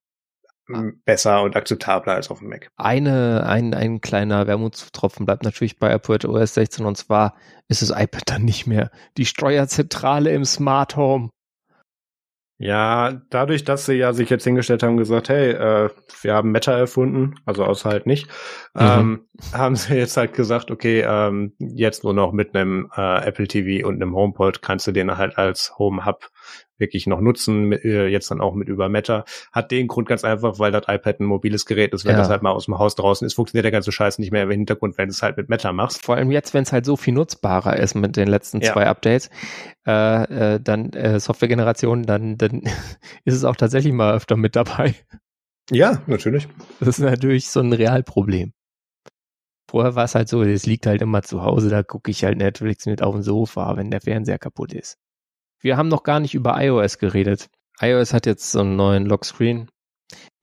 besser und akzeptabler als auf dem Mac. Eine, ein, ein kleiner Wermutstropfen bleibt natürlich bei OS 16 und zwar ist das iPad dann nicht mehr die Steuerzentrale im Smart Home. Ja, dadurch, dass sie ja sich jetzt hingestellt haben und gesagt, hey, äh, wir haben Meta erfunden, also außer halt nicht, mhm. ähm, haben sie jetzt halt gesagt, okay, ähm, jetzt nur noch mit einem äh, Apple TV und einem HomePod kannst du den halt als Home Hub wirklich noch nutzen, äh, jetzt dann auch mit über Meta. Hat den Grund ganz einfach, weil das iPad ein mobiles Gerät ist. Wenn ja. das halt mal aus dem Haus draußen ist, funktioniert der ganze Scheiß nicht mehr im Hintergrund, wenn du es halt mit Meta machst. Vor allem jetzt, wenn es halt so viel nutzbarer ist mit den letzten ja. zwei Updates, äh, äh, dann äh, Softwaregeneration, dann, dann *laughs* ist es auch tatsächlich mal öfter mit dabei. Ja, natürlich. Das ist natürlich so ein Realproblem. Vorher war es halt so, es liegt halt immer zu Hause, da gucke ich halt Netflix mit auf dem Sofa, wenn der Fernseher kaputt ist. Wir haben noch gar nicht über iOS geredet. iOS hat jetzt so einen neuen Lockscreen.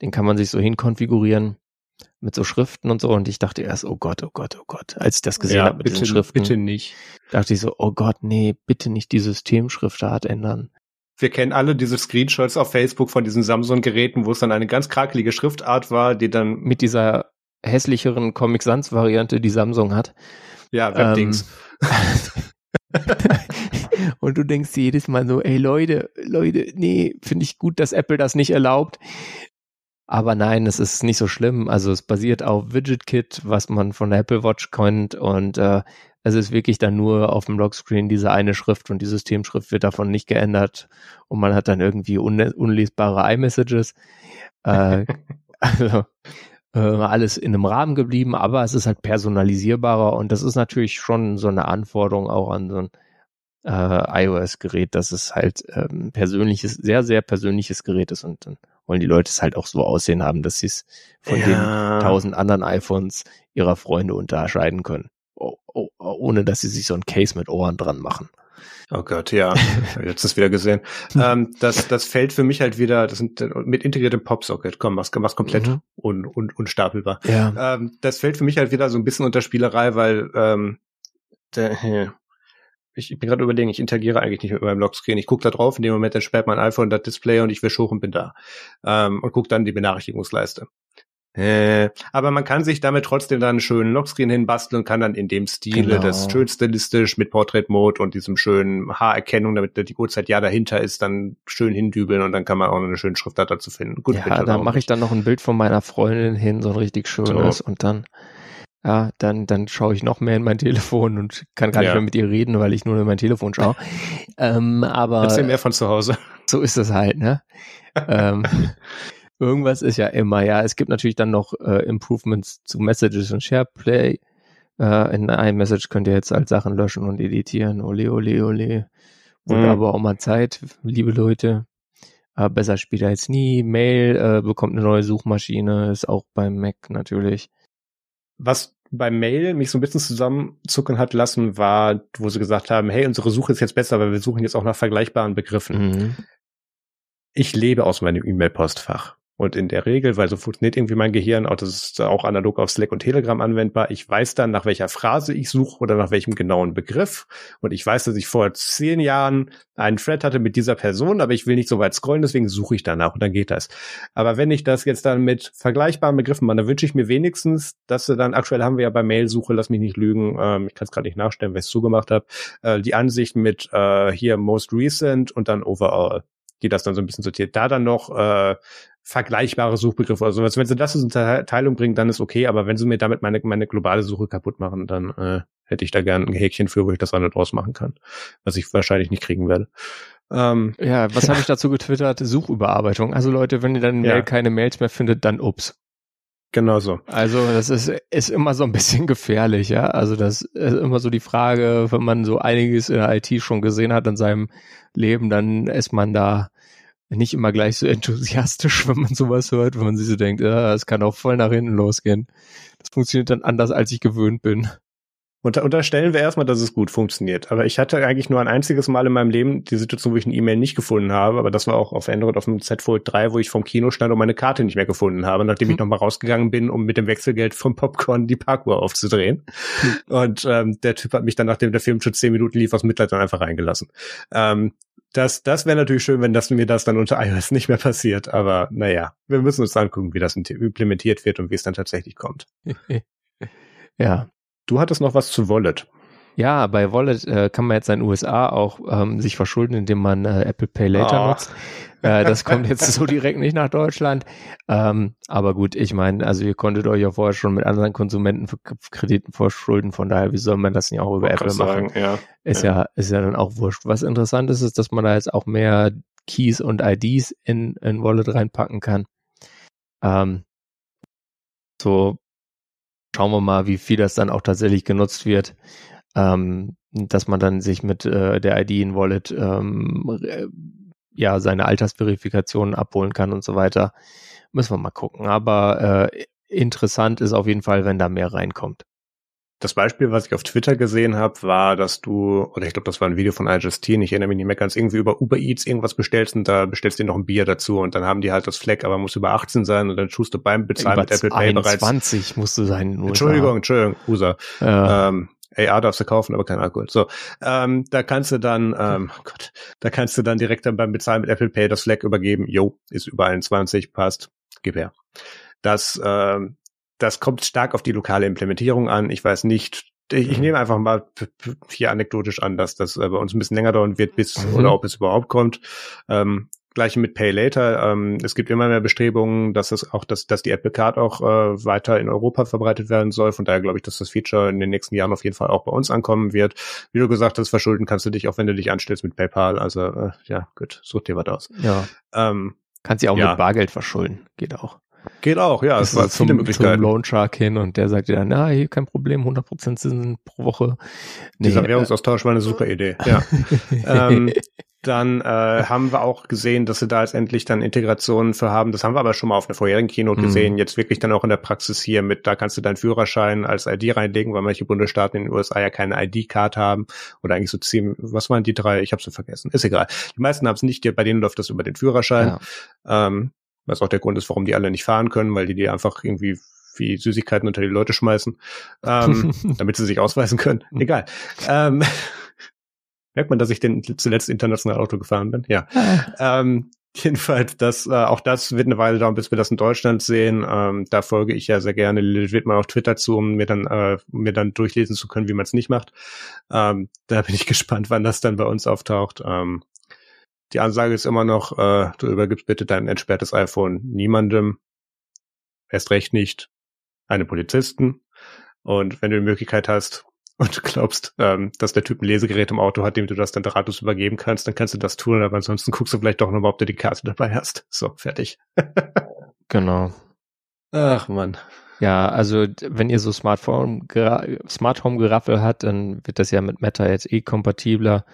Den kann man sich so hinkonfigurieren mit so Schriften und so. Und ich dachte erst, oh Gott, oh Gott, oh Gott. Als ich das gesehen ja, habe mit bitte, den Schriften. Bitte nicht. Dachte ich so, oh Gott, nee, bitte nicht die Systemschriftart ändern. Wir kennen alle diese Screenshots auf Facebook von diesen Samsung-Geräten, wo es dann eine ganz krakelige Schriftart war, die dann. Mit dieser hässlicheren Comic Sans-Variante, die Samsung hat. Ja, Webdings. Ähm, *laughs* *laughs* und du denkst jedes Mal so, ey Leute, Leute, nee, finde ich gut, dass Apple das nicht erlaubt. Aber nein, es ist nicht so schlimm. Also es basiert auf WidgetKit, was man von der Apple Watch kennt und äh, es ist wirklich dann nur auf dem Lockscreen diese eine Schrift und die Systemschrift wird davon nicht geändert und man hat dann irgendwie un unlesbare iMessages. Äh, *laughs* also äh, alles in einem Rahmen geblieben, aber es ist halt personalisierbarer und das ist natürlich schon so eine Anforderung auch an so ein äh, iOS-Gerät, dass es halt ähm, persönliches, sehr, sehr persönliches Gerät ist und dann wollen die Leute es halt auch so aussehen haben, dass sie es von ja. den tausend anderen iPhones ihrer Freunde unterscheiden können. oh, oh, ohne dass sie sich so ein Case mit Ohren dran machen. Oh Gott, ja, *laughs* jetzt ist wieder gesehen. ähm, das, das fällt für mich halt wieder, das sind mit integriertem Popsocket, komm, was, was komplett mhm. un, un, unstapelbar. Ja. Ähm, das fällt für mich halt wieder so ein bisschen unter Spielerei, weil ähm, der, ich, ich bin gerade überlegen, ich interagiere eigentlich nicht mit meinem Lockscreen. Ich gucke da drauf, in dem Moment entsperrt mein iPhone das Display und ich wisch hoch und bin da. Ähm, und gucke dann die Benachrichtigungsleiste. Äh, aber man kann sich damit trotzdem dann einen schönen Lockscreen hinbasteln und kann dann in dem Stile genau. das schön stilistisch mit Portrait Mode und diesem schönen Haarerkennung, damit die Uhrzeit ja dahinter ist, dann schön hindübeln und dann kann man auch eine schöne Schriftart dazu finden. Gut, ja, da mache ich dann noch ein Bild von meiner Freundin hin, so ein richtig schönes so. und dann ja, dann, dann schaue ich noch mehr in mein Telefon und kann gar ja. nicht mehr mit ihr reden, weil ich nur in mein Telefon schaue. *laughs* ähm, aber Erzähl mehr von zu Hause. So ist es halt, ne? ähm, *laughs* irgendwas ist ja immer, ja. Es gibt natürlich dann noch äh, Improvements zu Messages und SharePlay. Äh, in iMessage könnt ihr jetzt halt Sachen löschen und editieren. Ole, ole, ole. Und mhm. aber auch mal Zeit, liebe Leute. Äh, besser später als nie. Mail äh, bekommt eine neue Suchmaschine, ist auch beim Mac natürlich was beim Mail mich so ein bisschen zusammenzucken hat lassen, war, wo sie gesagt haben, hey, unsere Suche ist jetzt besser, weil wir suchen jetzt auch nach vergleichbaren Begriffen. Mhm. Ich lebe aus meinem E-Mail-Postfach. Und in der Regel, weil so funktioniert irgendwie mein Gehirn, auch das ist auch analog auf Slack und Telegram anwendbar, ich weiß dann, nach welcher Phrase ich suche oder nach welchem genauen Begriff. Und ich weiß, dass ich vor zehn Jahren einen Thread hatte mit dieser Person, aber ich will nicht so weit scrollen, deswegen suche ich danach und dann geht das. Aber wenn ich das jetzt dann mit vergleichbaren Begriffen mache, dann wünsche ich mir wenigstens, dass sie dann, aktuell haben wir ja bei Mailsuche, lass mich nicht lügen, ähm, ich kann es gerade nicht nachstellen, wer es zugemacht hat, äh, die Ansicht mit äh, hier Most Recent und dann Overall die das dann so ein bisschen sortiert. Da dann noch äh, vergleichbare Suchbegriffe oder sowas. Wenn sie das in Teilung bringen, dann ist okay, aber wenn sie mir damit meine, meine globale Suche kaputt machen, dann äh, hätte ich da gern ein Häkchen für, wo ich das andere draus machen kann. Was ich wahrscheinlich nicht kriegen werde. Ähm, ja, was habe ich *laughs* dazu getwittert? Suchüberarbeitung. Also Leute, wenn ihr dann ja. Keine Mails mehr findet, dann ups. Genau so. Also das ist, ist immer so ein bisschen *laughs* gefährlich, ja. Also das ist immer so die Frage, wenn man so einiges in der IT schon gesehen hat in seinem Leben, dann ist man da nicht immer gleich so *laughs* enthusiastisch, wenn man sowas hört, wenn man sich so denkt, ja, es kann auch voll nach hinten losgehen. Das funktioniert dann anders, als ich gewöhnt bin. Unter, unterstellen wir erstmal, dass es gut funktioniert. Aber ich hatte eigentlich nur ein einziges Mal in meinem Leben die Situation, wo ich eine E-Mail nicht gefunden habe. Aber das war auch auf Android auf dem Z Fold 3, wo ich vom Kino stand und meine Karte nicht mehr gefunden habe, nachdem hm. ich nochmal rausgegangen bin, um mit dem Wechselgeld vom Popcorn die Parkuhr aufzudrehen. Hm. Und ähm, der Typ hat mich dann, nachdem der Film schon zehn Minuten lief, aus Mitleid dann einfach reingelassen. Ähm, das, das wäre natürlich schön, wenn das mir das dann unter iOS nicht mehr passiert. Aber naja, wir müssen uns angucken, wie das implementiert wird und wie es dann tatsächlich kommt. *laughs* ja. Du hattest noch was zu Wallet. Ja, bei Wallet äh, kann man jetzt in den USA auch ähm, sich verschulden, indem man äh, Apple Pay Later oh. nutzt. Äh, das kommt jetzt so direkt nicht nach Deutschland. Ähm, aber gut, ich meine, also ihr konntet euch ja vorher schon mit anderen Konsumentenkrediten verschulden, von daher, wie soll man das nicht auch über Apple machen? Sagen, ja. Ist ja. ja, ist ja dann auch wurscht. Was interessant ist, ist, dass man da jetzt auch mehr Keys und IDs in, in Wallet reinpacken kann. Ähm, so schauen wir mal, wie viel das dann auch tatsächlich genutzt wird. Ähm, dass man dann sich mit äh, der ID in Wallet ähm, ja seine Altersverifikationen abholen kann und so weiter. Müssen wir mal gucken. Aber äh, interessant ist auf jeden Fall, wenn da mehr reinkommt. Das Beispiel, was ich auf Twitter gesehen habe, war, dass du, oder ich glaube, das war ein Video von iJustine, ich erinnere mich nicht mehr ganz, irgendwie über Uber Eats irgendwas bestellst und da bestellst du dir noch ein Bier dazu und dann haben die halt das Fleck, aber muss über 18 sein und dann tust du beim Bezahlen mit Apple Pay bereits. 20 musst du sein. Entschuldigung, Entschuldigung, USA. Ja. Ähm, AR darfst du kaufen, aber kein Alkohol. So, ähm, da kannst du dann, ähm, oh Gott, da kannst du dann direkt dann beim Bezahlen mit Apple Pay das Fleck übergeben. Jo, ist über 21, passt, gib her. Das ähm, das kommt stark auf die lokale Implementierung an. Ich weiß nicht, ich, ich nehme einfach mal hier anekdotisch an, dass das äh, bei uns ein bisschen länger dauern wird, bis mhm. oder ob es überhaupt kommt. Ähm, Gleiche mit Pay Later. Ähm, es gibt immer mehr Bestrebungen, dass es auch, dass, dass die Apple Card auch äh, weiter in Europa verbreitet werden soll. Von daher glaube ich, dass das Feature in den nächsten Jahren auf jeden Fall auch bei uns ankommen wird. Wie du gesagt hast, verschulden kannst du dich auch, wenn du dich anstellst mit PayPal. Also äh, ja, gut, such dir was aus. Ja. Ähm, kannst dich auch ja. mit Bargeld verschulden, geht auch. Geht auch, ja. Es war zum, zum Loan Shark hin und der sagt dir dann, na, hier kein Problem, 100% Zinsen pro Woche. Nee, Dieser Währungsaustausch war eine super Idee, ja. *laughs* ähm, dann äh, haben wir auch gesehen, dass sie da jetzt endlich dann Integrationen für haben. Das haben wir aber schon mal auf einer vorherigen Keynote mhm. gesehen. Jetzt wirklich dann auch in der Praxis hier mit, da kannst du deinen Führerschein als ID reinlegen, weil manche Bundesstaaten in den USA ja keine ID-Card haben oder eigentlich so ziemlich, was waren die drei? Ich habe sie vergessen. Ist egal. Die meisten haben es nicht, bei denen läuft das über den Führerschein. Ja. Ähm, was auch der Grund ist, warum die alle nicht fahren können, weil die die einfach irgendwie wie Süßigkeiten unter die Leute schmeißen, ähm, *laughs* damit sie sich ausweisen können. Egal. Ähm, *laughs* Merkt man, dass ich den zuletzt international Auto gefahren bin? Ja. ähm, jedenfalls, das, äh, auch das wird eine Weile dauern, bis wir das in Deutschland sehen. Ähm, da folge ich ja sehr gerne Lilith Wittmann auf Twitter zu, um mir dann, äh, mir dann durchlesen zu können, wie man es nicht macht. Ähm, da bin ich *laughs* gespannt, wann das dann bei uns auftaucht. Ähm, die Ansage ist immer noch, äh, du übergibst bitte dein entsperrtes iPhone niemandem. Erst recht nicht einem Polizisten. Und wenn du die Möglichkeit hast, und du glaubst, ähm, dass der Typ ein Lesegerät im Auto hat, dem du das dann drahtlos übergeben kannst, dann kannst du das tun, aber ansonsten guckst du vielleicht doch nochmal, ob du die Karte dabei hast. So, fertig. *laughs* genau. Ach man. Ja, also wenn ihr so Smartphone, Smart Home Geraffel hat, dann wird das ja mit Meta jetzt eh kompatibler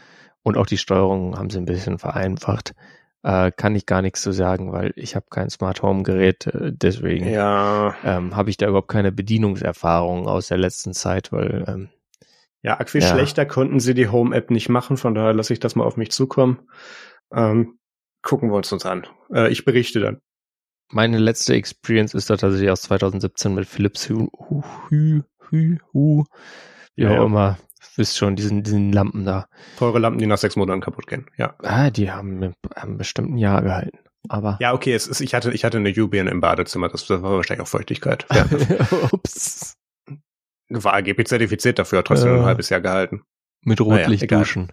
und auch die Steuerung haben sie ein bisschen vereinfacht. Äh, kann ich gar nichts zu sagen, weil ich habe kein Smart Home Gerät, äh, deswegen ja. ähm, habe ich da überhaupt keine Bedienungserfahrung aus der letzten Zeit, weil ähm, ja, arg viel ja. schlechter konnten sie die Home-App nicht machen, von daher lasse ich das mal auf mich zukommen. Ähm, gucken wir uns uns an. Äh, ich berichte dann. Meine letzte Experience ist da tatsächlich aus 2017 mit Philips Hue, Hue, Hue, Hue wie auch ja, immer. Wisst schon, diesen, diesen Lampen da. Teure Lampen, die nach sechs Monaten kaputt gehen, ja. Ah, die haben, haben bestimmt ein Jahr gehalten. Aber. Ja, okay, es ist, ich hatte, ich hatte eine Jubian im Badezimmer, das, das war wahrscheinlich auch Feuchtigkeit. Ja. *laughs* Ups war angeblich zertifiziert dafür, hat trotzdem äh, ein halbes Jahr gehalten. Mit Rotlicht naja, duschen.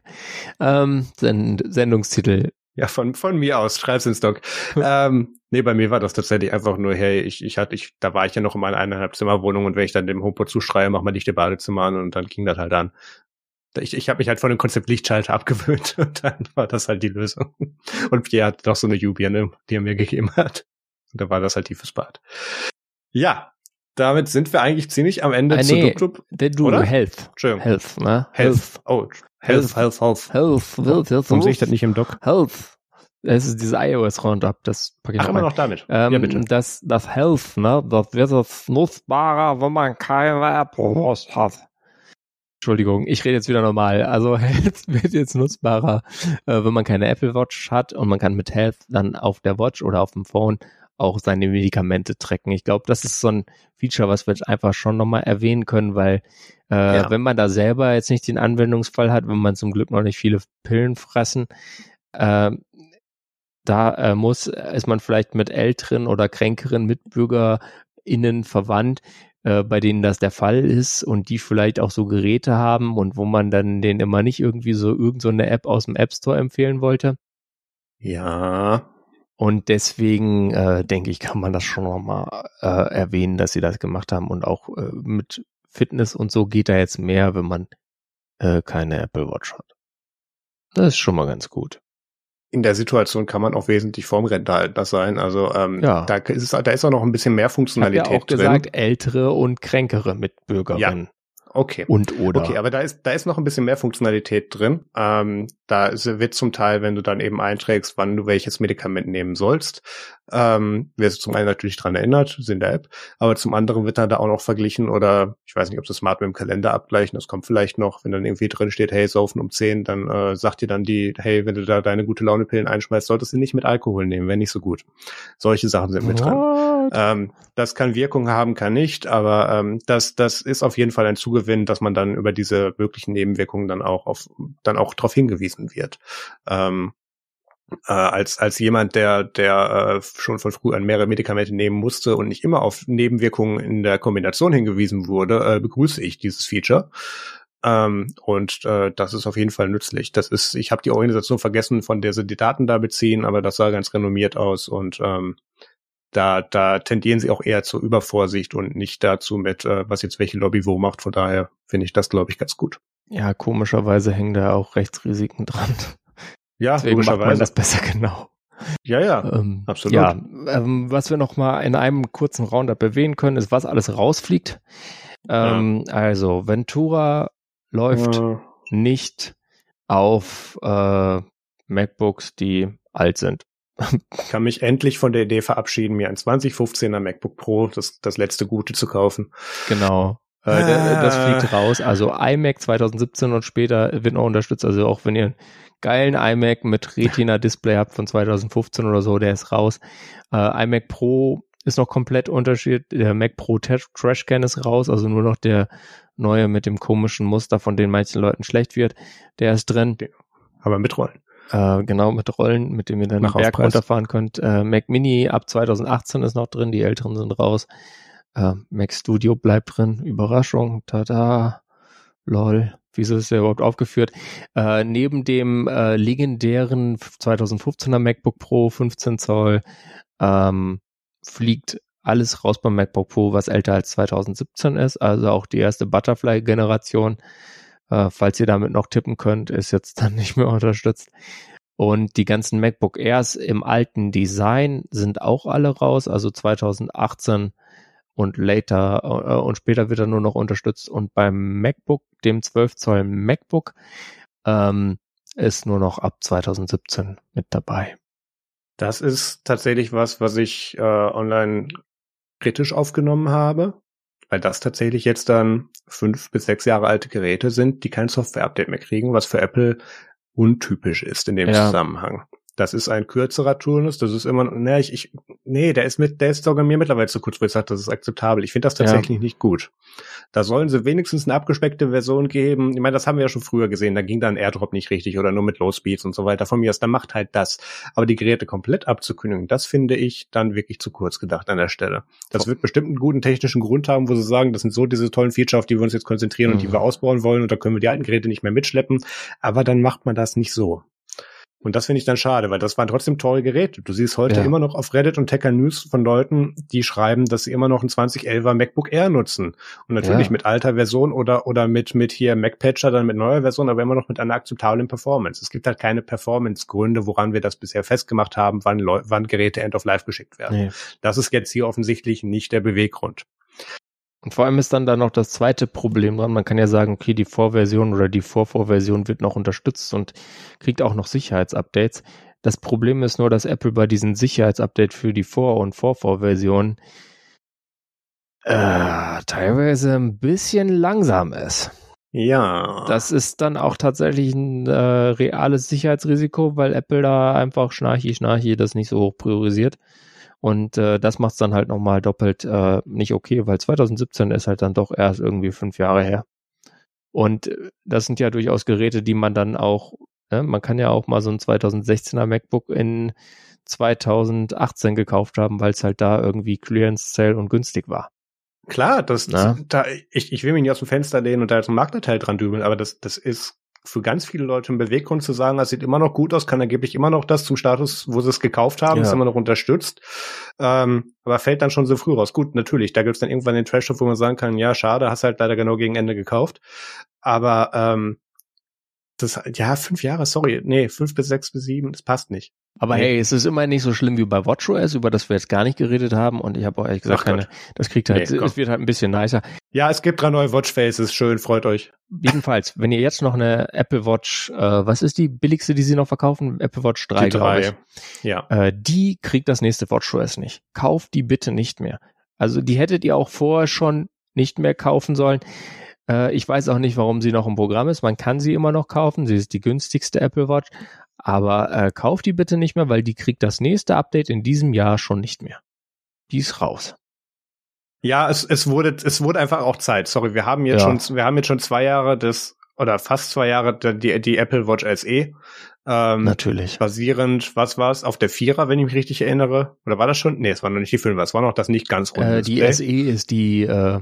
Ähm, Send Sendungstitel. Ja, von, von mir aus, schreib's ins Doc. ähm, nee, bei mir war das tatsächlich einfach nur, hey, ich, ich hatte, ich, da war ich ja noch in meiner eineinhalb Zimmerwohnung und wenn ich dann dem HomePod zuschreie, mach mal nicht die Badezimmer an und dann ging das halt an. Ich, ich habe mich halt von dem Konzept Lichtschalter *laughs* abgewöhnt und dann war das halt die Lösung. Und Pierre hat doch so eine Jubiane, die er mir gegeben hat. Und da war das halt tiefes Bad. Ja, damit sind wir eigentlich ziemlich am Ende äh, zu nee, Dup Du, oder? Health. Entschuldigung. Health, ne? Health. Oh, Health, Health, Health. Health. Health. Health. Warum sehe ich das nicht im Doc? Health. Es ist dieses iOS Roundup, das packe ich Ach, immer noch damit. Ähm, ja, bitte. Das, das Health, ne? Das wird es nutzbarer, wenn man keine Apple Watch hat. Entschuldigung, ich rede jetzt wieder normal. Also *laughs* Health wird jetzt nutzbarer, äh, wenn man keine Apple Watch hat und man kann mit Health dann auf der Watch oder auf dem Phone auch seine Medikamente tracken. Ich glaube, das ist so ein Feature, was wir jetzt einfach schon nochmal erwähnen können, weil äh, ja. wenn man da selber jetzt nicht den Anwendungsfall hat, wenn man zum Glück noch nicht viele Pillen fressen, äh, da äh, muss, ist man vielleicht mit älteren oder kränkeren MitbürgerInnen verwandt, äh, bei denen das der Fall ist und die vielleicht auch so Geräte haben und wo man dann denen immer nicht irgendwie so irgendeine so App aus dem App Store empfehlen wollte. Ja, und deswegen äh, denke ich, kann man das schon nochmal äh, erwähnen, dass sie das gemacht haben. Und auch äh, mit Fitness und so geht da jetzt mehr, wenn man äh, keine Apple Watch hat. Das ist schon mal ganz gut. In der Situation kann man auch wesentlich formrentalter sein. Also ähm, ja. da, ist, da ist auch noch ein bisschen mehr Funktionalität ich ja auch drin. gesagt, ältere und kränkere Mitbürgerinnen. Ja. Okay. Und oder. Okay, aber da ist, da ist noch ein bisschen mehr Funktionalität drin. Ähm, da ist, wird zum Teil, wenn du dann eben einträgst, wann du welches Medikament nehmen sollst, ähm, wirst du zum einen natürlich dran erinnert, sind der App, aber zum anderen wird dann da auch noch verglichen oder ich weiß nicht, ob das smart mit dem Kalender abgleichen, das kommt vielleicht noch, wenn dann irgendwie drin steht, hey, saufen um 10, dann äh, sagt dir dann die, hey, wenn du da deine gute Laune-Pillen einschmeißt, solltest du nicht mit Alkohol nehmen, wenn nicht so gut. Solche Sachen sind mit dran. Ähm, das kann Wirkung haben, kann nicht, aber ähm, das, das ist auf jeden Fall ein Zugewinn, dass man dann über diese möglichen Nebenwirkungen dann auch auf, dann auch darauf hingewiesen wird. Ähm, äh, als als jemand, der der äh, schon von früh an mehrere Medikamente nehmen musste und nicht immer auf Nebenwirkungen in der Kombination hingewiesen wurde, äh, begrüße ich dieses Feature. Ähm, und äh, das ist auf jeden Fall nützlich. Das ist, ich habe die Organisation vergessen, von der sie die Daten da beziehen, aber das sah ganz renommiert aus und ähm, da, da tendieren sie auch eher zur Übervorsicht und nicht dazu mit, äh, was jetzt welche Lobby wo macht. Von daher finde ich das, glaube ich, ganz gut. Ja, komischerweise hängen da auch Rechtsrisiken dran. Ja, Deswegen macht man das besser *laughs* genau. Ja, ja, ähm, absolut. Ja, ähm, was wir noch mal in einem kurzen Roundup erwähnen können, ist, was alles rausfliegt. Ähm, ja. Also, Ventura läuft ja. nicht auf äh, MacBooks, die alt sind. Ich kann mich endlich von der Idee verabschieden, mir ein 2015er MacBook Pro, das, das letzte Gute zu kaufen. Genau. Äh, das fliegt raus. Also iMac 2017 und später wird noch unterstützt. Also auch wenn ihr geilen iMac mit Retina-Display habt von 2015 oder so, der ist raus. Äh, iMac Pro ist noch komplett unterschiedlich. Der Mac Pro Trashcan ist raus, also nur noch der neue mit dem komischen Muster, von dem manchen Leuten schlecht wird. Der ist drin. Aber mit Rollen. Äh, genau, mit Rollen, mit dem ihr dann den Berg runterfahren könnt. Äh, Mac Mini ab 2018 ist noch drin, die älteren sind raus. Äh, Mac Studio bleibt drin. Überraschung, tada, lol. Wieso ist der überhaupt aufgeführt? Äh, neben dem äh, legendären 2015er MacBook Pro 15 Zoll ähm, fliegt alles raus beim MacBook Pro, was älter als 2017 ist. Also auch die erste Butterfly-Generation, äh, falls ihr damit noch tippen könnt, ist jetzt dann nicht mehr unterstützt. Und die ganzen MacBook Airs im alten Design sind auch alle raus. Also 2018 und later äh, und später wird er nur noch unterstützt. Und beim MacBook, dem 12 Zoll MacBook, ähm, ist nur noch ab 2017 mit dabei. Das ist tatsächlich was, was ich äh, online kritisch aufgenommen habe, weil das tatsächlich jetzt dann fünf bis sechs Jahre alte Geräte sind, die kein Software-Update mehr kriegen, was für Apple untypisch ist in dem ja. Zusammenhang. Das ist ein kürzerer Turnus, das ist immer, ne, ich, ich, nee, der ist mit, der ist sogar mir mittlerweile zu kurz, wo ich sage, das ist akzeptabel. Ich finde das tatsächlich ja. nicht gut. Da sollen sie wenigstens eine abgespeckte Version geben. Ich meine, das haben wir ja schon früher gesehen, da ging dann AirDrop nicht richtig oder nur mit Low Speeds und so weiter. Von mir aus, dann macht halt das. Aber die Geräte komplett abzukündigen, das finde ich dann wirklich zu kurz gedacht an der Stelle. Das wird bestimmt einen guten technischen Grund haben, wo sie sagen, das sind so diese tollen Feature, auf die wir uns jetzt konzentrieren mhm. und die mhm. wir ausbauen wollen und da können wir die alten Geräte nicht mehr mitschleppen. Aber dann macht man das nicht so. Und das finde ich dann schade, weil das waren trotzdem teure Geräte. Du siehst heute ja. immer noch auf Reddit und Tecker News von Leuten, die schreiben, dass sie immer noch ein 2011er MacBook Air nutzen. Und natürlich ja. mit alter Version oder, oder mit, mit hier Mac Patcher dann mit neuer Version, aber immer noch mit einer akzeptablen Performance. Es gibt halt keine Performance-Gründe, woran wir das bisher festgemacht haben, wann, Leu wann Geräte End of Life geschickt werden. Nee. Das ist jetzt hier offensichtlich nicht der Beweggrund. Und vor allem ist dann da noch das zweite Problem dran. Man kann ja sagen, okay, die Vorversion oder die Vorvorversion wird noch unterstützt und kriegt auch noch Sicherheitsupdates. Das Problem ist nur, dass Apple bei diesen Sicherheitsupdates für die Vor- und Vorvorversion äh, teilweise ein bisschen langsam ist. Ja. Das ist dann auch tatsächlich ein äh, reales Sicherheitsrisiko, weil Apple da einfach schnarchi, schnarchi das nicht so hoch priorisiert. Und äh, das macht es dann halt nochmal doppelt äh, nicht okay, weil 2017 ist halt dann doch erst irgendwie fünf Jahre her. Und äh, das sind ja durchaus Geräte, die man dann auch, äh, man kann ja auch mal so ein 2016er MacBook in 2018 gekauft haben, weil es halt da irgendwie Clearance Sale und günstig war. Klar, das, das da, ich, ich will mich nicht aus dem Fenster lehnen und da jetzt ein Marktanteil dran dübeln, aber das, das ist für ganz viele Leute ein Beweggrund zu sagen, das sieht immer noch gut aus, kann angeblich immer noch das zum Status, wo sie es gekauft haben, ja. ist immer noch unterstützt. Ähm, aber fällt dann schon so früh raus. Gut, natürlich, da gibt's dann irgendwann den Trash-Shop, wo man sagen kann, ja, schade, hast halt leider genau gegen Ende gekauft. Aber ähm, das, ja, fünf Jahre, sorry, nee, fünf bis sechs bis sieben, das passt nicht. Aber hey, es ist immer nicht so schlimm wie bei WatchOS, über das wir jetzt gar nicht geredet haben. Und ich habe auch ehrlich gesagt Ach keine, Gott. das kriegt halt, nee, es wird halt ein bisschen nicer. Ja, es gibt drei neue Watchfaces, schön, freut euch. Jedenfalls, wenn ihr jetzt noch eine Apple Watch, äh, was ist die billigste, die sie noch verkaufen? Apple Watch 3, glaube ich. Ja. Äh, die kriegt das nächste WatchOS nicht. Kauft die bitte nicht mehr. Also die hättet ihr auch vorher schon nicht mehr kaufen sollen. Äh, ich weiß auch nicht, warum sie noch im Programm ist. Man kann sie immer noch kaufen. Sie ist die günstigste Apple Watch. Aber äh, kauft die bitte nicht mehr, weil die kriegt das nächste Update in diesem Jahr schon nicht mehr. Die ist raus. Ja, es, es wurde, es wurde einfach auch Zeit. Sorry, wir haben jetzt ja. schon, wir haben jetzt schon zwei Jahre des, oder fast zwei Jahre die, die Apple Watch SE. Ähm, Natürlich. Basierend, was war es, auf der Vierer, wenn ich mich richtig erinnere? Oder war das schon? Nee, es war noch nicht die Fünfer, es war noch das nicht ganz runde äh, Die SE ist die, äh,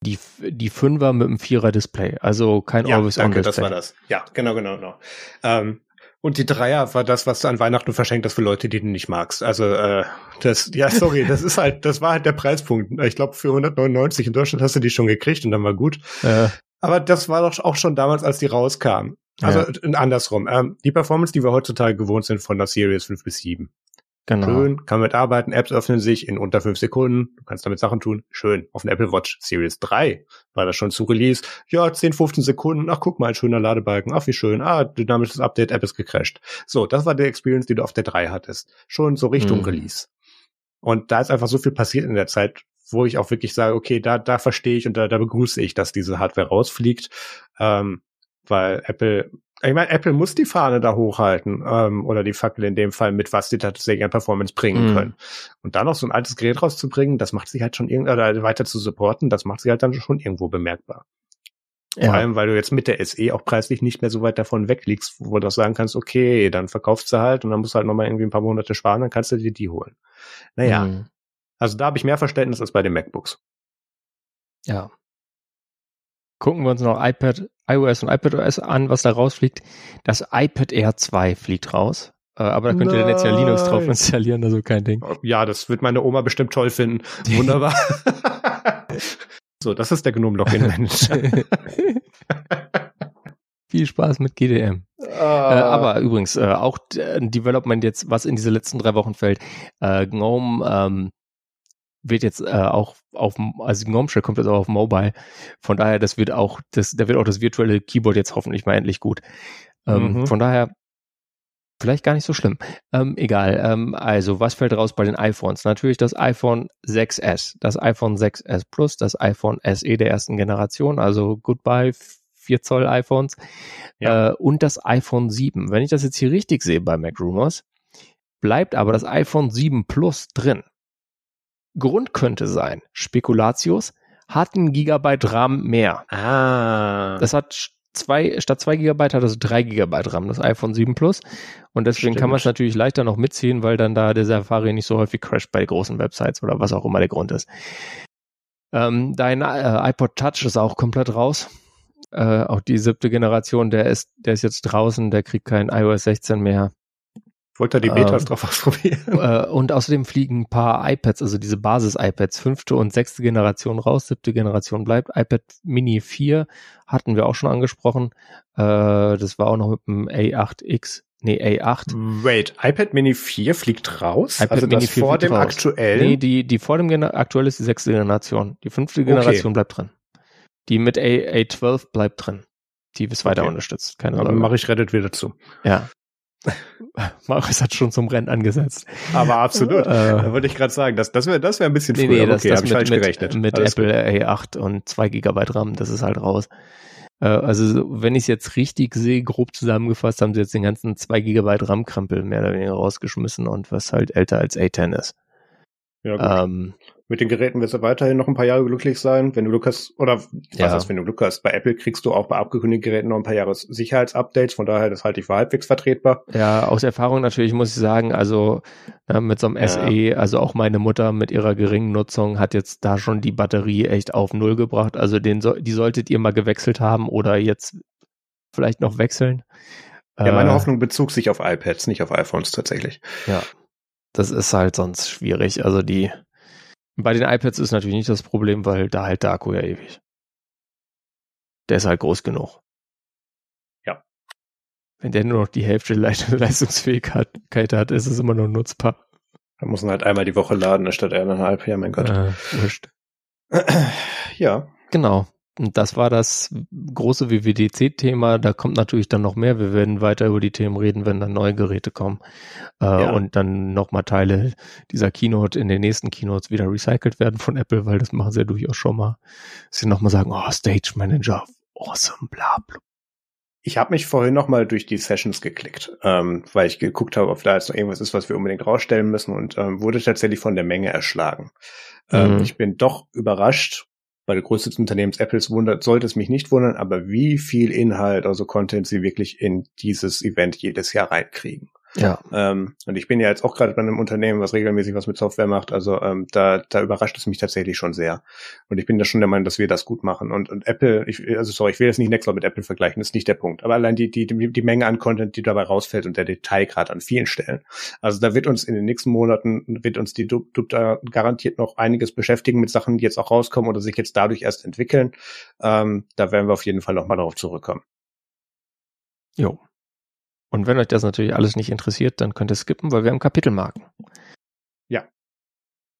die, die Fünfer mit dem Vierer-Display, also kein ja, Always-On-Display. das war das. Ja, genau, genau, genau. Ähm, und die Dreier war das, was du an Weihnachten verschenkt hast für Leute, die du nicht magst. Also äh, das, ja, sorry, das ist halt, das war halt der Preispunkt. Ich glaube, für 199 in Deutschland hast du die schon gekriegt und dann war gut. Äh. Aber das war doch auch schon damals, als die rauskamen. Also ja. andersrum. Ähm, die Performance, die wir heutzutage gewohnt sind von der Series 5 bis 7, Genau. Schön, kann mit arbeiten, Apps öffnen sich in unter fünf Sekunden, du kannst damit Sachen tun. Schön. Auf dem Apple Watch Series 3 war das schon zu Release. Ja, 10, 15 Sekunden, ach guck mal, ein schöner Ladebalken, ach wie schön, ah, dynamisches Update, App ist gecrashed. So, das war der Experience, die du auf der 3 hattest. Schon so Richtung mhm. Release. Und da ist einfach so viel passiert in der Zeit, wo ich auch wirklich sage, okay, da, da verstehe ich und da, da begrüße ich, dass diese Hardware rausfliegt. Ähm, weil Apple ich meine, Apple muss die Fahne da hochhalten ähm, oder die Fackel in dem Fall mit was die tatsächlich an Performance bringen mhm. können. Und dann noch so ein altes Gerät rauszubringen, das macht sich halt schon irgendwie, oder weiter zu supporten, das macht sich halt dann schon irgendwo bemerkbar. Ja. Vor allem, weil du jetzt mit der SE auch preislich nicht mehr so weit davon wegliegst, wo du auch sagen kannst, okay, dann verkaufst du halt und dann musst du halt nochmal irgendwie ein paar Monate sparen, dann kannst du dir die holen. Naja, mhm. also da habe ich mehr Verständnis als bei den MacBooks. Ja. Gucken wir uns noch iPad iOS und iPadOS an, was da rausfliegt. Das iPad Air 2 fliegt raus. Äh, aber da könnt ihr dann jetzt ja Linux drauf installieren, also kein Ding. Ja, das wird meine Oma bestimmt toll finden. *laughs* Wunderbar. so, das ist der Gnome Login Manager. Viel Spaß mit GDM. Uh. Ah. Äh, aber übrigens, äh, auch ein Development jetzt, was in diese letzten drei Wochen fällt. Äh, GNOME ähm, wird jetzt äh, auch auf, also GNOME Shell kommt jetzt auch auf Mobile. Von daher, das wird auch, das, da wird auch das virtuelle Keyboard jetzt hoffentlich mal endlich gut. Ähm, mhm. Von daher, vielleicht gar nicht so schlimm. Ähm, egal. Ähm, also, was fällt raus bei den iPhones? Natürlich das iPhone 6S, das iPhone 6S Plus, das iPhone SE der ersten Generation, also Goodbye 4 Zoll iPhones ja. äh, und das iPhone 7. Wenn ich das jetzt hier richtig sehe bei Mac Rumors, bleibt aber das iPhone 7 Plus drin. Grund könnte sein, Spekulatius hat ein Gigabyte RAM mehr. Ah. Das hat zwei, statt zwei Gigabyte hat es drei Gigabyte RAM, das iPhone 7 Plus. Und deswegen Stimmt. kann man es natürlich leichter noch mitziehen, weil dann da der Safari nicht so häufig crasht bei großen Websites oder was auch immer der Grund ist. Ähm, dein äh, iPod Touch ist auch komplett raus. Äh, auch die siebte Generation, der ist, der ist jetzt draußen, der kriegt kein iOS 16 mehr. Wollte die Betas ähm, drauf *laughs* ausprobieren. Äh, und außerdem fliegen ein paar iPads, also diese Basis-iPads, fünfte und sechste Generation raus, siebte Generation bleibt. iPad Mini 4 hatten wir auch schon angesprochen. Äh, das war auch noch mit dem A8X. Nee, A8. Wait, iPad Mini 4 fliegt raus? iPad also Mini 4 vor dem raus. aktuellen? Nee, die, die vor dem Gener aktuell ist die sechste Generation. Die fünfte Generation okay. bleibt drin. Die mit A, A12 bleibt drin. Die ist weiter okay. unterstützt. Keine Ahnung. Dann mache ich Reddit wieder zu. Ja. *laughs* Marius hat schon zum Rennen angesetzt. Aber absolut. Äh, da wollte ich gerade sagen, das, das wäre das wär ein bisschen früher. Nee, nee, das, okay, das mit, falsch mit, gerechnet. Mit Alles Apple gut. A8 und 2 GB RAM, das ist halt raus. Äh, also wenn ich es jetzt richtig sehe, grob zusammengefasst, haben sie jetzt den ganzen 2 GB RAM-Krempel mehr oder weniger rausgeschmissen und was halt älter als A10 ist. Ja, gut. Ähm, mit den Geräten wirst du weiterhin noch ein paar Jahre glücklich sein. Wenn du Glück hast, oder was ja. heißt, wenn du Glück hast, bei Apple kriegst du auch bei abgekündigten Geräten noch ein paar Jahre Sicherheitsupdates, von daher, das halte ich für halbwegs vertretbar. Ja, aus Erfahrung natürlich muss ich sagen, also ja, mit so einem ja. SE, also auch meine Mutter mit ihrer geringen Nutzung hat jetzt da schon die Batterie echt auf Null gebracht. Also den so, die solltet ihr mal gewechselt haben oder jetzt vielleicht noch wechseln. Ja, meine äh, Hoffnung bezog sich auf iPads, nicht auf iPhones tatsächlich. Ja. Das ist halt sonst schwierig. Also die bei den iPads ist natürlich nicht das Problem, weil da halt der Akku ja ewig. Der ist halt groß genug. Ja. Wenn der nur noch die Hälfte *laughs* der Leistungsfähigkeit hat, ist es immer noch nutzbar. Da muss man halt einmal die Woche laden, statt eineinhalb. Ja, mein Gott. Äh, ja. Genau. Und das war das große WWDC-Thema. Da kommt natürlich dann noch mehr. Wir werden weiter über die Themen reden, wenn dann neue Geräte kommen. Äh, ja. Und dann nochmal Teile dieser Keynote in den nächsten Keynotes wieder recycelt werden von Apple, weil das machen sie ja durchaus schon mal. Sie nochmal sagen, oh, Stage Manager, awesome, bla, bla. Ich habe mich vorhin nochmal durch die Sessions geklickt, ähm, weil ich geguckt habe, ob da jetzt noch irgendwas ist, was wir unbedingt rausstellen müssen und ähm, wurde tatsächlich von der Menge erschlagen. Ähm, mhm. ich bin doch überrascht, bei der Größe des Unternehmens Apples wundert, sollte es mich nicht wundern, aber wie viel Inhalt, also Content sie wirklich in dieses Event jedes Jahr reinkriegen. Ja. Ähm, und ich bin ja jetzt auch gerade bei einem Unternehmen, was regelmäßig was mit Software macht. Also ähm, da, da überrascht es mich tatsächlich schon sehr. Und ich bin da schon der Meinung, dass wir das gut machen. Und, und Apple, ich, also sorry, ich will jetzt nicht Nextcloud mit Apple vergleichen, das ist nicht der Punkt. Aber allein die, die, die, die Menge an Content, die dabei rausfällt und der Detailgrad an vielen Stellen. Also da wird uns in den nächsten Monaten, wird uns die Dub, Dub da garantiert noch einiges beschäftigen mit Sachen, die jetzt auch rauskommen oder sich jetzt dadurch erst entwickeln. Ähm, da werden wir auf jeden Fall nochmal darauf zurückkommen. Jo, Und wenn euch das natürlich alles nicht interessiert, dann könnt ihr skippen, weil wir haben Kapitelmarken. Ja.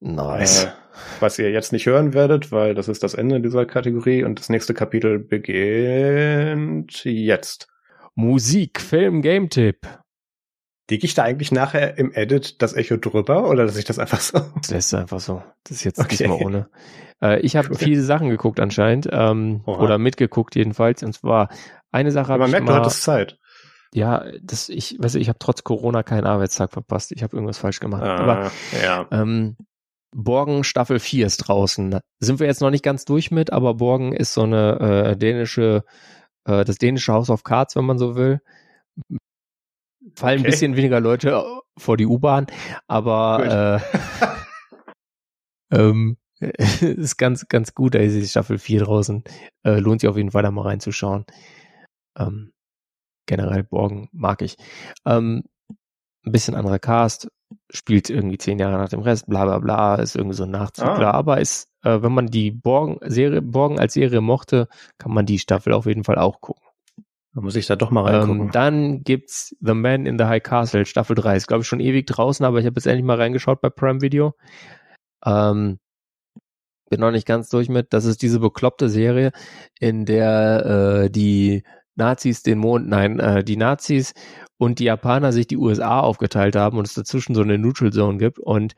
Nice. Äh, was ihr jetzt nicht hören werdet, weil das ist das Ende dieser Kategorie und das nächste Kapitel beginnt jetzt. Musik, Film, Game-Tipp. Liege ich da eigentlich nachher im Edit das Echo drüber oder lasse ich das einfach so? Das lässt einfach so. Das ist jetzt okay. diesmal ohne. Äh, ich habe cool. viele Sachen geguckt anscheinend ähm, oder mitgeguckt jedenfalls. Und zwar eine Sache habe ich merkt, mal, du hattest Zeit. Ja, das ich weiß ich habe trotz Corona keinen Arbeitstag verpasst. Ich habe irgendwas falsch gemacht. Ah, Aber ja. ähm, Borgen Staffel 4 ist draußen. Sind wir jetzt noch nicht ganz durch mit, aber Borgen ist so eine äh, dänische, äh, das dänische House of Cards, wenn man so will. Fallen okay. ein bisschen weniger Leute vor die U-Bahn, aber äh, *laughs* ähm, *laughs* ist ganz, ganz gut, da ist die Staffel 4 draußen. Äh, lohnt sich auf jeden Fall da mal reinzuschauen. Ähm, generell Borgen mag ich. Ähm, ein bisschen anderer Cast, spielt irgendwie zehn Jahre nach dem Rest, bla bla bla, ist irgendwie so ein Nachzügler, ah. aber ist, äh, wenn man die Borgen-Serie, Borgen als Serie mochte, kann man die Staffel auf jeden Fall auch gucken. Da muss ich da doch mal reingucken. Ähm, dann gibt's The Man in the High Castle, Staffel 3. Ist, glaube ich, schon ewig draußen, aber ich habe jetzt endlich mal reingeschaut bei Prime Video. Ähm, bin noch nicht ganz durch mit. Das ist diese bekloppte Serie, in der äh, die Nazis den Mond, nein, äh, die Nazis und die Japaner sich die USA aufgeteilt haben und es dazwischen so eine Neutral Zone gibt und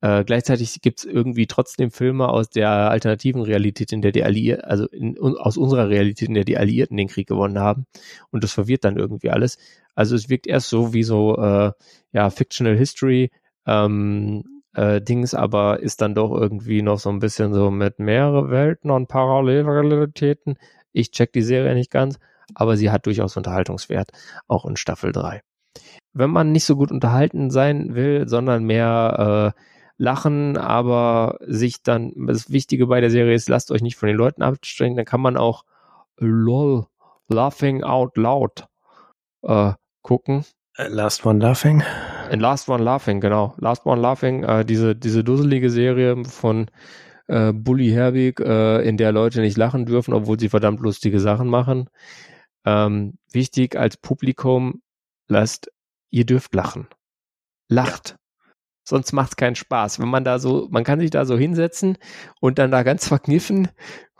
äh, gleichzeitig gibt es irgendwie trotzdem Filme aus der alternativen Realität, in der die Alliierten, also in, aus unserer Realität, in der die Alliierten den Krieg gewonnen haben und das verwirrt dann irgendwie alles. Also es wirkt erst so wie so äh, ja Fictional History ähm, äh, Dings, aber ist dann doch irgendwie noch so ein bisschen so mit mehrere Welten und Parallelrealitäten. Ich check die Serie nicht ganz aber sie hat durchaus Unterhaltungswert, auch in Staffel 3. Wenn man nicht so gut unterhalten sein will, sondern mehr äh, lachen, aber sich dann, das Wichtige bei der Serie ist, lasst euch nicht von den Leuten abstrengen, dann kann man auch LOL, Laughing Out Loud äh, gucken. Äh, Last One Laughing? In Last One Laughing, genau. Last One Laughing, äh, diese, diese dusselige Serie von äh, Bully Herbig, äh, in der Leute nicht lachen dürfen, obwohl sie verdammt lustige Sachen machen. Ähm, wichtig als Publikum, lasst, ihr dürft lachen. Lacht. Ja. Sonst macht's keinen Spaß. Wenn man da so, man kann sich da so hinsetzen und dann da ganz verkniffen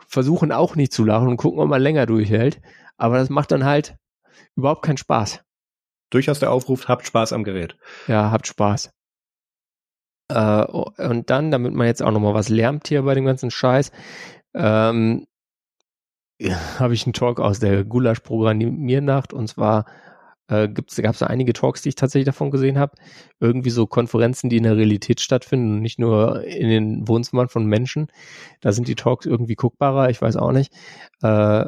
versuchen auch nicht zu lachen und gucken, ob man länger durchhält. Aber das macht dann halt überhaupt keinen Spaß. Durchaus der Aufruf, habt Spaß am Gerät. Ja, habt Spaß. Äh, und dann, damit man jetzt auch nochmal was lernt hier bei dem ganzen Scheiß, ähm, *laughs* habe ich einen Talk aus der Gulasch-Programmiernacht und zwar äh, gab es einige Talks, die ich tatsächlich davon gesehen habe. Irgendwie so Konferenzen, die in der Realität stattfinden und nicht nur in den Wohnzimmern von Menschen. Da sind die Talks irgendwie guckbarer, ich weiß auch nicht. Äh,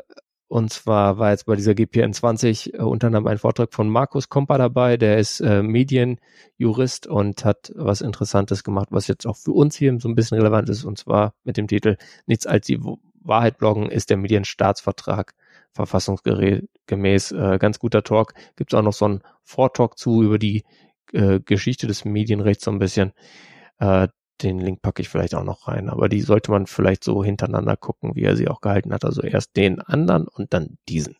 und zwar war jetzt bei dieser GPN 20 äh, unter anderem ein Vortrag von Markus Kompa dabei, der ist äh, Medienjurist und hat was Interessantes gemacht, was jetzt auch für uns hier so ein bisschen relevant ist, und zwar mit dem Titel Nichts als die Wahrheit bloggen ist der Medienstaatsvertrag verfassungsgemäß äh, ganz guter Talk. Gibt es auch noch so einen Vortalk zu über die äh, Geschichte des Medienrechts so ein bisschen. Äh, den Link packe ich vielleicht auch noch rein, aber die sollte man vielleicht so hintereinander gucken, wie er sie auch gehalten hat. Also erst den anderen und dann diesen.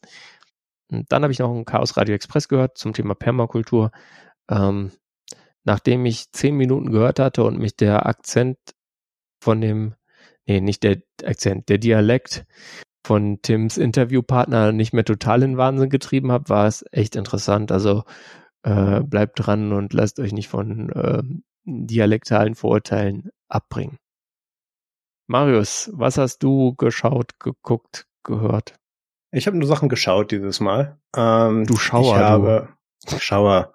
Und dann habe ich noch einen Chaos Radio Express gehört zum Thema Permakultur. Ähm, nachdem ich zehn Minuten gehört hatte und mich der Akzent von dem nee, nicht der Akzent, der Dialekt von Tims Interviewpartner nicht mehr total in Wahnsinn getrieben hat, war es echt interessant. Also äh, bleibt dran und lasst euch nicht von äh, dialektalen Vorurteilen abbringen. Marius, was hast du geschaut, geguckt, gehört? Ich habe nur Sachen geschaut dieses Mal. Ähm, du Schauer. Ich habe du. Schauer.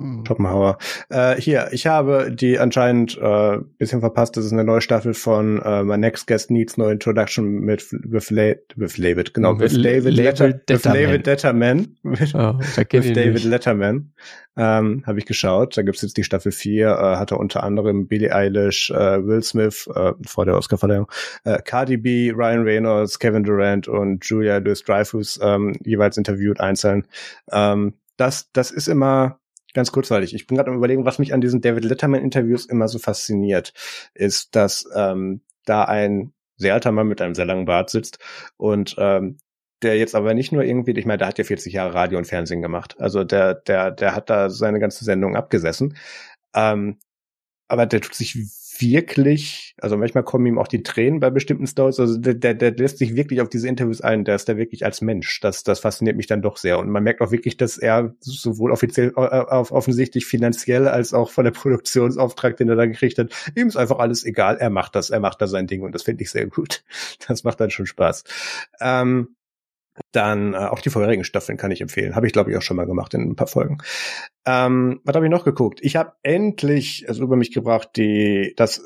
Mhm. Schopenhauer. Äh, hier, ich habe die anscheinend äh, bisschen verpasst. Das ist eine neue Staffel von äh, My Next Guest Needs No Introduction mit with, with David, genau, with, with David, Letter, with David Letterman. With, oh, *laughs* with David Letterman. Ähm, habe ich geschaut. Da gibt's jetzt die Staffel 4, äh, hatte unter anderem Billie Eilish, äh, Will Smith äh, vor der Oscarverleihung, äh, Cardi B, Ryan Reynolds, Kevin Durant und Julia Louis-Dreyfus ähm, jeweils interviewt einzeln. Ähm, das, das ist immer Ganz kurzweilig. Ich bin gerade am überlegen, was mich an diesen David Letterman-Interviews immer so fasziniert, ist, dass ähm, da ein sehr alter Mann mit einem sehr langen Bart sitzt und ähm, der jetzt aber nicht nur irgendwie, ich meine, der hat ja 40 Jahre Radio und Fernsehen gemacht. Also der, der, der hat da seine ganze Sendung abgesessen. Ähm, aber der tut sich wirklich, also manchmal kommen ihm auch die Tränen bei bestimmten Stories, also der, der, der lässt sich wirklich auf diese Interviews ein, der ist da wirklich als Mensch. Das, das fasziniert mich dann doch sehr. Und man merkt auch wirklich, dass er sowohl offiziell, äh, offensichtlich finanziell als auch von der Produktionsauftrag, den er da gekriegt hat, ihm ist einfach alles egal. Er macht das, er macht da sein Ding und das finde ich sehr gut. *laughs* Das macht dann schon Spaß. Ähm, dann äh, auch die vorherigen Staffeln kann ich empfehlen. Habe ich, glaube ich, auch schon mal gemacht in ein paar Folgen. Ähm, was habe ich noch geguckt? Ich habe endlich also über mich gebracht, die das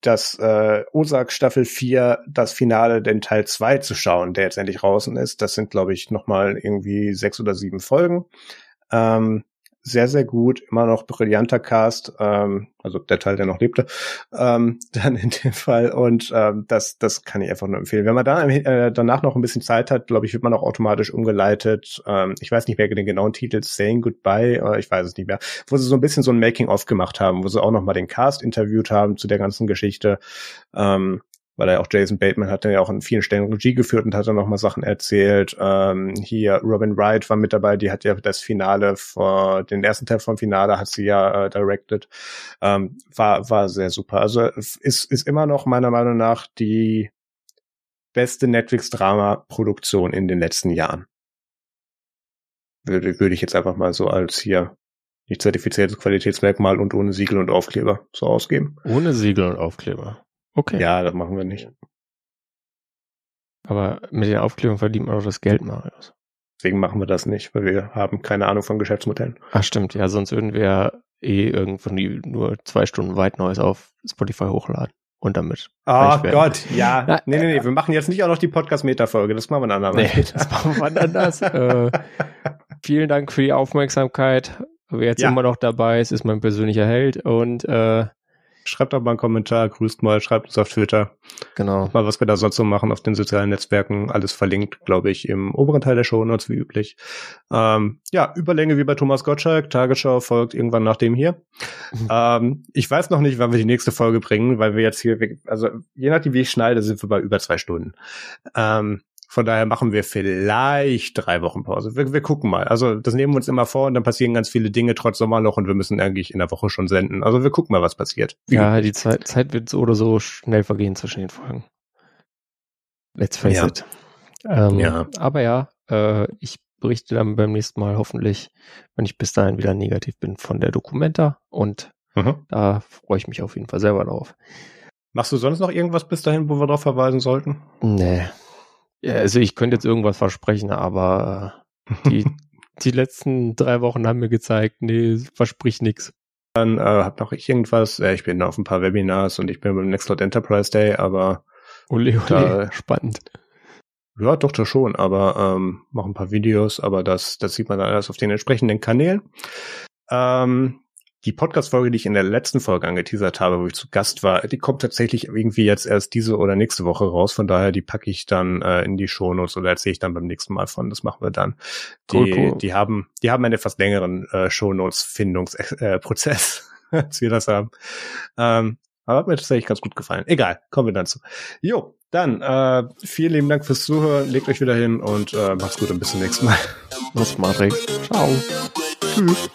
das äh, Osak Staffel 4, das Finale, den Teil 2 zu schauen, der jetzt endlich draußen ist. Das sind, glaube ich, nochmal irgendwie sechs oder sieben Folgen. Ähm, sehr, sehr gut, immer noch brillanter Cast, ähm, also der Teil, der noch lebte, ähm, *laughs* dann in dem Fall. Und ähm, das, das kann ich einfach nur empfehlen. Wenn man dann äh, danach noch ein bisschen Zeit hat, glaube ich, wird man auch automatisch umgeleitet. Ähm, ich weiß nicht mehr den genauen Titel, Saying Goodbye, oder ich weiß es nicht mehr, wo sie so ein bisschen so ein Making-of gemacht haben, wo sie auch noch mal den Cast interviewt haben zu der ganzen Geschichte. Ähm, weil er auch Jason Bateman hat ja auch in vielen Stellen Regie geführt und hat dann noch mal Sachen erzählt. Ähm, hier Robin Wright war mit dabei, die hat ja das Finale vor, den ersten Teil vom Finale hat sie ja äh, directed. Ähm, war, war sehr super. Also ist, ist immer noch meiner Meinung nach die beste Netflix-Drama-Produktion in den letzten Jahren. Würde, würde ich jetzt einfach mal so als hier nicht zertifiziertes Qualitätsmerkmal und ohne Siegel und Aufkleber so ausgeben. Ohne Siegel und Aufkleber. Okay. Ja, das machen wir nicht. Aber mit der Aufklärung verdient man auch das Geld, Marius. Deswegen machen wir das nicht, weil wir haben keine Ahnung von Geschäftsmodellen. Ach stimmt, ja, sonst würden wir eh irgendwann nur zwei Stunden weit Neues auf Spotify hochladen und damit. Oh Gott, ja. *laughs* Na, nee, nee, nee, wir machen jetzt nicht auch noch die Podcast-Meta-Folge, das machen wir dann aber. Nee, das machen wir dann anders. *laughs* äh, vielen Dank für die Aufmerksamkeit. Wer jetzt ja. immer noch dabei ist, ist mein persönlicher Held und äh, Schreibt doch mal einen Kommentar, grüßt mal, schreibt uns auf Twitter. Genau. Mal, was wir da sonst so machen auf den sozialen Netzwerken. Alles verlinkt, glaube ich, im oberen Teil der Show Notes, wie üblich. Ähm, ja, Überlänge wie bei Thomas Gottschalk. Tagesschau folgt irgendwann nach dem hier. *laughs* Ähm, ich weiß noch nicht, wann wir die nächste Folge bringen, weil wir jetzt hier, also je nachdem, wie ich schneide, sind wir bei über zwei Stunden. Ähm, von daher machen wir vielleicht drei Wochen Pause. Wir, wir gucken mal. Also das nehmen wir uns immer vor und dann passieren ganz viele Dinge trotz Sommerloch und wir müssen eigentlich in der Woche schon senden. Also wir gucken mal, was passiert. Ja, die Zeit, Zeit wird so oder so schnell vergehen zwischen den Folgen. Let's face ja. it. Ähm, ja. Aber ja, äh, ich berichte dann beim nächsten Mal hoffentlich, wenn ich bis dahin wieder negativ bin, von der Dokumenta und mhm. da freue ich mich auf jeden Fall selber drauf. Machst du sonst noch irgendwas bis dahin, wo wir darauf verweisen sollten? Nee, ja, also ich könnte jetzt irgendwas versprechen, aber äh, die, *laughs* die letzten drei Wochen haben mir gezeigt, nee, versprich nix. Dann äh, hab noch ich irgendwas. Äh, ich bin auf ein paar Webinars und ich bin beim Nextcloud Enterprise Day, aber ole, ole, da, spannend. Ja, doch, das schon, aber ähm, mach ein paar Videos, aber das, das sieht man dann alles auf den entsprechenden Kanälen. Ähm, die Podcast-Folge, die ich in der letzten Folge angeteasert habe, wo ich zu Gast war, die kommt tatsächlich irgendwie jetzt erst diese oder nächste Woche raus. Von daher, die packe ich dann äh, in die Shownotes oder erzähle ich dann beim nächsten Mal von. Das machen wir dann. Die, cool, cool. die haben, die haben einen etwas längeren äh, Shownotes-Findungsprozess, äh, *laughs* als wir das haben. Ähm, aber hat mir tatsächlich ganz gut gefallen. Egal, kommen wir dann zu. Jo, dann äh, vielen lieben Dank fürs Zuhören. Legt euch wieder hin und äh, macht's gut und bis zum nächsten Mal. Was Matrix. Ciao. Tschüss.